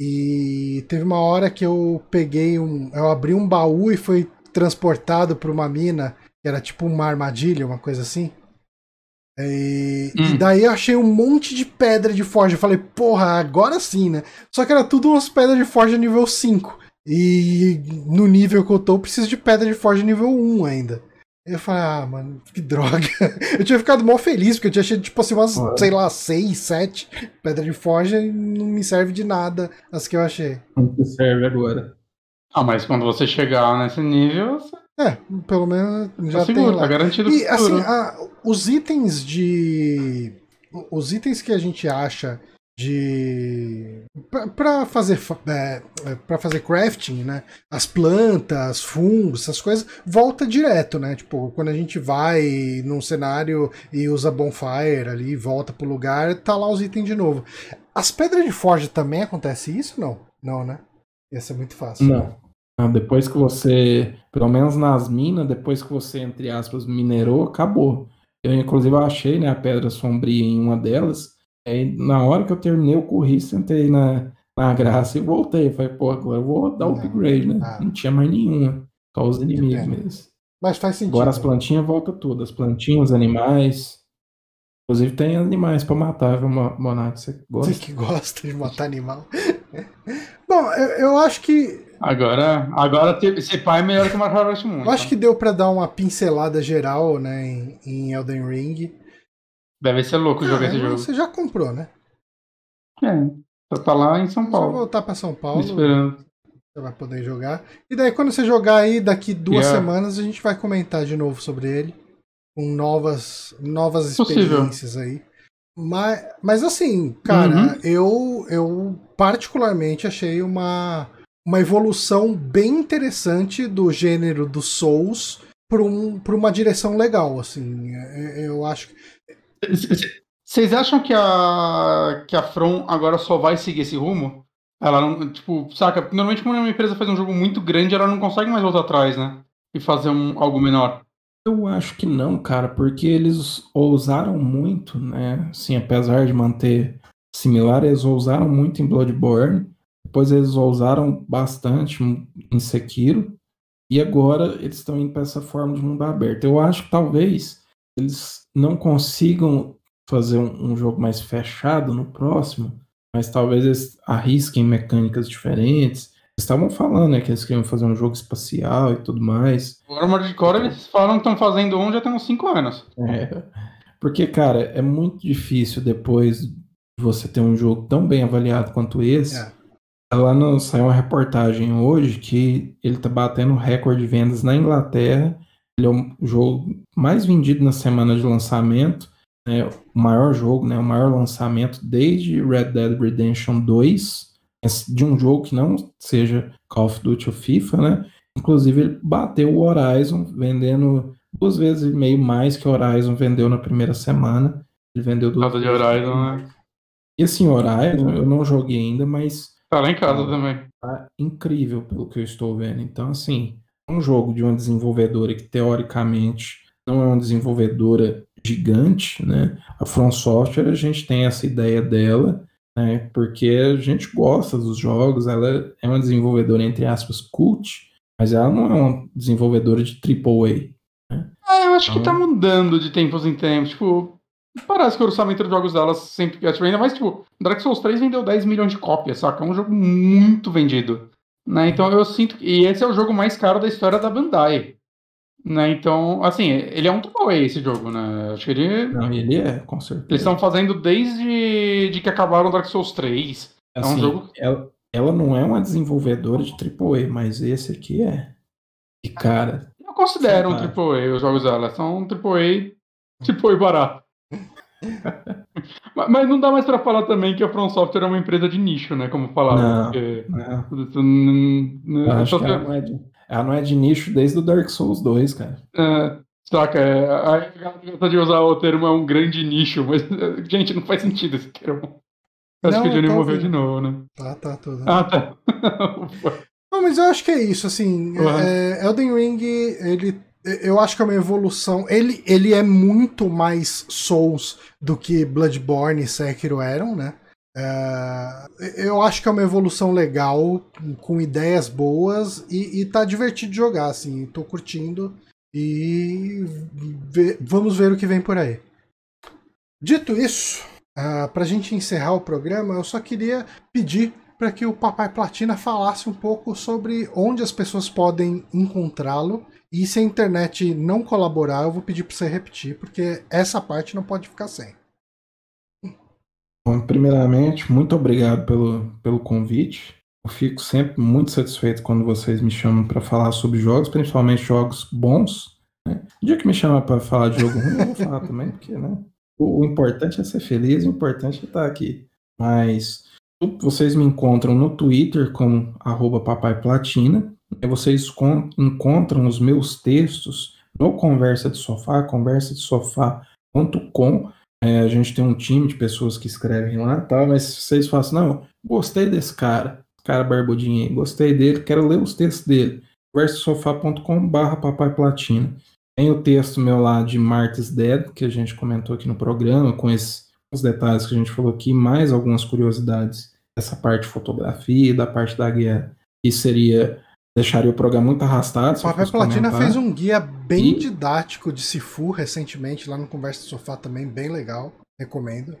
E teve uma hora que eu peguei um. Eu abri um baú e foi transportado para uma mina, que era tipo uma armadilha, uma coisa assim. E, e Hum. daí eu achei um monte de pedra de forja. Eu falei, porra, agora sim, né? Só que era tudo umas pedras de forja nível 5. E no nível que eu tô, eu preciso de pedra de forja nível 1 ainda. Eu falei, ah, mano, que droga. Eu tinha ficado mó feliz, porque eu tinha achado, tipo assim, umas, Ué. sei lá, 6, 7 pedras de forja e não me serve de nada as que eu achei. Que serve agora? Ah, mas quando você chegar nesse nível, você É, pelo menos já tá tem seguro, lá. tá garantido E assim, a- os itens de. Os itens que a gente acha de. pra- Pra fazer, fa- é, pra fazer crafting, né? As plantas, fungos, essas coisas, volta direto, né? Tipo, quando a gente vai num cenário e usa bonfire ali, volta pro lugar, tá lá os itens de novo. As pedras de forja também acontece isso? Não. Não, né? Ia ser muito fácil. Não. Não, Depois que você, pelo menos nas minas, depois que você, entre aspas, minerou, acabou. Eu, inclusive, achei né, a pedra sombria em uma delas. Aí, na hora que eu terminei o corri, sentei na, na graça e voltei. Falei, pô, agora eu vou dar o Não. upgrade, né? Ah. Não tinha mais nenhuma. Só os inimigos mesmo. Mas faz sentido. Agora as plantinhas volta tudo. As plantinhas, os animais. Inclusive tem animais pra matar, viu, Mo- Monark? Você Você gosta? que gosta de matar animal. Bom, eu, eu acho que Agora, agora ter- esse pai é melhor que o Marvel vs. Moon. eu acho que deu pra dar uma pincelada geral, né, em, em Elden Ring. Deve ser louco jogar Ah, esse jogo. Você já comprou, né? É, tá lá em São Paulo. voltar pra São me Paulo, esperando. você vai poder jogar. E daí quando você jogar aí, daqui duas Yeah. semanas a gente vai comentar de novo sobre ele, com novas novas Possível. experiências aí. Mas, mas assim, cara, uhum. eu, eu particularmente achei uma, uma evolução bem interessante do gênero dos Souls para um, uma direção legal, assim. É, é, eu acho que. Vocês acham que a, que a From agora só vai seguir esse rumo? Ela não, tipo, saca? Normalmente quando uma empresa faz um jogo muito grande, ela não consegue mais voltar atrás, né? E fazer um, algo menor. Eu acho que não, cara, porque eles ousaram muito, né? Assim, apesar de manter similar, eles ousaram muito em Bloodborne. Depois eles ousaram bastante em Sekiro. E agora eles estão indo para essa forma de mundo aberto. Eu acho que talvez eles não consigam fazer um, um jogo mais fechado no próximo, mas talvez eles arrisquem mecânicas diferentes estavam falando, né, que eles queriam fazer um jogo espacial e tudo mais. O Armored Core eles falam que estão fazendo um já tem uns 5 anos. É, porque, cara, é muito difícil depois de você ter um jogo tão bem avaliado quanto esse. É. Lá no, saiu uma reportagem hoje que ele tá batendo recorde de vendas na Inglaterra. Ele é o jogo mais vendido na semana de lançamento. Né, o maior jogo, né, o maior lançamento desde Red Dead Redemption 2 de um jogo que não seja Call of Duty ou FIFA, né? Inclusive ele bateu o Horizon, vendendo duas vezes e meio mais que o Horizon vendeu na primeira semana. Ele vendeu duas vezes. de Horizon, né? E assim, Horizon eu não joguei ainda, mas. Tá lá em casa tá, também. Tá incrível pelo que eu estou vendo. Então, assim, é um jogo de uma desenvolvedora que teoricamente não é uma desenvolvedora gigante, né? A From Software, a gente tem essa ideia dela né? Porque a gente gosta dos jogos, ela é uma desenvolvedora, entre aspas, cult, mas ela não é uma desenvolvedora de AAA. Né? Ah, eu acho então... que tá mudando de tempos em tempos. Tipo, parece que o orçamento dos jogos delas sempre. Tipo, ainda mais, tipo, Dark Souls 3 vendeu 10 milhões de cópias, saca? É um jogo muito vendido. Né? Então eu sinto. E esse é o jogo mais caro da história da Bandai. Né, então, assim, ele é um AAA esse jogo, né? Acho que ele. Não, ele é, com certeza. Eles estão fazendo desde de que acabaram Dark Souls 3. Assim, é um assim, jogo. Ela, ela não é uma desenvolvedora de AAA, mas esse aqui é. E, cara. Eu considero um AAA os jogos dela. São um AAA, AAA barato. mas não dá mais pra falar também que a From Software é uma empresa de nicho, né? Como falava. Não, porque... não. Acho que ela não é de ela não é de nicho desde o Dark Souls 2, cara. É, saca, é, a gosta de usar o termo é um grande nicho, mas, gente, não faz sentido esse termo. Acho não, que o Johnny morreu de novo, né? Tá, tá, tudo. Ah, tá. não, mas eu acho que é isso, assim. Uhum. É, Elden Ring, ele eu acho que é uma evolução. Ele, ele é muito mais Souls do que Bloodborne e Sekiro eram, né? É, eu acho que é uma evolução legal, com ideias boas e, e tá divertido de jogar, assim, tô curtindo e vamos ver o que vem por aí. Dito isso, uh, pra gente encerrar o programa, eu só queria pedir para que o Papai Platina falasse um pouco sobre onde as pessoas podem encontrá-lo e se a internet não colaborar, eu vou pedir para você repetir, porque essa parte não pode ficar sem. Bom, primeiramente, muito obrigado pelo, pelo convite. Eu fico sempre muito satisfeito quando vocês me chamam para falar sobre jogos, principalmente jogos bons. Né? O dia que me chamar para falar de jogo ruim, eu vou falar também, porque né, o, o, importante é ser feliz, o importante é estar aqui. Mas vocês me encontram no Twitter como papaiplatina. Vocês encontram os meus textos no Conversa de Sofá, conversa de sofá.com é, a gente tem um time de pessoas que escrevem lá, tá? Mas vocês falam assim, não, gostei desse cara, cara barbudinho aí, gostei dele, quero ler os textos dele. versosofá.com barra papai platina. Tem o texto meu lá de Marty's Dead, que a gente comentou aqui no programa, com esses os detalhes que a gente falou aqui, mais algumas curiosidades dessa parte de fotografia, da parte da guerra, que seria deixaria o programa muito arrastado. O Papai Platina comentar. fez um guia bem e... didático de Sifu recentemente, lá no Conversa do Sofá também, bem legal. Recomendo.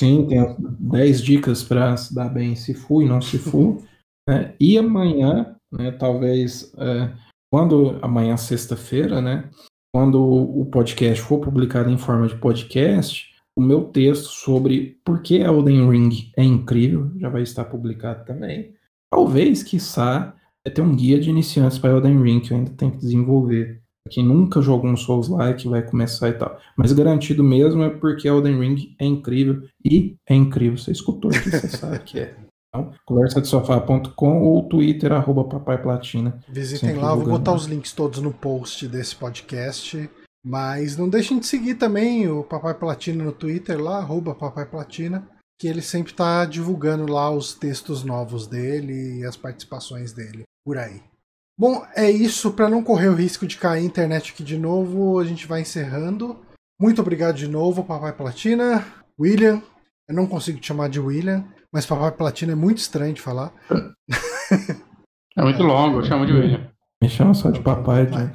Sim, tem 10 dicas para se dar bem em Sifu e não Sifu. né? E amanhã, né, talvez, é, quando amanhã, sexta-feira, né, quando o podcast for publicado em forma de podcast, o meu texto sobre por que Elden Ring é incrível já vai estar publicado também. Talvez, quiçá, é ter um guia de iniciantes para Elden Ring que eu ainda tenho que desenvolver quem nunca jogou um Souls-like vai começar e tal. Mas garantido mesmo é porque Elden Ring é incrível e é incrível. Você escutou aqui, você sabe que é. Então, conversadesofá.com ou Twitter, arroba Papai Platina. Visitem lá, eu vou botar os links todos no post desse podcast. Mas não deixem de seguir também o Papai Platina no Twitter lá, arroba Papai Platina, que ele sempre está divulgando lá os textos novos dele e as participações dele por aí. Bom, é isso. Para não correr o risco de cair a internet aqui de novo, a gente vai encerrando. Muito obrigado de novo, Papai Platina. William, eu não consigo te chamar de William, mas Papai Platina é muito estranho de falar. É muito longo, eu chamo de William. Me chama só de papai, né?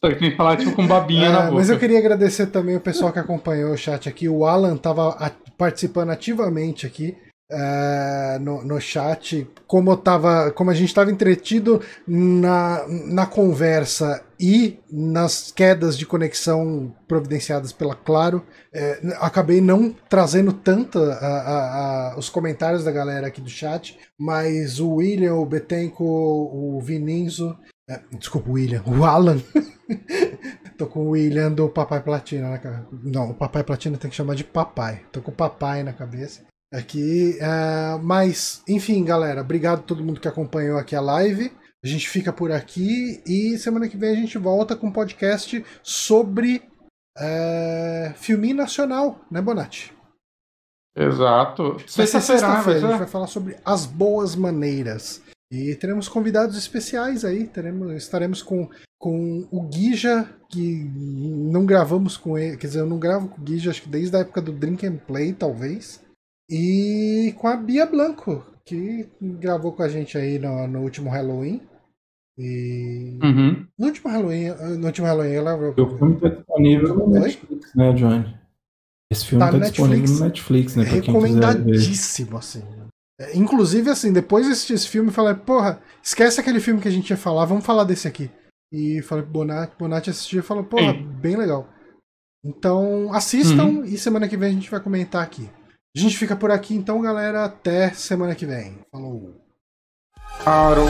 Só que tem que falar tipo com babinha na Ah, boca. mas eu queria agradecer também o pessoal que acompanhou o chat aqui. O Alan estava participando ativamente aqui é, no, no chat. Como, eu tava, como a gente estava entretido na, na conversa e nas quedas de conexão providenciadas pela Claro, é, acabei não trazendo tanto a- a- a- os comentários da galera aqui do chat, mas o William, o Betenco, o Vininzo. é, desculpa, o William, o Alan. Tô com o William do Papai Platina na cabeça. Não, o Papai Platina tem que chamar de papai. Tô com o papai na cabeça. Aqui. é, mas, enfim, galera, obrigado a todo mundo que acompanhou aqui a live. A gente fica por aqui e semana que vem a gente volta com um podcast sobre é, filme nacional, né, Bonatti? Exato. Sexta-feira? Vai sexta-feira, a gente vai falar sobre as boas maneiras. E teremos convidados especiais aí. Teremos, estaremos com, com o Guija, que não gravamos com ele. Quer dizer, eu não gravo com o Guija, acho que desde a época do Drink and Play, talvez. E com a Bia Blanco, que gravou com a gente aí no, no último Halloween. E. Uhum. No último Halloween, no último Halloween ela O filme tá disponível no? Netflix, né, Johnny? Esse filme Tá tá, no disponível Netflix. no Netflix, né? Pra recomendadíssimo, assim. É, Inclusive, assim, depois de assistir esse filme, eu falei, porra, esquece aquele filme que a gente ia falar, vamos falar desse aqui. E falei pro Bonatti, Bonatti assistiu e falou, porra, bem legal. Então, assistam e semana que vem a gente vai comentar aqui. A gente fica por aqui, então, galera. Até semana que vem. Falou. Parou.